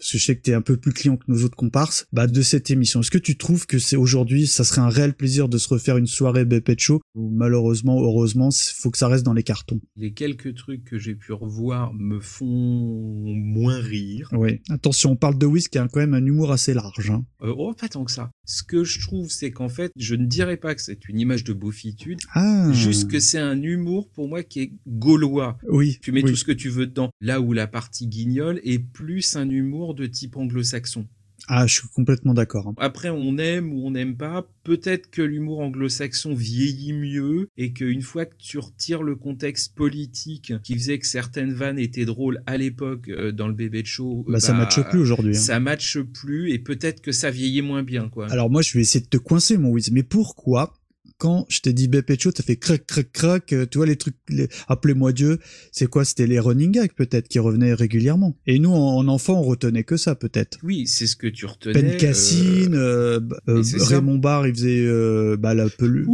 S3: parce que je sais que tu es un peu plus client que nos autres comparses, bah, de cette émission. Est-ce que tu trouves que c'est aujourd'hui, ça serait un réel plaisir de se refaire une soirée BP Show ou malheureusement, heureusement, il faut que ça reste dans les cartons?
S1: Les quelques trucs que j'ai pu revoir me font moins rire.
S3: Oui, attention, on parle de Wiz qui a quand même un humour assez large. Hein.
S1: Euh, oh, pas tant que ça. Ce que je trouve, c'est qu'en fait, je ne dirais pas que c'est une image de beaufitude,
S3: ah.
S1: juste que c'est un humour pour moi qui est gaulois.
S3: Oui.
S1: Tu mets
S3: oui.
S1: tout ce que tu veux dedans. Là où la partie guignol est plus un humour de type anglo-saxon.
S3: Ah, je suis complètement d'accord. hein.
S1: Après, on aime ou on n'aime pas. Peut-être que l'humour anglo-saxon vieillit mieux et qu'une fois que tu retires le contexte politique qui faisait que certaines vannes étaient drôles à l'époque euh, dans le bébé de show,
S3: Bah, ça matche plus aujourd'hui, hein.
S1: Ça matche plus et peut-être que ça vieillit moins bien, quoi.
S3: Alors moi, je vais essayer de te coincer, mon Wiz. Mais pourquoi quand je t'ai dit Show, t'as fait crac crac crac, euh, tu vois les trucs, les... appelez-moi Dieu, c'est quoi? C'était les running gags peut-être qui revenaient régulièrement. Et nous, en, en enfant, on retenait que ça peut-être.
S1: Oui, c'est ce que tu retenais.
S3: Ben Cassine, euh, euh,
S1: ça.
S3: Raymond Barre, il faisait euh, bah, la peluche.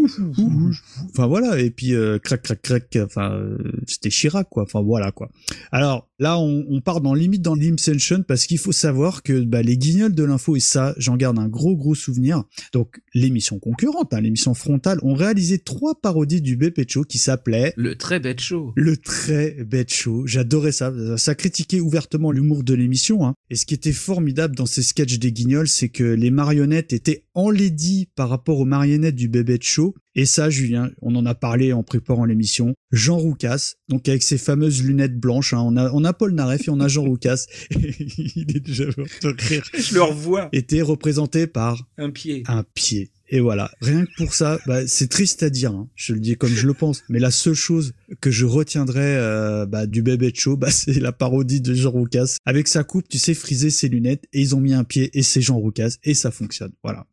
S3: Enfin voilà, et puis euh, crac crac crac, enfin euh, c'était Chirac quoi. Enfin voilà quoi. Alors là, on, on part dans limite dans l'Imsension parce qu'il faut savoir que bah, les guignols de l'info et ça, j'en garde un gros gros souvenir. Donc l'émission concurrente, hein, l'émission frontale, ont réalisé trois parodies du BP Show qui s'appelaient
S1: Le très bête show.
S3: le très bête show. J'adorais ça. Ça critiquait ouvertement l'humour de l'émission. Hein. Et ce qui était formidable dans ces sketchs des Guignols, c'est que les marionnettes étaient enlaidies par rapport aux marionnettes du bébé show. Et ça, Julien, on en a parlé en préparant l'émission. Jean Roucas, donc avec ses fameuses lunettes blanches. hein. On, a, on a Paul Naref et on a Jean Roucas. Il est déjà mort de rire.
S1: Je le revois.
S3: Était représenté par
S1: Un pied.
S3: un pied. Et voilà, rien que pour ça, bah, c'est triste à dire, hein. je le dis comme je le pense, mais la seule chose que je retiendrai euh, bah, du bébé de show, bah, c'est la parodie de Jean Roucas. Avec sa coupe, tu sais, friser ses lunettes, et ils ont mis un pied, et c'est Jean Roucas, et ça fonctionne. Voilà.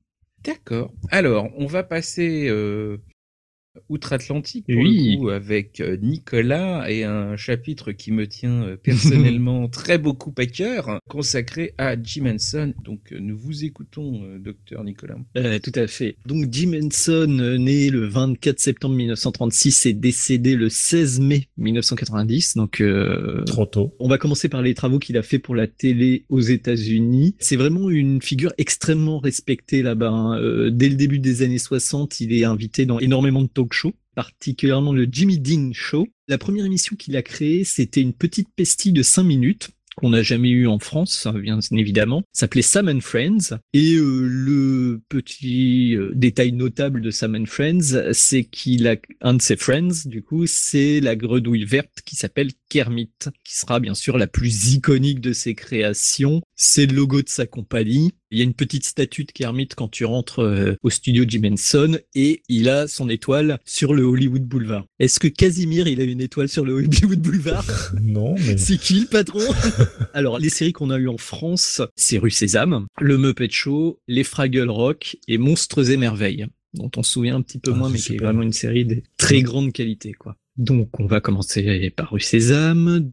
S1: D'accord. Alors, on va passer euh, outre-Atlantique pour
S4: Oui.
S1: coup avec euh, Nicolas et un chapitre qui me tient euh, personnellement très beaucoup à cœur, consacré à Jim Henson. Donc, euh, nous vous écoutons, docteur Nicolas.
S4: Euh, tout à fait. Donc Jim Henson, né le 24 septembre 1936 et décédé le 16 mai 1990. Donc euh,
S2: Trop tôt.
S4: on va commencer par les travaux qu'il a fait pour la télé aux États-Unis. C'est vraiment une figure extrêmement respectée là-bas. hein. Euh, dès le début des années 60, il est invité dans énormément de talk shows particulièrement le Jimmy Dean Show. La première émission qu'il a créée, c'était une petite pastille de 5 minutes qu'on n'a jamais eu en France, hein, bien évidemment. S'appelait Sam and Friends. Et euh, le petit euh, détail notable de Sam and Friends, c'est qu'il a un de ses friends, du coup, c'est la grenouille verte qui s'appelle Kermit, qui sera bien sûr la plus iconique de ses créations. C'est le logo de sa compagnie. Il y a une petite statue de Kermit quand tu rentres euh, au studio Jim Henson et il a son étoile sur le Hollywood Boulevard. Est-ce que Casimir, il a une étoile sur le Hollywood Boulevard?
S2: Non, mais
S4: C'est qui le patron? Alors, les séries qu'on a eues en France, c'est Rue Sésame, Le Muppet Show, Les Fraggle Rock et Monstres et Merveilles, dont on se souvient un petit peu
S2: Ah,
S4: moins, mais qui est vraiment une série de très grande qualité, quoi. Donc, on va commencer par Rue Sésame.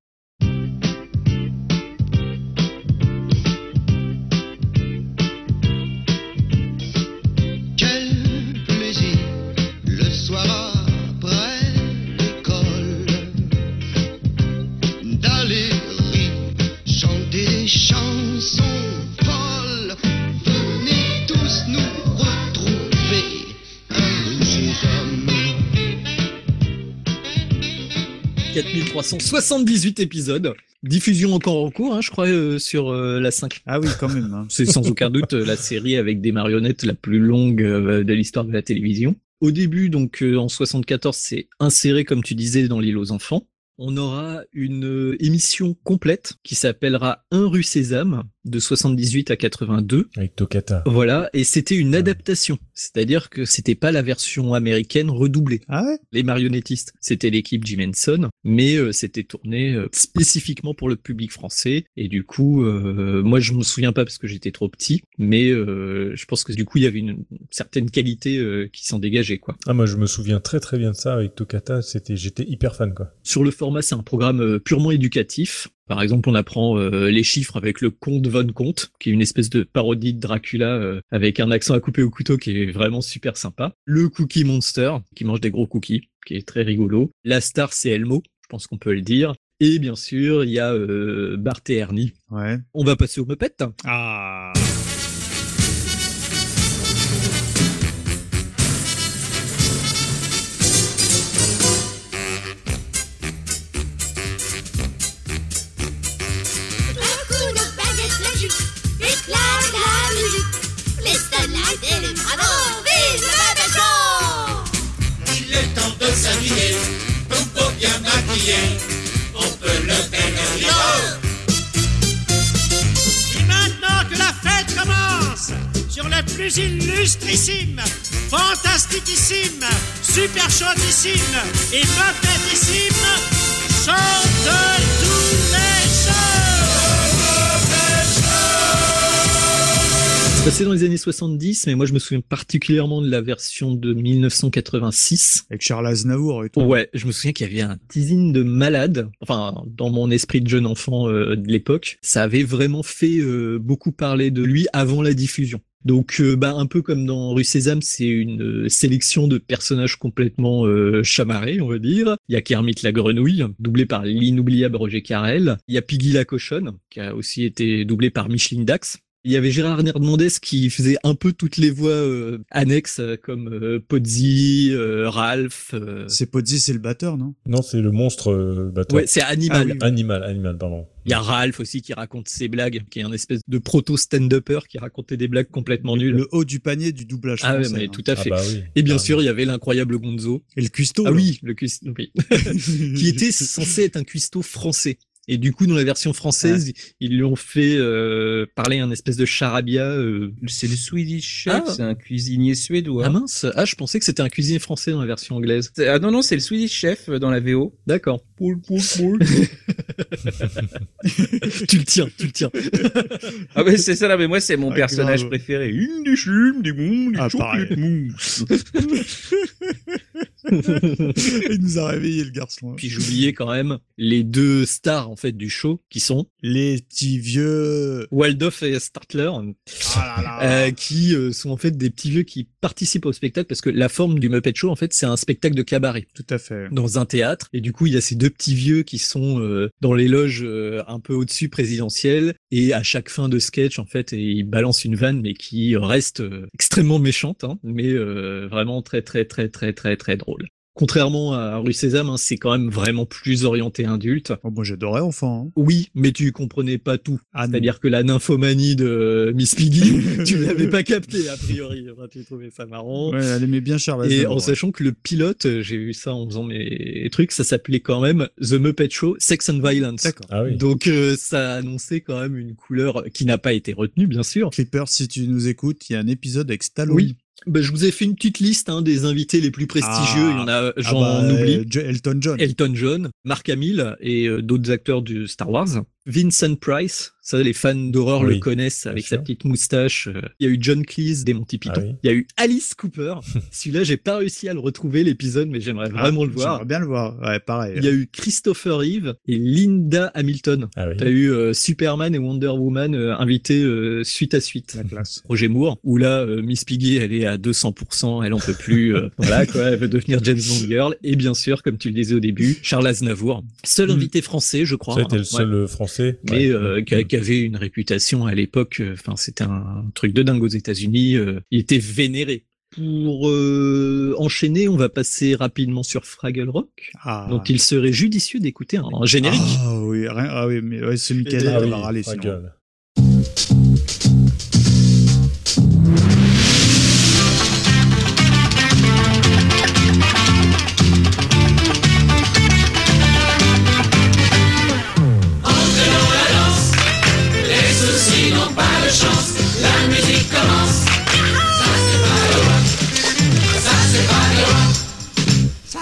S4: 4378 épisodes. Diffusion encore en cours, hein, je crois, euh, sur euh, la 5.
S3: Ah oui, quand même. hein.
S4: C'est sans aucun doute euh, la série avec des marionnettes la plus longue euh, de l'histoire de la télévision. Au début, donc euh, en 74, c'est inséré, comme tu disais, dans l'île aux enfants. On aura une euh, émission complète qui s'appellera Un rue Sésame, de 78 à 82.
S2: Avec Tokata.
S4: Voilà, et c'était une adaptation, c'est-à-dire que c'était pas la version américaine redoublée.
S3: Ah ouais?
S4: Les marionnettistes, c'était l'équipe Jim Henson, mais euh, c'était tourné euh, spécifiquement pour le public français. Et du coup, euh, moi je me souviens pas parce que j'étais trop petit, mais euh, je pense que du coup il y avait une certaine qualité euh, qui s'en dégageait quoi.
S2: Ah moi je me souviens très très bien de ça avec Tokata, c'était j'étais hyper fan quoi.
S4: Sur le format, c'est un programme euh, purement éducatif. Par exemple, on apprend euh, les chiffres avec le Comte von Comte, qui est une espèce de parodie de Dracula euh, avec un accent à couper au couteau qui est vraiment super sympa. Le Cookie Monster, qui mange des gros cookies, qui est très rigolo. La star, c'est Elmo, je pense qu'on peut le dire. Et bien sûr, il y a euh, Bart et Ernie.
S3: Ouais.
S4: On va passer au Muppet.
S3: Ah.
S13: Les bravos, vive
S17: Il est temps de s'habiller, comme pour bien maquillé. On peut le faire
S15: Et maintenant que la fête commence, sur le plus illustrissime, fantastiquissime, super chaudissime et patatissime, chante tous les
S4: C'est passé dans les années 70, mais moi je me souviens particulièrement de la version de 1986.
S3: Avec Charles Aznavour et tout.
S4: Ouais, je me souviens qu'il y avait un teasing de malade. Enfin, dans mon esprit de jeune enfant euh, de l'époque, ça avait vraiment fait euh, beaucoup parler de lui avant la diffusion. Donc, euh, bah, un peu comme dans Rue Sésame, c'est une euh, sélection de personnages complètement euh, chamarrés, on va dire. Il y a Kermit la grenouille, doublé par l'inoubliable Roger Carrel. Il y a Piggy la cochonne, qui a aussi été doublé par Micheline Dax. Il y avait Gérard Hernandez qui faisait un peu toutes les voix euh, annexes, euh, comme euh, Pozzi, euh, Ralph. euh,
S3: C'est Pozzi, c'est le batteur, non?
S2: Non, c'est le monstre euh, batteur.
S4: Ouais, c'est Animal.
S3: Ah oui,
S2: Animal, animal, pardon.
S4: Il y a Ralph aussi qui raconte ses blagues, qui est un espèce de proto stand-upper qui racontait des blagues complètement nulles.
S3: Le haut du panier du doublage
S4: Ah ouais,
S3: français.
S4: mais
S3: hein.
S4: tout à fait.
S2: Ah bah oui.
S4: Et bien
S2: Ah,
S4: sûr, il y avait l'incroyable Gonzo.
S3: Et le cuistot.
S4: Ah
S3: là.
S4: oui, le cuistot, oui. qui était censé être un cuistot français. Et du coup, dans la version française, ils lui ont fait euh, parler un espèce de charabia. euh,
S1: C'est le Swedish Chef,
S4: Ah.
S1: c'est un cuisinier suédois.
S4: Ah mince, ah je pensais que c'était un cuisinier français dans la version anglaise.
S1: Ah non, non, c'est le Swedish Chef euh, dans la VO.
S4: D'accord. Tu le tiens, tu le tiens.
S1: ah mais c'est ça là, mais moi c'est mon
S3: Ah,
S1: personnage
S3: grave.
S1: préféré. Une des chumes, des bons, des
S3: Ah. Il nous a réveillé le garçon. hein.
S4: Puis j'oubliais quand même les deux stars en fait du show qui sont
S3: Les petits vieux.
S4: Waldorf et Startler,
S3: Ah
S4: euh, qui euh, sont en fait des petits vieux qui participent au spectacle parce que la forme du Muppet Show en fait c'est un spectacle de cabaret
S3: Tout à fait.
S4: dans un théâtre et du coup il y a ces deux petits vieux qui sont euh, dans les loges un peu au-dessus présidentielles et à chaque fin de sketch en fait et ils balancent une vanne mais qui reste euh, extrêmement méchante hein, mais euh, vraiment très très très très très très drôle. Contrairement à Rue Sésame, hein, c'est quand même vraiment plus orienté adulte.
S3: Oh, moi j'adorais enfant. hein.
S4: Oui, mais tu comprenais pas tout.
S3: Ah.
S4: C'est-à-dire que la nymphomanie de Miss Piggy, tu l'avais pas capté a priori. Enfin, tu trouvais ça marrant.
S3: Ouais, elle aimait bien Charles
S4: Et en
S3: ouais.
S4: sachant que le pilote, euh, j'ai vu ça en faisant mes trucs, ça s'appelait quand même The Muppet Show Sex and Violence.
S3: D'accord.
S2: Ah oui.
S4: Donc euh, ça annonçait quand même une couleur qui n'a pas été retenue, bien sûr.
S3: Clipper, si tu nous écoutes, il y a un épisode avec Stallone.
S4: Oui. Bah, je vous ai fait une petite liste hein, des invités les plus prestigieux.
S3: Ah.
S4: Il y en a,
S3: Ah
S4: j'en
S3: bah,
S4: oublie.
S3: euh, Elton John.
S4: Elton John, Mark Hamill et euh, d'autres acteurs du Star Wars. Vincent Price, ça les fans d'horreur
S2: Oui,
S4: le connaissent avec sa petite moustache. euh. Il y a eu John Cleese des Monty Python.
S2: Ah oui.
S4: Il y a eu Alice Cooper. Celui-là, j'ai pas réussi à le retrouver l'épisode, mais j'aimerais
S3: Ah,
S4: vraiment le voir.
S3: J'aimerais bien le voir. Ouais, pareil.
S4: Il y a eu Christopher Reeve et Linda Hamilton.
S2: Ah oui.
S4: T'as eu euh, Superman et Wonder Woman euh, invités euh, suite à suite.
S3: La classe.
S4: Roger Moore, où là, Miss Piggy, elle est à 200%, elle en peut plus. voilà, quoi, elle veut devenir James Bond Girl. Et bien sûr, comme tu le disais au début, Charles Aznavour. Seul
S3: Mm.
S4: invité français, je crois.
S2: Été le seul français.
S4: Mais
S2: Ouais.
S4: qui, a- qui avait une réputation à l'époque, euh, enfin c'était un truc de dingue aux États-Unis. euh, il était vénéré. Pour euh, enchaîner, on va passer rapidement sur Fraggle Rock.
S3: Ah.
S4: Donc il serait judicieux d'écouter un générique.
S3: Ah oui, rien- ah oui, mais ouais, c'est Michael
S2: Ah
S3: qui
S2: oui,
S3: va râler sinon.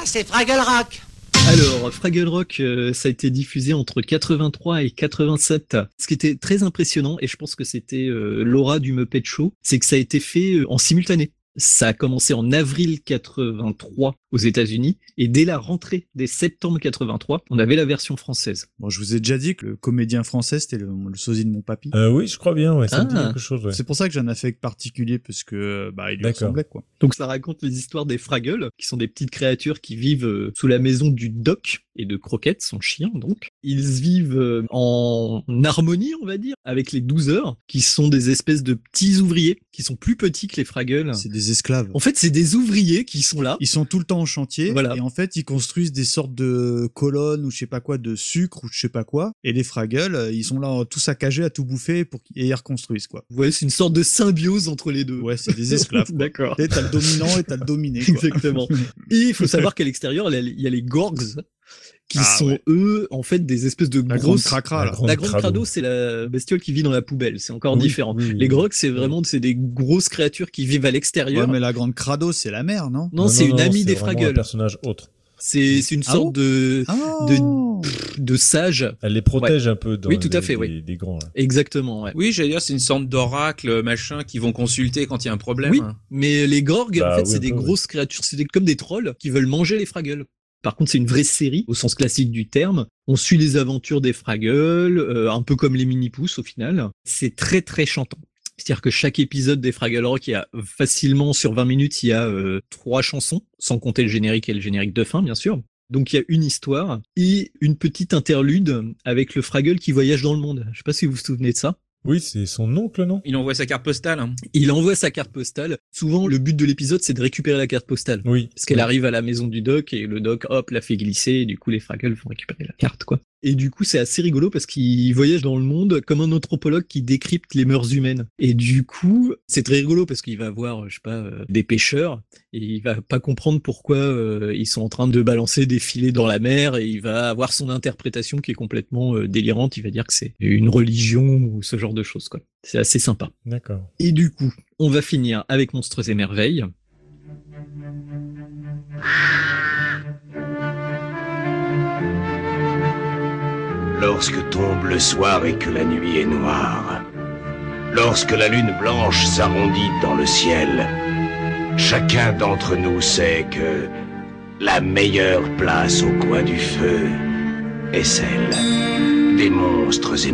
S18: C'est Fraggle Rock.
S4: Alors, Fraggle Rock, euh, ça a été diffusé entre 83 et 87. Ce qui était très impressionnant, et je pense que c'était euh, l'aura du Muppet Show, c'est que ça a été fait euh, en simultané. Ça a commencé en avril 83 aux États-Unis et dès la rentrée des septembre 83, on avait la version française.
S3: Bon, je vous ai déjà dit que le comédien français c'était le, le sosie de mon papy.
S2: Euh, oui, je crois bien, ouais, ça me dit
S4: Ah.
S2: quelque chose. Ouais.
S3: C'est pour ça que j'ai un affect particulier parce que bah il lui ressemblait quoi.
S4: Donc ça raconte les histoires des Fraggles, qui sont des petites créatures qui vivent euh, sous la maison du Doc et de Croquette, son chien donc. Ils vivent euh, en harmonie, on va dire, avec les 12 heures, qui sont des espèces de petits ouvriers, qui sont plus petits que les Fraggles.
S3: C'est des esclaves.
S4: En fait, c'est des ouvriers qui sont là.
S3: Ils sont tout le temps en chantier
S4: Voilà.
S3: et en fait ils construisent des sortes de colonnes ou je sais pas quoi de sucre ou je sais pas quoi et les Fraggles euh, ils sont là tous saccagés à tout bouffer pour qu'ils reconstruisent quoi.
S4: Ouais, c'est une sorte de symbiose entre les deux.
S3: Ouais, c'est des esclaves.
S4: D'accord.
S3: T'as le dominant et t'as le dominé. quoi.
S4: Exactement. Et il faut savoir qu'à l'extérieur, il y a les Gorgs, qui
S3: Ah,
S4: sont
S3: ouais.
S4: eux, en fait, des espèces de
S3: La
S4: grosses.
S3: grande cracra.
S4: La grande crado, c'est la bestiole qui vit dans la poubelle. C'est encore
S3: Oui,
S4: différent.
S3: oui, oui.
S4: Les Grogs, c'est vraiment c'est des grosses créatures qui vivent à
S3: Ouais,
S4: l'extérieur.
S3: mais la grande crado c'est la mère non?
S4: Non, c'est une amie des Fraggles.
S2: un personnage autre.
S4: C'est c'est une
S3: Ah
S4: sorte
S3: bon?
S4: de,
S3: Ah.
S4: de de sage.
S2: Elle les protège un peu dans
S4: Oui, tout à
S2: les-
S4: fait,
S2: des,
S4: oui.
S2: des grands. là.
S4: Exactement. Ouais.
S1: Oui, j'allais dire, c'est une sorte d'oracle, machin, qui vont consulter quand il y a un problème.
S4: Oui, mais les Gorgs,
S2: Bah
S4: en fait,
S2: oui,
S4: c'est des grosses créatures, c'est des- comme des trolls qui veulent manger les Fraggles. Par contre, c'est une vraie série, au sens classique du terme. On suit les aventures des Fraggles, euh, un peu comme les mini-pousses au final. C'est très très chantant. C'est-à-dire que chaque épisode des Fraggle Rock, il y a facilement sur 20 minutes, il y a euh, trois chansons, sans compter le générique et le générique de fin, bien sûr. Donc il y a une histoire et une petite interlude avec le Fraggle qui voyage dans le monde. Je sais pas si vous vous souvenez de ça.
S2: Oui, c'est son oncle, non?
S1: Il envoie sa carte postale. hein.
S4: Il envoie sa carte postale. Souvent, le but de l'épisode, c'est de récupérer la carte postale.
S2: Oui.
S4: Parce qu'elle arrive à la maison du doc et le doc, hop, la fait glisser et du coup, les Fraggles vont récupérer la carte, quoi. Et du coup, c'est assez rigolo parce qu'il voyage dans le monde comme un anthropologue qui décrypte les mœurs humaines. Et du coup, c'est très rigolo parce qu'il va voir, je sais pas, euh, des pêcheurs et il va pas comprendre pourquoi euh, ils sont en train de balancer des filets dans la mer et il va avoir son interprétation qui est complètement euh, délirante. Il va dire que c'est une religion ou ce genre de choses, quoi. C'est assez sympa.
S2: D'accord.
S4: Et du coup, on va finir avec Monstres et Merveilles.
S19: Lorsque tombe le soir et que la nuit est noire, lorsque la lune blanche s'arrondit dans le ciel, chacun d'entre nous sait que la meilleure place au coin du feu est celle des monstres et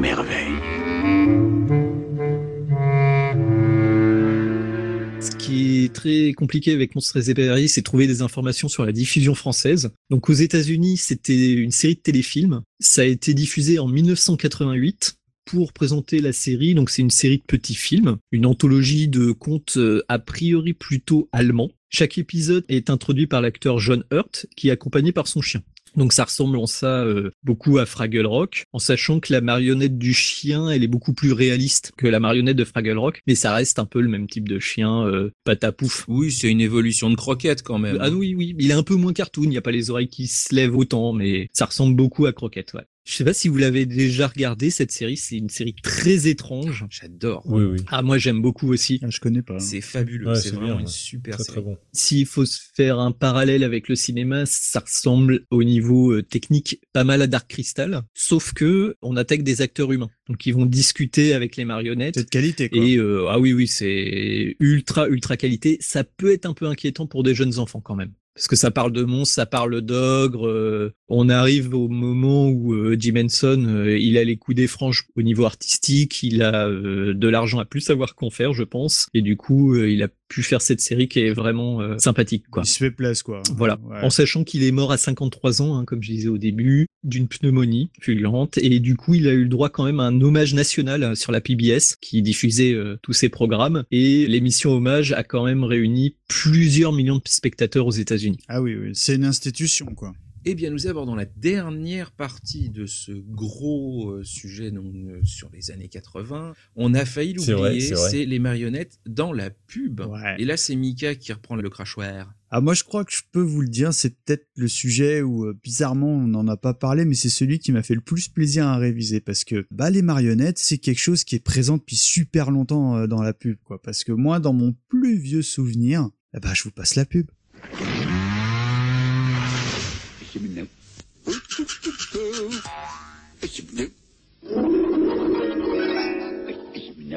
S4: Ce qui est très compliqué avec Monstres et Merveilles, c'est trouver des informations sur la diffusion française. Donc aux États-Unis, c'était une série de téléfilms. Ça a été diffusé en 1988 pour présenter la série. Donc c'est une série de petits films, une anthologie de contes euh, a priori plutôt allemands. Chaque épisode est introduit par l'acteur John Hurt, qui est accompagné par son chien. Donc ça ressemble en ça euh, beaucoup à Fraggle Rock, en sachant que la marionnette du chien, elle est beaucoup plus réaliste que la marionnette de Fraggle Rock, mais ça reste un peu le même type de chien, euh, patapouf.
S1: Oui, c'est une évolution de croquette quand même.
S4: Ah oui, oui, il est un peu moins cartoon, il n'y a pas les oreilles qui se lèvent autant, mais ça ressemble beaucoup à Croquette, ouais. Je sais pas si vous l'avez déjà regardé, cette série, c'est une série très étrange.
S1: J'adore.
S2: Oui, oui.
S4: Ah, moi j'aime beaucoup aussi.
S3: Ah, je connais pas.
S1: C'est fabuleux,
S2: Ouais,
S1: c'est vraiment
S2: bien,
S1: une
S2: ouais.
S1: super
S2: Très,
S1: série.
S2: très bon.
S4: S'il faut se faire un parallèle avec le cinéma, ça ressemble au niveau euh, technique pas mal à Dark Crystal, sauf que on attaque des acteurs humains. Donc ils vont discuter avec les marionnettes.
S3: C'est de qualité quoi.
S4: Et euh, ah oui oui, c'est ultra ultra qualité. Ça peut être un peu inquiétant pour des jeunes enfants quand même. Parce que ça parle de monstres, ça parle d'ogres. euh, on arrive au moment où euh, Jim Henson, euh, il a les coups des franges au niveau artistique, il a euh, de l'argent à plus savoir qu'en faire, je pense. Et du coup, il a pu faire cette série qui est vraiment euh, sympathique, quoi.
S3: Il se fait plaisir quoi.
S4: Voilà.
S3: Ouais.
S4: En sachant qu'il est mort à 53 ans, hein, comme je disais au début, d'une pneumonie fulgurante. Et du coup, il a eu le droit quand même à un hommage national euh, sur la PBS qui diffusait euh, tous ses programmes. Et l'émission Hommage a quand même réuni plusieurs millions de spectateurs aux États-Unis.
S3: Ah oui, oui. c'est une institution quoi.
S1: Eh bien, nous abordons la dernière partie de ce gros euh, sujet donc, euh, sur les années 80. On a failli l'oublier,
S2: c'est
S1: les marionnettes dans la pub.
S3: Ouais.
S1: Et là, c'est Mika qui reprend le crachoir.
S3: Ah moi je crois que je peux vous le dire, c'est peut-être le sujet où euh, bizarrement on n'en a pas parlé, mais c'est celui qui m'a fait le plus plaisir à réviser parce que bah les marionnettes c'est quelque chose qui est présent depuis super longtemps euh, dans la pub quoi. Parce que moi dans mon plus vieux souvenir, eh bah je vous passe la pub.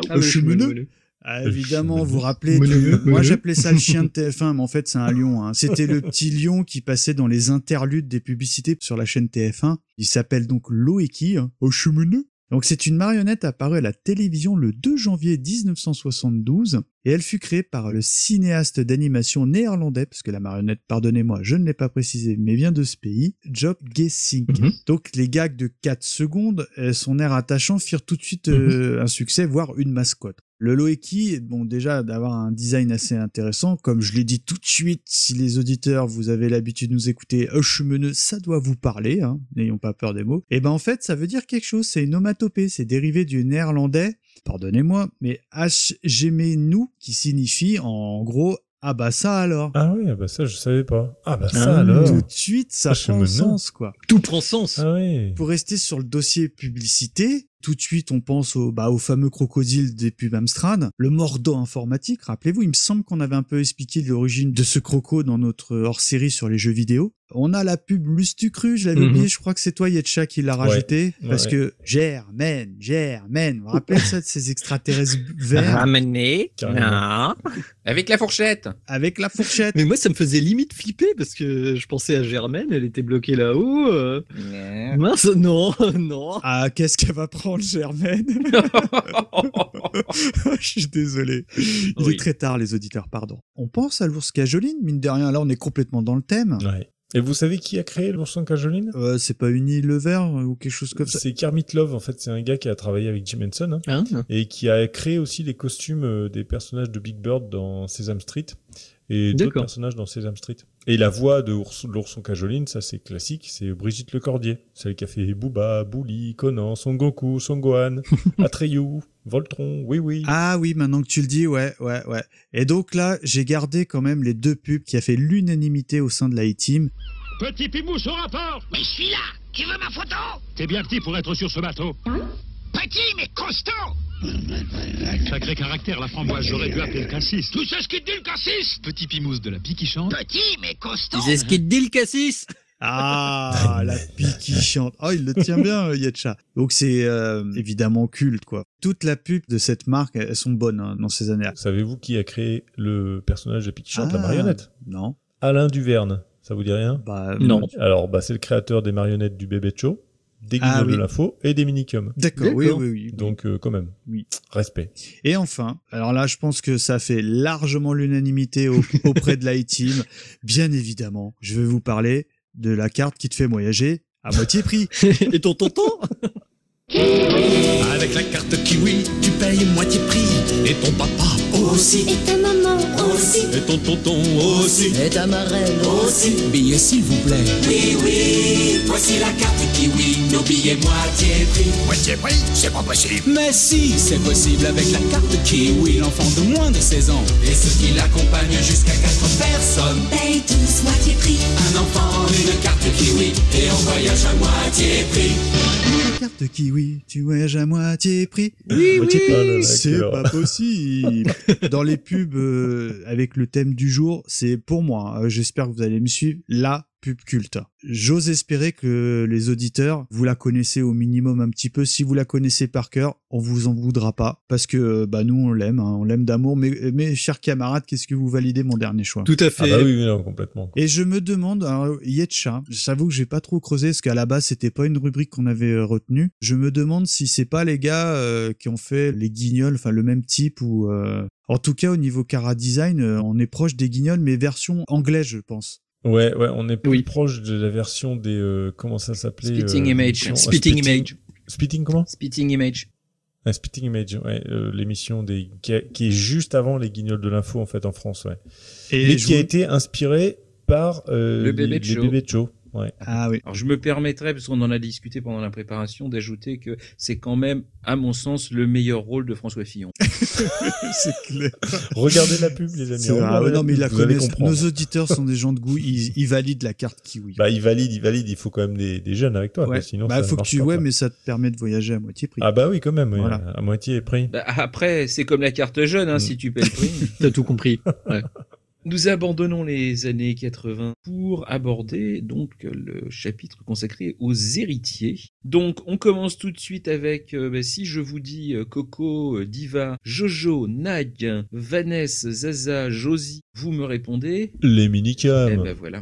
S3: Ah, Chemineux ah, évidemment, vous vous rappelez que moi j'appelais ça le chien de TF1, mais en fait c'est un lion. Hein. C'était le petit lion qui passait dans les interludes des publicités sur la chaîne TF1. Il s'appelle donc Loeki, hein, au chemineux. Donc c'est une marionnette apparue à la télévision le 2 janvier 1972 et elle fut créée par le cinéaste d'animation néerlandais, parce que la marionnette, pardonnez-moi, je ne l'ai pas précisé, mais vient de ce pays, Job Gessink.
S4: Mhm.
S3: Donc les gags de 4 secondes, euh, son air attachant firent tout de suite euh, un succès, voire une mascotte. Le Loeki, bon déjà d'avoir un design assez intéressant, comme je l'ai dit tout de suite, si les auditeurs vous avez l'habitude de nous écouter, Hushmeneux, ça doit vous parler, hein, n'ayons pas peur des mots. Et ben en fait ça veut dire quelque chose, c'est une onomatopée, c'est dérivé du néerlandais, pardonnez-moi, mais nous qui signifie en gros ah bah ça alors.
S2: Ah oui, ah bah ça je savais pas. Ah bah ça
S3: Ah,
S2: alors.
S3: Tout de suite, ça
S2: Ah,
S3: prend sens, quoi.
S4: Tout prend sens.
S2: Ah oui.
S3: Pour rester sur le dossier publicité, tout de suite, on pense au, bah, au fameux crocodile des pubs Amstrad, le mordo informatique. Rappelez-vous, il me semble qu'on avait un peu expliqué l'origine de ce croco dans notre hors-série sur les jeux vidéo. On a la pub Lustucru, je l'avais
S4: Mhm.
S3: oublié, je crois que c'est toi, Yetcha, qui l'a rajouté.
S2: Ouais,
S3: parce
S2: ouais.
S3: que Germaine, Germaine, vous vous rappelez ça de ces extraterrestres verts?
S4: Ramener.
S2: Carrément.
S4: Ah.
S1: Avec la fourchette.
S3: avec la fourchette
S4: Mais moi, ça me faisait limite flipper parce que je pensais à Germaine, elle était bloquée là-haut. euh. Mince, non, non.
S3: Ah, qu'est-ce qu'elle va prendre, Germaine Je suis désolé. Il
S4: Oui.
S3: est très tard, les auditeurs, pardon. On pense à l'ours cajoline, mine de rien. Là, on est complètement dans le thème.
S2: Ouais. Et vous savez qui a créé l'ourson cajoline?
S3: Euh, c'est pas Uni Lever ou quelque chose comme ça.
S2: C'est Kermit Love, en fait, c'est un gars qui a travaillé avec Jim Henson hein,
S4: Hein
S2: et qui a créé aussi les costumes euh, des personnages de Big Bird dans Sesame Street et d'autres personnages dans Sesame Street. Et la voix de ours- de l'ourson cajoline, ça c'est classique, c'est Brigitte Lecordier, celle qui a fait Booba, Bully, Conan, Son Goku, Son Gohan, Atreyu, Voltron, oui oui.
S3: Ah oui, maintenant que tu le dis, ouais, ouais, ouais. Et donc là, j'ai gardé quand même les deux pubs qui a fait l'unanimité au sein de la E-Team.
S6: Petit Pimousse au rapport
S7: Mais je suis là Tu veux ma photo?
S6: T'es bien petit pour être sur ce bateau.
S7: Petit mais costaud
S6: Sacré caractère, la framboise, j'aurais dû appeler le cassis.
S7: Tout ce qui te dit le cassis
S6: Petit Pimousse de la pique qui chante.
S7: Petit mais costaud
S4: C'est ce qu'il dit le cassis.
S3: Ah, la pique qui chante. Oh, il le tient bien, euh, Yetcha. Donc c'est euh, évidemment culte, quoi. Toute la pub de cette marque, elles sont bonnes hein, dans ces années-là.
S2: Savez-vous qui a créé le personnage de Picky Chante, la
S3: Ah,
S2: marionnette?
S3: Non.
S2: Alain Duverne, ça vous dit rien?
S3: Bah,
S4: Non.
S2: Alors, bah, c'est le créateur des marionnettes du bébé de des
S3: Ah,
S2: guignols
S3: oui.
S2: de l'info et des minicums.
S3: D'accord, oui, oui, oui.
S2: Donc, euh, quand même,
S3: Oui.
S2: respect.
S3: Et enfin, alors là, je pense que ça fait largement l'unanimité au- auprès de la team Bien évidemment, je vais vous parler de la carte qui te fait voyager à moitié prix.
S4: Et ton tonton?
S17: Avec la carte Kiwi, tu payes moitié prix. Et ton papa aussi.
S13: Et ta maman aussi.
S17: Et ton tonton aussi.
S16: Et ta marraine
S17: aussi. Billets s'il vous plaît.
S20: Oui, oui, voici la carte Kiwi, nos billets moitié prix.
S17: Moitié prix, c'est pas possible. Mais si, c'est possible avec la carte Kiwi, l'enfant de moins de 16 ans.
S20: Et ceux qui l'accompagnent jusqu'à 4 personnes.
S13: Paye tous moitié prix.
S20: Un enfant, une carte Kiwi, et on voyage à moitié prix.
S3: La carte kiwi, tu voyages à moitié prix.
S4: Oui,
S3: Moitié
S4: oui.
S3: prix.
S2: Là là,
S3: C'est pas possible. Dans les pubs euh, avec le thème du jour, c'est pour moi, euh, j'espère que vous allez me suivre, la pub culte. J'ose espérer que les auditeurs, vous la connaissez au minimum un petit peu. Si vous la connaissez par cœur, on vous en voudra pas. Parce que euh, bah nous, on l'aime, hein, on l'aime d'amour. Mais, mais chers camarades, qu'est-ce que vous validez mon dernier choix?
S4: Tout à
S2: Ah
S4: fait.
S2: bah oui, oui, non, complètement.
S3: et je me demande, alors, Yetcha, j'avoue que j'ai pas trop creusé parce qu'à la base c'était pas une rubrique qu'on avait euh, retenue. Je me demande si c'est pas les gars euh, qui ont fait les guignols, enfin le même type ou euh, en tout cas au niveau cara design, euh, on est proche des guignols mais version anglaise je pense.
S2: Ouais, ouais, on est plus
S4: Oui.
S2: proche de la version des... euh, comment ça s'appelait
S1: Spitting
S2: euh,
S1: Image.
S2: ah,
S4: Spitting Image.
S2: Spitting comment
S1: Spitting Image.
S2: Ah, Spitting Image, ouais, euh, l'émission des qui, a- qui est juste avant les Guignols de l'info en fait en France, ouais.
S3: Et
S2: Mais qui a été inspiré par euh,
S1: Le bébé
S2: les,
S1: de
S2: les
S1: show.
S2: bébés de show. Ouais.
S3: Ah oui.
S1: Alors je me permettrais, parce qu'on en a discuté pendant la préparation, d'ajouter que c'est quand même, à mon sens, le meilleur rôle de François Fillon.
S3: c'est clair.
S2: Regardez la pub, les amis.
S3: Vrai. Ah non mais ils la. Nos auditeurs sont des gens de goût, ils, ils valident la carte kiwi.
S2: Bah, il valide, il valide. Il faut quand même des, des jeunes avec toi, quoi, sinon
S3: bah
S2: ça
S3: faut que tu
S2: pas,
S3: ouais
S2: quoi.
S3: mais ça te permet de voyager à moitié prix.
S2: Ah bah oui, quand même. oui,
S3: Voilà.
S2: À moitié prix.
S1: Bah, après, c'est comme la carte jeune, hein,
S2: Mm.
S1: si tu payes le prix.
S4: T'as tout compris. Ouais.
S1: Nous abandonnons les années 80 pour aborder donc le chapitre consacré aux héritiers. Donc on commence tout de suite avec, euh, bah, si je vous dis euh, Coco, euh, Diva, Jojo, Nag, Vanessa, Zaza, Josie, vous me répondez
S2: Les minicums.
S1: Eh ben voilà.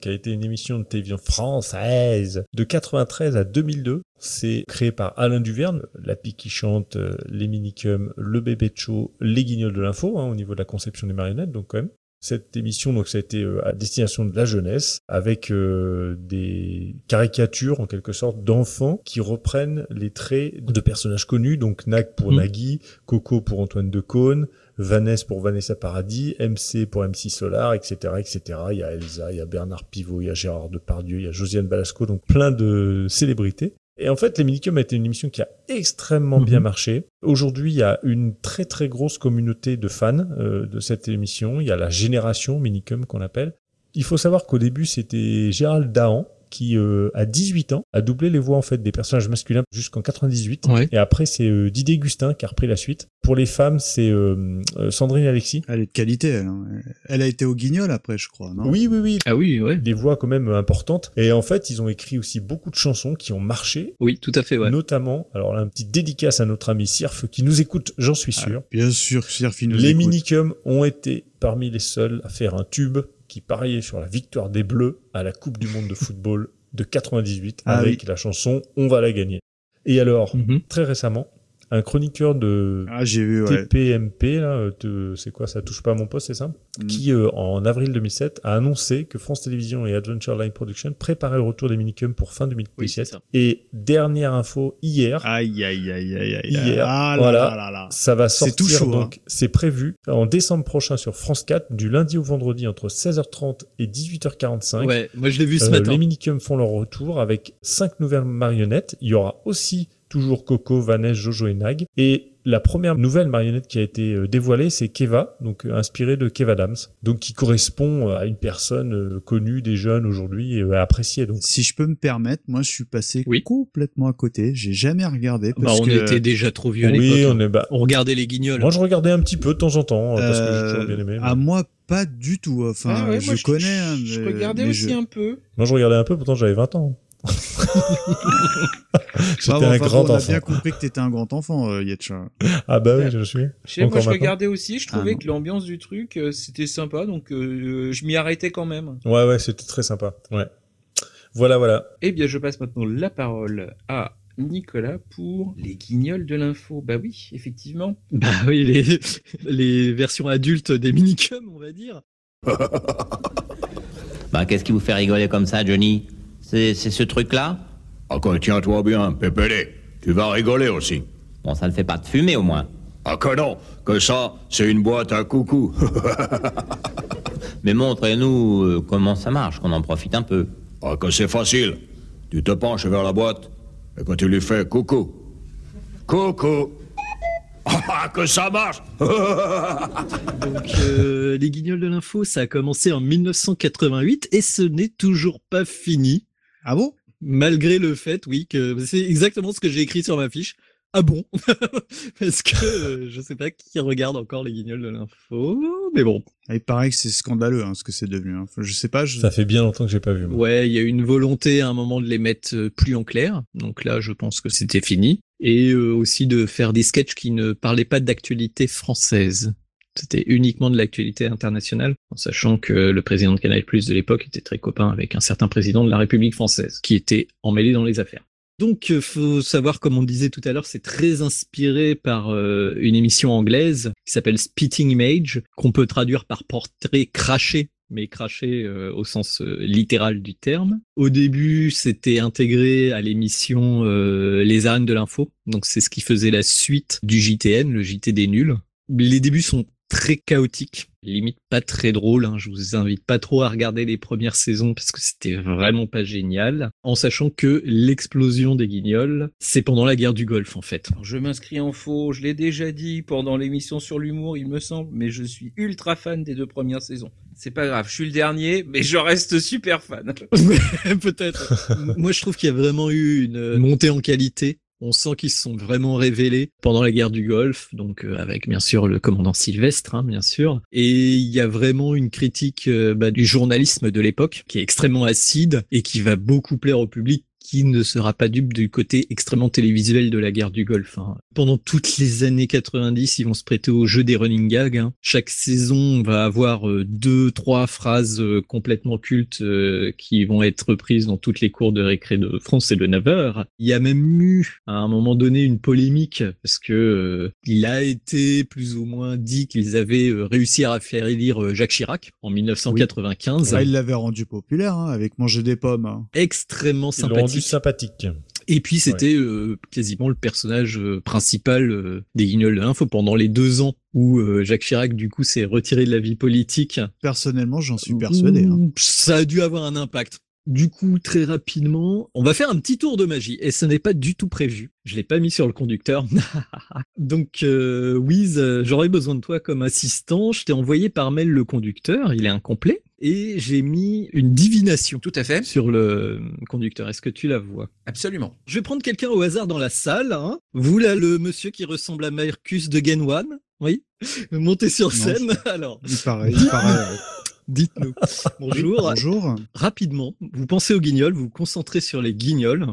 S2: Qui a été une émission de télévision française de 93 à 2002. C'est créé par Alain Duverne, la pique qui chante, euh, les Minicums, le bébé de show, les guignols de l'info, hein, au niveau de la conception des marionnettes, donc quand même. Cette émission, donc, ça a été euh, à destination de la jeunesse, avec euh, des caricatures, en quelque sorte, d'enfants qui reprennent les traits de personnages connus, donc Nag pour
S4: Mhm.
S2: Nagui, Coco pour Antoine Decaune, Vanessa pour Vanessa Paradis, MC pour MC Solar, etc., etc. Il y a Elsa, il y a Bernard Pivot, il y a Gérard Depardieu, il y a Josiane Balasco, donc plein de célébrités. Et en fait, les Minicums a été une émission qui a extrêmement bien marché. Aujourd'hui, il y a une très très grosse communauté de fans euh, de cette émission. Il y a la génération Minicum qu'on appelle. Il faut savoir qu'au début, c'était Gérald Dahan qui, euh, à 18 ans, a doublé les voix en fait des personnages masculins jusqu'en 98. Et après, c'est euh, Didier Gustin qui a repris la suite. Pour les femmes, c'est euh, euh, Sandrine Alexis.
S3: Elle est de qualité, elle. hein. Elle a été au guignol après, je crois, non?
S2: Oui, oui, oui.
S4: Ah oui, ouais.
S2: Des voix quand même importantes. Et en fait, ils ont écrit aussi beaucoup de chansons qui ont marché.
S4: Oui, tout à fait, ouais.
S2: Notamment, alors là, un petit dédicace à notre ami Sirf qui nous écoute, j'en suis sûr.
S3: bien sûr, Sirf, il nous
S2: Les
S3: écoute.
S2: Minicums ont été parmi les seuls à faire un tube qui pariait sur la victoire des Bleus à la Coupe du Monde de football de 98
S3: Ah
S2: avec
S3: oui.
S2: la chanson On va la gagner. Et alors, très récemment, un chroniqueur de
S3: Ah, j'ai vu, ouais.
S2: TPMP, là, euh, te- c'est quoi, ça touche pas à mon poste, c'est ça?
S3: Mm.
S2: Qui, euh, en avril 2007, a annoncé que France Télévisions et Adventure Line Production préparaient le retour des minicums pour fin 2017. et dernière info, hier,
S3: Aïe, aïe, aïe, aïe, aïe.
S2: hier,
S3: Ah là
S2: voilà,
S3: là là là.
S2: ça va
S3: C'est
S2: sortir,
S3: tout chaud,
S2: donc
S3: hein.
S2: c'est prévu en décembre prochain sur France 4, du lundi au vendredi entre 16h30 et 18h45.
S4: Ouais, moi, je l'ai vu ce
S2: Euh,
S4: matin.
S2: Les minicums font leur retour avec cinq nouvelles marionnettes. Il y aura aussi toujours Coco, Vanessa, Jojo et Nag. Et la première nouvelle marionnette qui a été euh, dévoilée, c'est Keva, donc euh, inspirée de Kev Adams, donc qui correspond euh, à une personne connue des jeunes aujourd'hui et appréciée. Donc
S3: Si je peux me permettre, moi, je suis passé complètement à côté. J'ai jamais regardé.
S4: Bah,
S3: Parce
S4: on
S3: que...
S4: était déjà trop vieux à
S2: Oui,
S4: l'époque.
S2: on
S4: hein.
S2: est bah-
S4: On regardait les guignols.
S2: moi je regardais un petit peu de temps en temps euh, parce que j'ai toujours bien aimé. mais-
S3: À moi, pas du tout. Enfin,
S1: Ah ouais,
S3: je
S1: moi, je-
S3: connais. hein,
S1: je
S3: mais-
S1: regardais
S3: mais
S1: aussi
S3: je-
S1: un peu.
S2: Moi je regardais un peu, pourtant j'avais 20 ans. J'étais
S3: Bah, bon,
S2: un
S3: enfin,
S2: grand
S3: bon, On a
S2: enfant.
S3: bien compris que t'étais un grand enfant, euh, Yetcha.
S2: Ah bah oui, je le suis.
S1: Je sais, moi je regardais aussi, je
S3: Ah,
S1: trouvais
S3: non.
S1: que l'ambiance du truc euh, c'était sympa, donc euh, je m'y arrêtais quand même.
S2: Ouais, ouais, c'était très sympa. Ouais. Voilà, voilà.
S1: Eh bien, je passe maintenant la parole à Nicolas pour les guignols de l'info. Bah oui, effectivement.
S4: Bah oui, les, les versions adultes des minicums, on va dire.
S18: Bah, qu'est-ce qui vous fait rigoler comme ça, Johnny? C'est c'est ce truc-là
S21: Ah, quoi, tiens-toi bien, Pépélé. Tu vas rigoler aussi.
S18: Bon, ça ne fait pas de fumée au moins.
S21: Ah, que non, que ça, c'est une boîte à coucou.
S18: Mais montrez-nous euh, comment ça marche, qu'on en profite un peu.
S21: Ah, que c'est facile. Tu te penches vers la boîte, et quand tu lui fais coucou. Coucou. Ah, que ça marche
S4: Donc, euh, les guignols de l'info, ça a commencé en 1988 et ce n'est toujours pas fini.
S3: Ah bon?
S4: Malgré le fait, oui, que c'est exactement ce que j'ai écrit sur ma fiche. Ah bon? Parce que euh, je sais pas qui regarde encore les guignols de l'info, mais bon.
S3: Il paraît que c'est scandaleux hein, ce que c'est devenu. hein. Je sais pas. Je...
S2: Ça fait bien longtemps que j'ai pas vu. moi.
S4: Ouais, il y a eu une volonté à un moment de les mettre euh, plus en clair. Donc là, je pense que c'était fini. Et euh, aussi de faire des sketchs qui ne parlaient pas d'actualité française. C'était uniquement de l'actualité internationale, en sachant que le président de Canal Plus de l'époque était très copain avec un certain président de la République française, qui était emmêlé dans les affaires. Donc, euh, faut savoir, comme on disait tout à l'heure, c'est très inspiré par euh, une émission anglaise qui s'appelle Spitting Image, qu'on peut traduire par portrait craché, mais craché euh, au sens littéral du terme. Au début, c'était intégré à l'émission Les Arènes de l'info, donc c'est ce qui faisait la suite du JTN, le JT des nuls. Les débuts sont très chaotiques. limite pas très drôle. Hein. Je vous invite pas trop à regarder les premières saisons parce que c'était vraiment pas génial. En sachant que l'explosion des Guignols, c'est pendant la guerre du Golfe en fait.
S1: je m'inscris en faux. Je l'ai déjà dit pendant l'émission sur l'humour, il me semble, mais je suis ultra fan des deux premières saisons. C'est pas grave, je suis le dernier, mais je reste super fan.
S4: Peut-être. Moi, je trouve qu'il y a vraiment eu une montée en qualité on sent qu'ils se sont vraiment révélés pendant la guerre du Golfe, donc euh, avec bien sûr le commandant Sylvestre, hein, bien sûr. Et il y a vraiment une critique euh, bah, du journalisme de l'époque qui est extrêmement acide et qui va beaucoup plaire au public qui ne sera pas dupe du côté extrêmement télévisuel de la guerre du Golfe. Hein. Pendant toutes les années 90, ils vont se prêter au jeu des running gags. Hein. Chaque saison va avoir euh, deux, trois phrases euh, complètement cultes euh, qui vont être reprises dans toutes les cours de récré de France et de Navarre. Il y a même eu, à un moment donné, une polémique parce que il a été plus ou moins dit qu'ils avaient réussi à faire élire Jacques Chirac en 1995.
S3: il l'avait rendu populaire hein, avec Manger des pommes. Hein.
S4: Extrêmement sympathique
S2: sympathique.
S4: Et puis c'était euh, quasiment le personnage euh, principal euh, des Guignols de l'info pendant les deux ans où Jacques Chirac du coup s'est retiré de la vie politique.
S3: Personnellement, j'en suis persuadé. Hein.
S4: Ça a dû avoir un impact. Du coup, très rapidement, on va faire un petit tour de magie et ce n'est pas du tout prévu. Je l'ai pas mis sur le conducteur. Donc, Wiz, j'aurais besoin de toi comme assistant. Je t'ai envoyé par mail le conducteur. Il est incomplet et j'ai mis une divination.
S1: Tout à fait.
S4: Sur le conducteur. Est-ce que tu la vois?
S1: Absolument.
S4: Je vais prendre quelqu'un au hasard dans la salle. Hein. Vous là, le monsieur qui ressemble à Marcus de Genwan. Oui. Montez sur scène. Alors.
S3: Il paraît. Il paraît.
S4: Dites-nous. Bonjour.
S3: bonjour.
S4: Rapidement, vous pensez aux guignols, vous vous concentrez sur les guignols.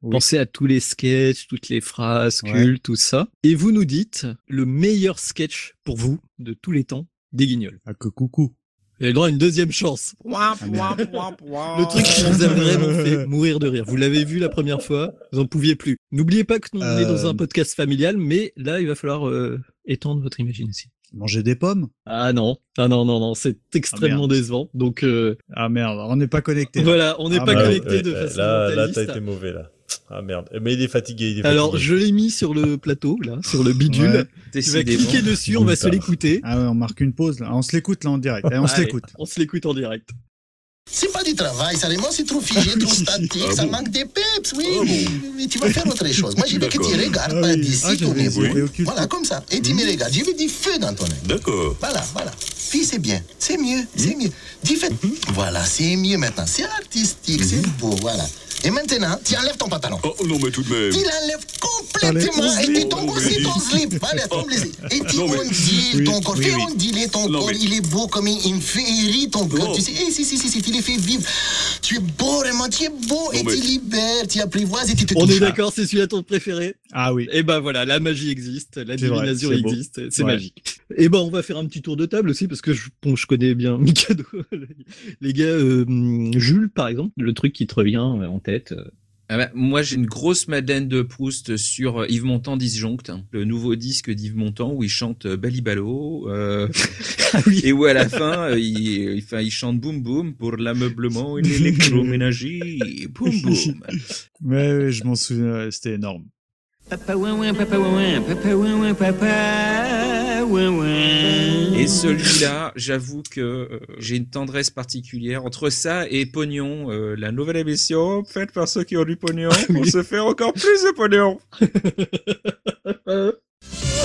S4: Pensez à tous les sketchs, toutes les phrases cultes, tout ça. Et vous nous dites le meilleur sketch pour vous de tous les temps des guignols.
S3: Ah que coucou.
S4: Vous avez le droit à une deuxième chance. le truc qui vous a vraiment fait mourir de rire. Vous l'avez vu la première fois, vous en pouviez plus. N'oubliez pas que nous on est dans un euh. podcast familial, mais là, il va falloir euh, étendre votre imagination.
S3: Manger des pommes?
S4: Ah non, ah non, non, non, c'est extrêmement ah, décevant. Donc euh...
S3: ah merde, on n'est pas connecté.
S4: Voilà, on n'est ah, pas bah, connecté de
S2: façon Là, là, t'as été mauvais là. Ah merde, mais il est fatigué, il est
S4: Alors, je l'ai mis sur le plateau, là, sur le bidule. tu vas cliquer dessus, on va se l'écouter.
S3: Ah ouais, on marque une pause, là. On se l'écoute, là, en direct. Allez, on se l'écoute.
S4: On se l'écoute en direct.
S22: C'est pas du travail, ça vraiment c'est trop figé, trop statique, ah ça manque des peps, oui. mais tu vas faire autre chose. Moi, je veux que tu regardes pas d'ici ton épaule. Voilà, comme ça. Et tu me regardes. Je veux du feu dans ton œil.
S21: D'accord.
S22: Voilà, voilà. Fille, c'est bien. C'est mieux, c'est mieux. Dis fait. Voilà, c'est mieux maintenant. C'est artistique, c'est beau, voilà. Et maintenant, tu enlèves ton pantalon.
S21: Oh non, mais tout de même.
S22: Tu l'enlèves complètement et tu tombes aussi ton slip. Allez, tombe les Et tu ondiles ton corps. Fais ondiler ton corps. Il est beau comme une féerie, ton corps. Tu sais, eh, si, si, si, si, les fais vivre. Tu es beau, vraiment, tu es beau et tu libères, tu apprivoises et tu te
S4: On est d'accord, c'est celui-là ton préféré
S3: Ah oui.
S4: Et eh ben voilà, la magie existe, la divination existe, c'est magique. Et eh ben on va faire un petit tour de table aussi parce que je, bon, je connais bien Mikado. Les gars, euh, Jules par exemple, le truc qui te revient en tête euh.
S1: Ah bah, moi, j'ai une grosse Madeleine de Proust sur euh, Yves Montand disjoncte, hein. le nouveau disque d'Yves Montand où il chante euh, Balibalo, ah et où à la fin, il, il, chante Boum Boum pour l'ameublement et l'électroménager, Boum Boum.
S3: Ouais, je m'en souviens, c'était énorme.
S1: Papa ouin papa ouin papa ouin papa ouin Et celui-là, j'avoue que euh, j'ai une tendresse particulière entre ça et Pognon, euh, la nouvelle émission faite par ceux qui ont du pognon pour se faire encore plus de pognon.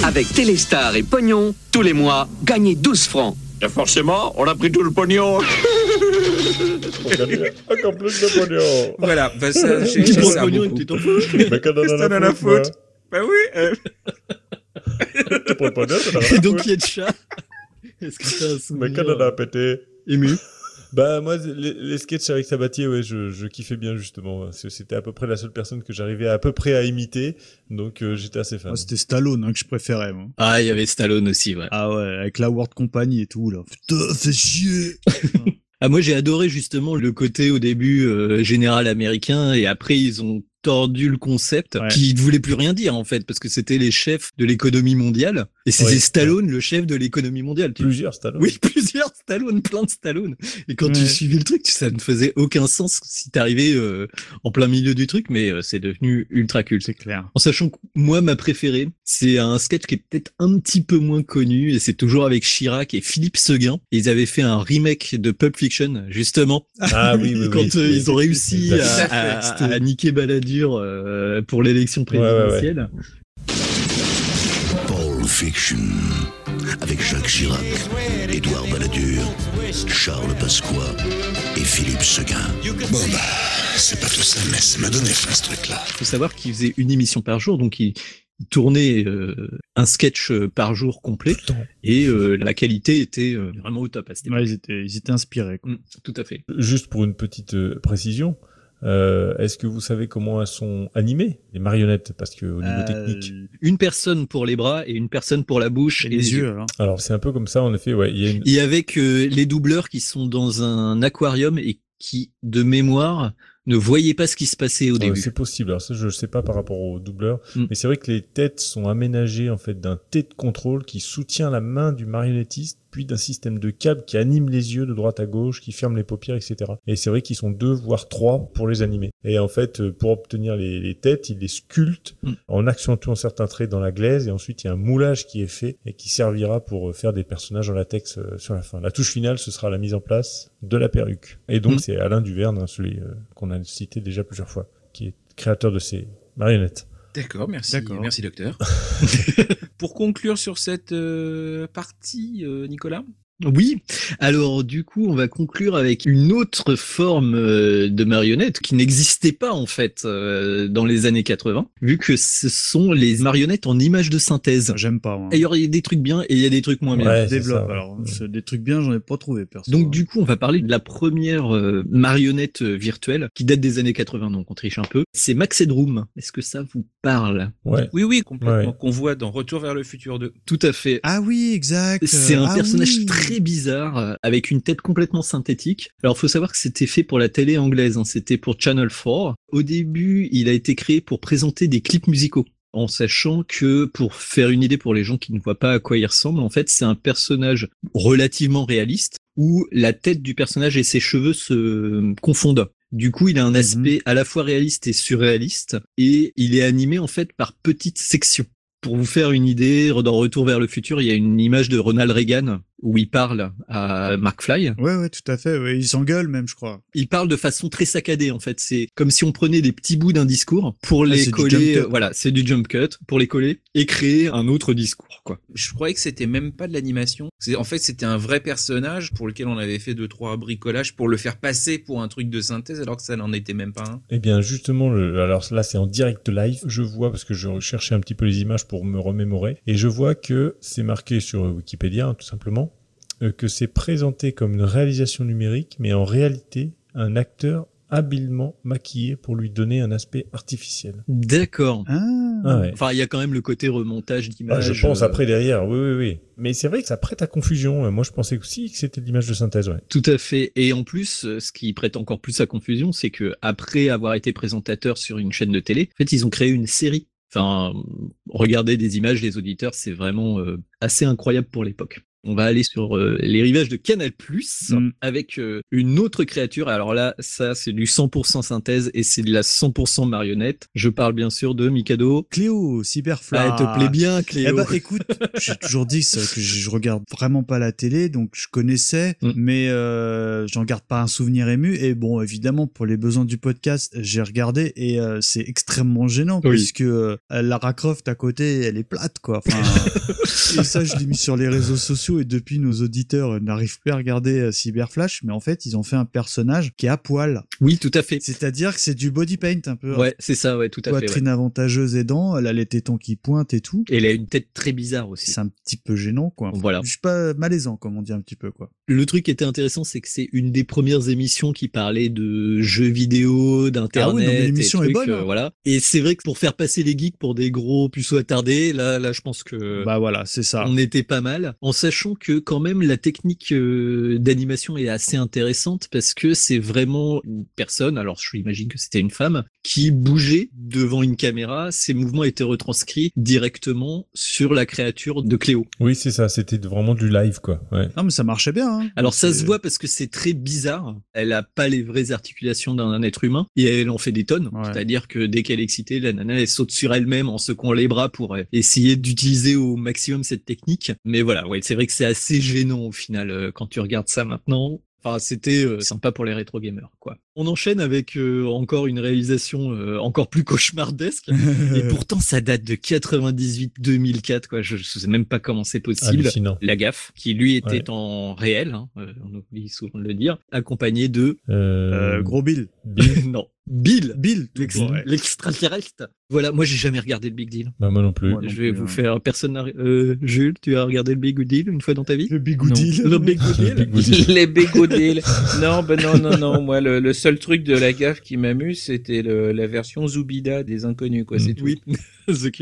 S23: Avec Téléstar et Pognon, tous les mois, gagnez 12 francs.
S21: Et forcément, on a pris tout le pognon.
S2: Encore plus de pognon.
S1: Voilà, bah ça, j'ai ça beaucoup.
S2: Mais quand on en a
S1: la faute. Bah oui. Euh...
S4: Et donc, il y a de chat. Est-ce que t'as un souvenir
S2: Mais quand on a pété.
S4: Ému.
S2: Bah moi les, les sketchs avec Sabatier ouais je, je kiffais bien justement c'était à peu près la seule personne que j'arrivais à, peu près à imiter donc euh, j'étais assez fan.
S3: c'était Stallone hein, que je préférais moi.
S4: Ah il y avait Stallone aussi ouais.
S3: Ah ouais avec la World Company et tout là. Putain c'est chier.
S4: ah moi j'ai adoré justement le côté au début euh, général américain et après ils ont tordu le concept qui ne voulait plus rien dire en fait parce que c'était les chefs de l'économie mondiale Et c'est Stallone, le chef de l'économie mondiale.
S2: Plusieurs Stallone.
S4: Oui, plusieurs Stallone, plein de Stallone. Et quand tu suivais le truc, ça ne faisait aucun sens si t'arrivais euh, en plein milieu du truc, mais euh, c'est devenu ultra culte.
S3: C'est clair.
S4: En sachant que moi, ma préférée, c'est un sketch qui est peut-être un petit peu moins connu, et c'est toujours avec Chirac et Philippe Seguin. Ils avaient fait un remake de Pulp Fiction, justement.
S2: Ah oui, oui,
S4: Quand euh, ils ont réussi à, à, à, niquer Balladur euh, pour l'élection présidentielle.
S24: Fiction. Avec Jacques Chirac, Édouard Balladur, Charles Pasqua et Philippe Seguin.
S25: Bon bah, c'est pas tout ça, mais ça m'a donné faim ce truc-là.
S4: Il faut savoir qu'il faisait une émission par jour, donc il, tournait euh, un sketch par jour complet et euh, la qualité était euh, vraiment au top à cette
S3: ouais, ils, étaient, ils étaient inspirés. Quoi.
S4: Mmh, tout à fait.
S2: Juste pour une petite euh, précision, euh, Est-ce que vous savez comment elles sont animées les marionnettes? Parce que au niveau technique,
S4: une personne pour les bras et une personne pour la bouche et,
S3: et les, yeux. yeux.
S2: Alors, alors c'est un peu comme ça en effet. Ouais, il y a une...
S4: Et avec les doubleurs qui sont dans un aquarium et qui, de mémoire, ne voyaient pas ce qui se passait au
S2: ouais,
S4: début.
S2: C'est possible. Alors ça, je ne sais pas par rapport aux doubleurs, mm. mais c'est vrai que les têtes sont aménagées en fait d'un T de contrôle qui soutient la main du marionnettiste, puis d'un système de câbles qui anime les yeux de droite à gauche, qui ferme les paupières, etc. Et c'est vrai qu'ils sont deux voire trois pour les animer. Et en fait, pour obtenir les, les têtes, ils les sculptent mm. en accentuant certains traits dans la glaise, et ensuite il y a un moulage qui est fait et qui servira pour faire des personnages en latex sur la fin. La touche finale, ce sera la mise en place de la perruque. Et donc mm. c'est Alain Duverne, hein, celui euh, qu'on a cité déjà plusieurs fois, qui est créateur de ces marionnettes.
S1: D'accord, merci, merci docteur. Pour conclure sur cette euh, partie, euh, Nicolas
S4: oui, alors du coup, on va conclure avec une autre forme euh, de marionnette qui n'existait pas en fait euh, dans les années 80, vu que ce sont les marionnettes en images de synthèse.
S3: J'aime pas. Moi.
S4: Et il y a des trucs bien et il y a des trucs moins bien.
S3: Ouais, Développe. Ça, alors, ouais. des trucs bien, j'en ai pas trouvé perso.
S4: Donc du coup, on va parler de la première euh, marionnette virtuelle qui date des années 80, donc on triche un peu. C'est Max Headroom. Est-ce que ça vous parle?
S2: Ouais.
S1: Oui, oui, complètement. Qu'on voit dans Retour vers le futur 2.
S4: Tout à fait.
S3: Ah oui, exact.
S4: C'est un
S3: ah
S4: personnage
S3: oui.
S4: très très bizarre euh, avec une tête complètement synthétique. Alors faut savoir que c'était fait pour la télé anglaise, hein, c'était pour Channel 4. Au début, il a été créé pour présenter des clips musicaux en sachant que pour faire une idée pour les gens qui ne voient pas à quoi il ressemble, en fait, c'est un personnage relativement réaliste où la tête du personnage et ses cheveux se confondent. Du coup, il a un aspect mmh. à la fois réaliste et surréaliste et il est animé en fait par petites sections. Pour vous faire une idée, dans Retour vers le futur, il y a une image de Ronald Reagan où il parle à McFly.
S3: Ouais, ouais, tout à fait. Ouais. Il s'engueule même, je crois.
S4: Il parle de façon très saccadée, en fait. C'est comme si on prenait des petits bouts d'un discours pour les ah, coller. Euh, voilà, c'est du jump cut pour les coller et créer un autre discours, quoi.
S1: Je croyais que c'était même pas de l'animation. En fait, c'était un vrai personnage pour lequel on avait fait deux trois bricolages pour le faire passer pour un truc de synthèse, alors que ça n'en était même pas un.
S2: Eh bien, justement, le... alors là, c'est en direct live. Je vois parce que je recherchais un petit peu les images pour me remémorer et je vois que c'est marqué sur Wikipédia, hein, tout simplement que c'est présenté comme une réalisation numérique, mais en réalité, un acteur habilement maquillé pour lui donner un aspect artificiel.
S4: D'accord.
S3: Ah.
S2: Ah ouais.
S4: Enfin, il y a quand même le côté remontage d'image.
S2: Ah, je pense euh... après derrière, oui, oui, oui. Mais c'est vrai que ça prête à confusion. Moi, je pensais aussi que c'était de l'image de synthèse, ouais.
S4: Tout à fait. Et en plus, ce qui prête encore plus à confusion, c'est que après avoir été présentateur sur une chaîne de télé, en fait, ils ont créé une série. Enfin, regarder des images, les auditeurs, c'est vraiment euh, assez incroyable pour l'époque. On va aller sur euh, les rivages de Canal mm. avec euh, une autre créature. Alors là, ça c'est du 100% synthèse et c'est de la 100% marionnette. Je parle bien sûr de Mikado.
S3: Cléo, Cyberfly.
S4: Ah, elle te plaît bien, Cléo.
S3: Eh ben, écoute, j'ai toujours dit ça, que je regarde vraiment pas la télé, donc je connaissais, mm. mais euh, j'en garde pas un souvenir ému. Et bon, évidemment, pour les besoins du podcast, j'ai regardé et euh, c'est extrêmement gênant oui. puisque euh, Lara Croft à côté, elle est plate, quoi. Enfin, et ça, je l'ai mis sur les réseaux sociaux et depuis nos auditeurs n'arrivent plus à regarder euh, Cyberflash, mais en fait ils ont fait un personnage qui est à poil.
S4: Oui, tout à fait.
S3: C'est-à-dire que c'est du body paint un peu.
S4: Ouais, c'est ça, ouais, tout à
S3: Poitrine
S4: fait.
S3: Poitrine ouais. avantageuse aidant, elle a les tétons qui pointent et tout.
S4: Et elle a une tête très bizarre aussi.
S3: C'est un petit peu gênant, quoi. Enfin,
S4: voilà.
S3: Je suis pas malaisant, comme on dit un petit peu, quoi.
S4: Le truc qui était intéressant, c'est que c'est une des premières émissions qui parlait de jeux vidéo, d'internet.
S3: Ah oui, l'émission est bonne.
S4: Euh, voilà. Et c'est vrai que pour faire passer les geeks pour des gros puceaux attardés, là, là, je pense que.
S3: Bah voilà, c'est ça.
S4: On était pas mal. En sachant sachant que quand même la technique euh, d'animation est assez intéressante parce que c'est vraiment une personne, alors je imagine que c'était une femme, qui bougeait devant une caméra. Ses mouvements étaient retranscrits directement sur la créature de Cléo.
S2: Oui, c'est ça. C'était vraiment du live, quoi. Ouais.
S3: Non, mais ça marchait bien. Hein.
S4: Alors ça se voit parce que c'est très bizarre. Elle a pas les vraies articulations d'un être humain et elle en fait des tonnes. C'est-à-dire que dès qu'elle est excitée, la nana elle saute sur elle-même en secouant les bras pour essayer d'utiliser au maximum cette technique. Mais voilà, ouais, c'est vrai que c'est assez gênant au final euh, quand tu regardes ça maintenant. Enfin, c'était euh, sympa pour les rétro gamers, quoi. On enchaîne avec euh, encore une réalisation euh, encore plus cauchemardesque, et pourtant ça date de 98-2004, quoi. Je, ne sais même pas comment c'est possible. La gaffe, qui lui était en réel, hein, on oublie souvent de le dire, accompagné de
S3: Gros Bill.
S2: Bill.
S4: non, Bill.
S3: Bill,
S4: l'extraterrestre. Voilà, moi j'ai jamais regardé le Big Deal.
S2: Bah, moi non plus.
S4: je vais vous faire personne. Euh, Jules, tu as regardé le Big Deal une fois dans ta vie?
S3: Le Big Deal.
S4: Le Big Deal.
S1: Les Big Deal. non, ben non, non, non. Moi, le, seul truc de la gaffe qui m'amuse, c'était la version Zubida des Inconnus, quoi. C'est tout.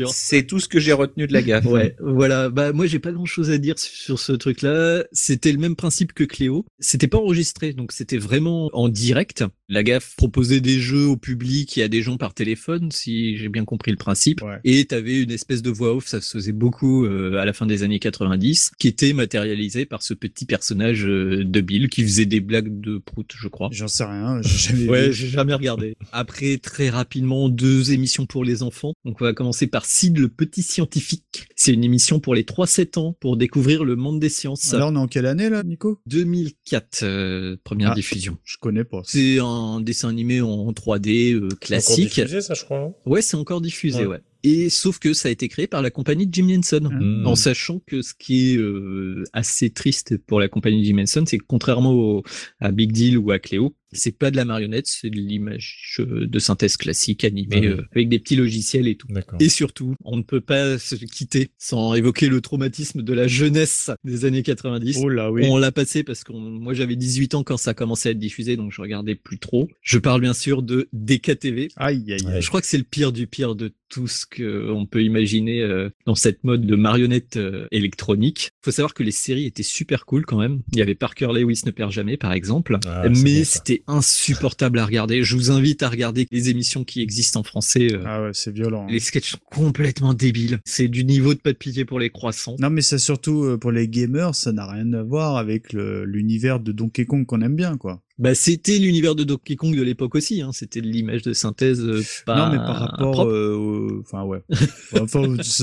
S1: C'est tout ce que j'ai retenu de la gaffe.
S4: Ouais, voilà. Bah moi j'ai pas grand chose à dire sur ce truc-là. C'était le même principe que Cléo. C'était pas enregistré, donc c'était vraiment en direct. La gaffe proposait des jeux au public et à des gens par téléphone, si j'ai bien compris le principe. Et t'avais une espèce de voix off, ça se faisait beaucoup euh, à la fin des années 90, qui était matérialisé par ce petit personnage euh, de Bill qui faisait des blagues de prout, je crois.
S3: J'en sais rien, j'ai jamais
S4: Ouais, j'ai jamais regardé. Après, très rapidement, deux émissions pour les enfants. Donc on va commencer par Sid le petit scientifique. C'est une émission pour les 3-7 ans pour découvrir le monde des sciences.
S3: Alors on est en quelle année là, Nico?
S4: 2004, euh, première ah, diffusion.
S3: Je connais pas.
S4: C'est un dessin animé en 3D euh, classique.
S2: C'est encore diffusé ça, je crois.
S4: ouais, c'est encore diffusé, ouais. Et sauf que ça a été créé par la compagnie de Jim Henson, mmh. en sachant que ce qui est euh, assez triste pour la compagnie de Jim Henson, c'est que contrairement à Big Deal ou à Cléo, c'est pas de la marionnette, c'est de l'image euh, de synthèse classique animée euh, avec des petits logiciels et tout. Et surtout, on ne peut pas se quitter sans évoquer le traumatisme de la jeunesse des années 90.
S3: Oh là oui.
S4: On l'a passé parce que moi j'avais 18 ans quand ça a commencé à être diffusé, donc je regardais plus trop. Je parle bien sûr de DKTV.
S3: Aïe aïe aïe.
S4: Je crois que c'est le pire du pire de tout ce qu'on peut imaginer euh, dans cette mode de marionnette euh, électronique. Faut savoir que les séries étaient super cool quand même. Il y avait Parker Lewis ne perd jamais par exemple, ah, mais c'était insupportable à regarder. Je vous invite à regarder les émissions qui existent en français.
S3: Euh. ah ouais, c'est violent. Hein.
S4: Les sketchs sont complètement débiles. C'est du niveau de pas de pitié pour les croissants.
S3: Non mais c'est surtout pour les gamers, ça n'a rien à voir avec l'univers de Donkey Kong qu'on aime bien quoi.
S4: Bah, c'était l'univers de Donkey Kong de l'époque aussi. Hein. C'était l'image de synthèse euh, pas.
S3: Non, mais par rapport, euh, enfin ouais.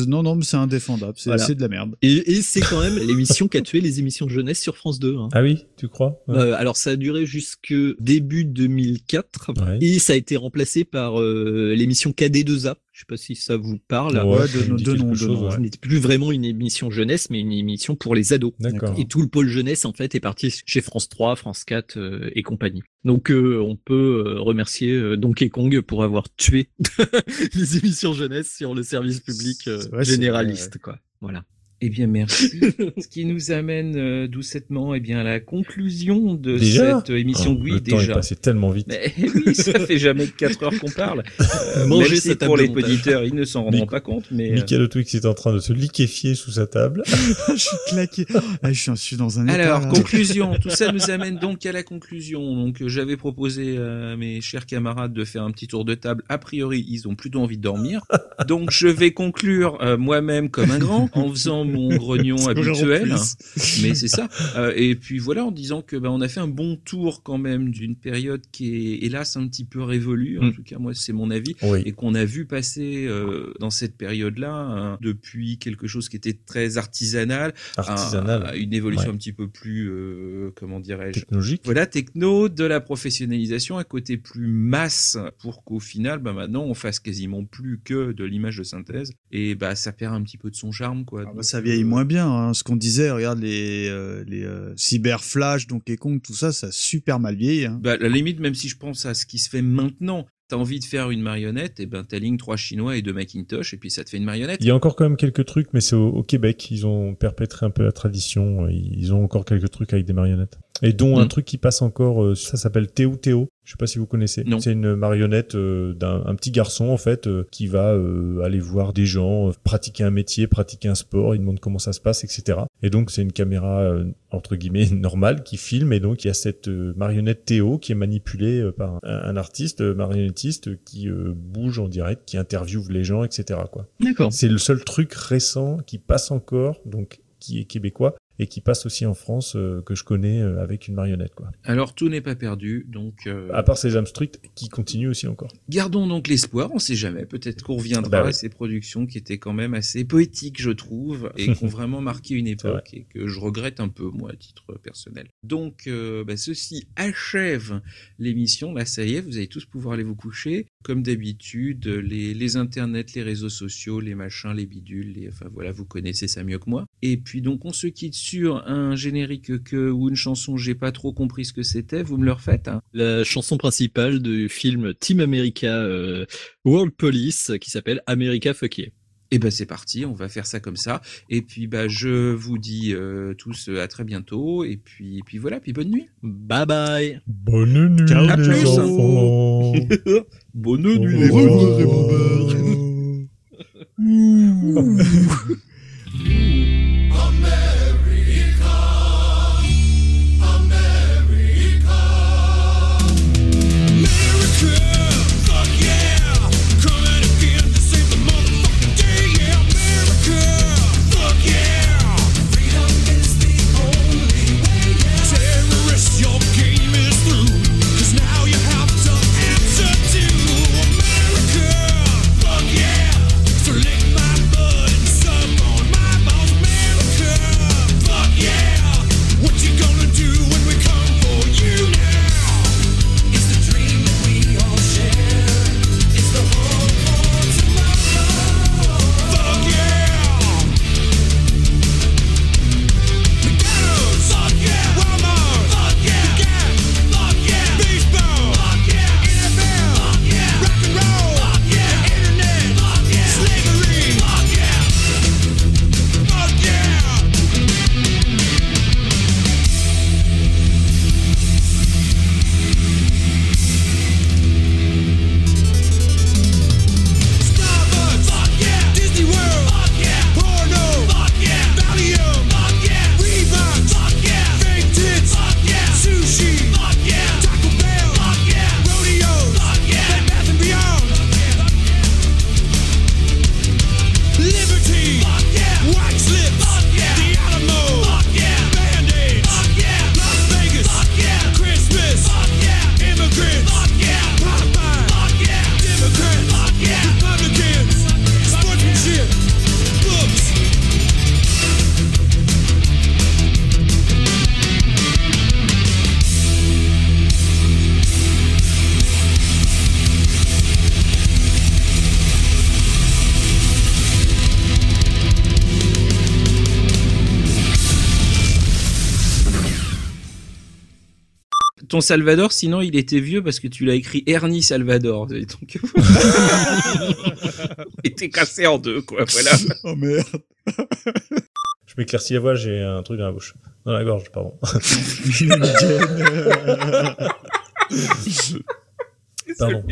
S3: non, non, mais c'est indéfendable. C'est de la merde.
S4: Et, et c'est quand même l'émission qui a tué les émissions jeunesse sur France 2. Hein.
S2: Ah oui, tu crois?
S4: Euh, Alors ça a duré jusque début 2004 et ça a été remplacé par l'émission KD2A je sais pas si ça vous parle.
S3: Ouais, de, de, de, de
S4: Ce n'était plus vraiment une émission jeunesse, mais une émission pour les ados.
S2: D'accord.
S4: Et tout le pôle jeunesse, en fait, est parti chez France 3, France 4 euh, et compagnie. Donc, euh, on peut euh, remercier Donkey Kong pour avoir tué les émissions jeunesse sur le service public généraliste, quoi. Voilà.
S1: Eh bien, merci. Ce qui nous amène euh, doucettement eh bien, à la conclusion de cette émission.
S2: Oh,
S1: oui,
S2: le
S1: déjà.
S2: Temps est passé tellement vite.
S1: Mais oui, ça fait jamais 4 heures qu'on parle. Euh, Manger si pour les auditeurs, ils ne s'en rendront pas compte. Mais,
S2: euh... Michael Twix est en train de se liquéfier sous sa table.
S3: je suis claqué. Ah, je, suis, dans un
S1: Alors, conclusion. Tout ça nous amène donc à la conclusion. Donc, euh, j'avais proposé à mes chers camarades de faire un petit tour de table. A priori, ils ont plutôt envie de dormir. Donc, je vais conclure euh, moi-même comme un grand en faisant mon grognon habituel, mais c'est ça. Euh, et puis voilà, en disant que bah, on a fait un bon tour quand même d'une période qui est hélas un petit peu révolue. En mm. tout cas, moi, c'est mon avis, et qu'on a vu passer euh, dans cette période-là hein, depuis quelque chose qui était très artisanal,
S2: à,
S1: une évolution un petit peu plus, euh, comment dirais-je,
S2: technologique.
S1: Voilà, techno, de la professionnalisation, un côté plus masse pour qu'au final, bah, maintenant, on fasse quasiment plus que de l'image de synthèse, et bah ça perd un petit peu de son charme, quoi.
S3: Ah bah, ça vieillit moins bien. Hein. Ce qu'on disait, regarde les, euh, les euh, Cyber Flash, Donkey Kong, tout ça, ça a super mal vieilli. Hein.
S1: Bah, la limite, même si je pense à ce qui se fait maintenant, t'as envie de faire une marionnette, et eh ben t'alignes trois Chinois et deux Macintosh, et puis ça te fait une marionnette.
S2: Il y a encore quand même quelques trucs, mais c'est au, Québec. Ils ont perpétré un peu la tradition. Ils ont encore quelques trucs avec des marionnettes. Et dont un mm. truc qui passe encore, euh, ça s'appelle Théo Théo. Je sais pas si vous connaissez. C'est une marionnette euh, d'un un petit garçon en fait euh, qui va aller voir des gens pratiquer un métier, pratiquer un sport. Il demande comment ça se passe, etc. Et donc c'est une caméra entre guillemets normale qui filme et donc il y a cette marionnette Théo qui est manipulée par un, un artiste marionnettiste qui bouge en direct, qui interviewe les gens, etc. Quoi.
S4: D'accord.
S2: C'est le seul truc récent qui passe encore, donc qui est québécois et qui passe aussi en France euh, que je connais euh, avec une marionnette quoi.
S17: Alors tout n'est pas perdu donc euh...
S2: à part ces Strict qui continue aussi encore.
S17: Gardons donc l'espoir, on sait jamais, peut-être qu'on reviendra bah à ces productions qui étaient quand même assez poétiques je trouve et qui ont vraiment marqué une époque et que je regrette un peu moi à titre personnel. Donc bah, ceci achève l'émission, là ça y est, vous allez tous pouvoir aller vous coucher comme d'habitude les, les internets, les réseaux sociaux, les machins, les bidules, les enfin voilà, vous connaissez ça mieux que moi. Et puis donc on se quitte sur un générique que ou une chanson, j'ai pas trop compris ce que c'était. Vous me le refaites hein?
S4: La chanson principale du film Team America euh, World Police qui s'appelle America Fuck Yeah.
S17: Et eh ben c'est parti, on va faire ça comme ça. Et puis bah je vous dis euh, tous à très bientôt. Et puis puis voilà, puis bonne nuit.
S4: Bye bye.
S2: Bonne nuit Ciao, les enfants.
S17: bonne nuit les enfants. ton Salvador, sinon il était vieux parce que tu l'as écrit Ernie Salvador. Donc, il était cassé en deux, quoi. Voilà.
S3: Oh merde.
S2: Je m'éclaircis la voix, j'ai un truc dans la bouche. Dans la gorge, pardon. pardon.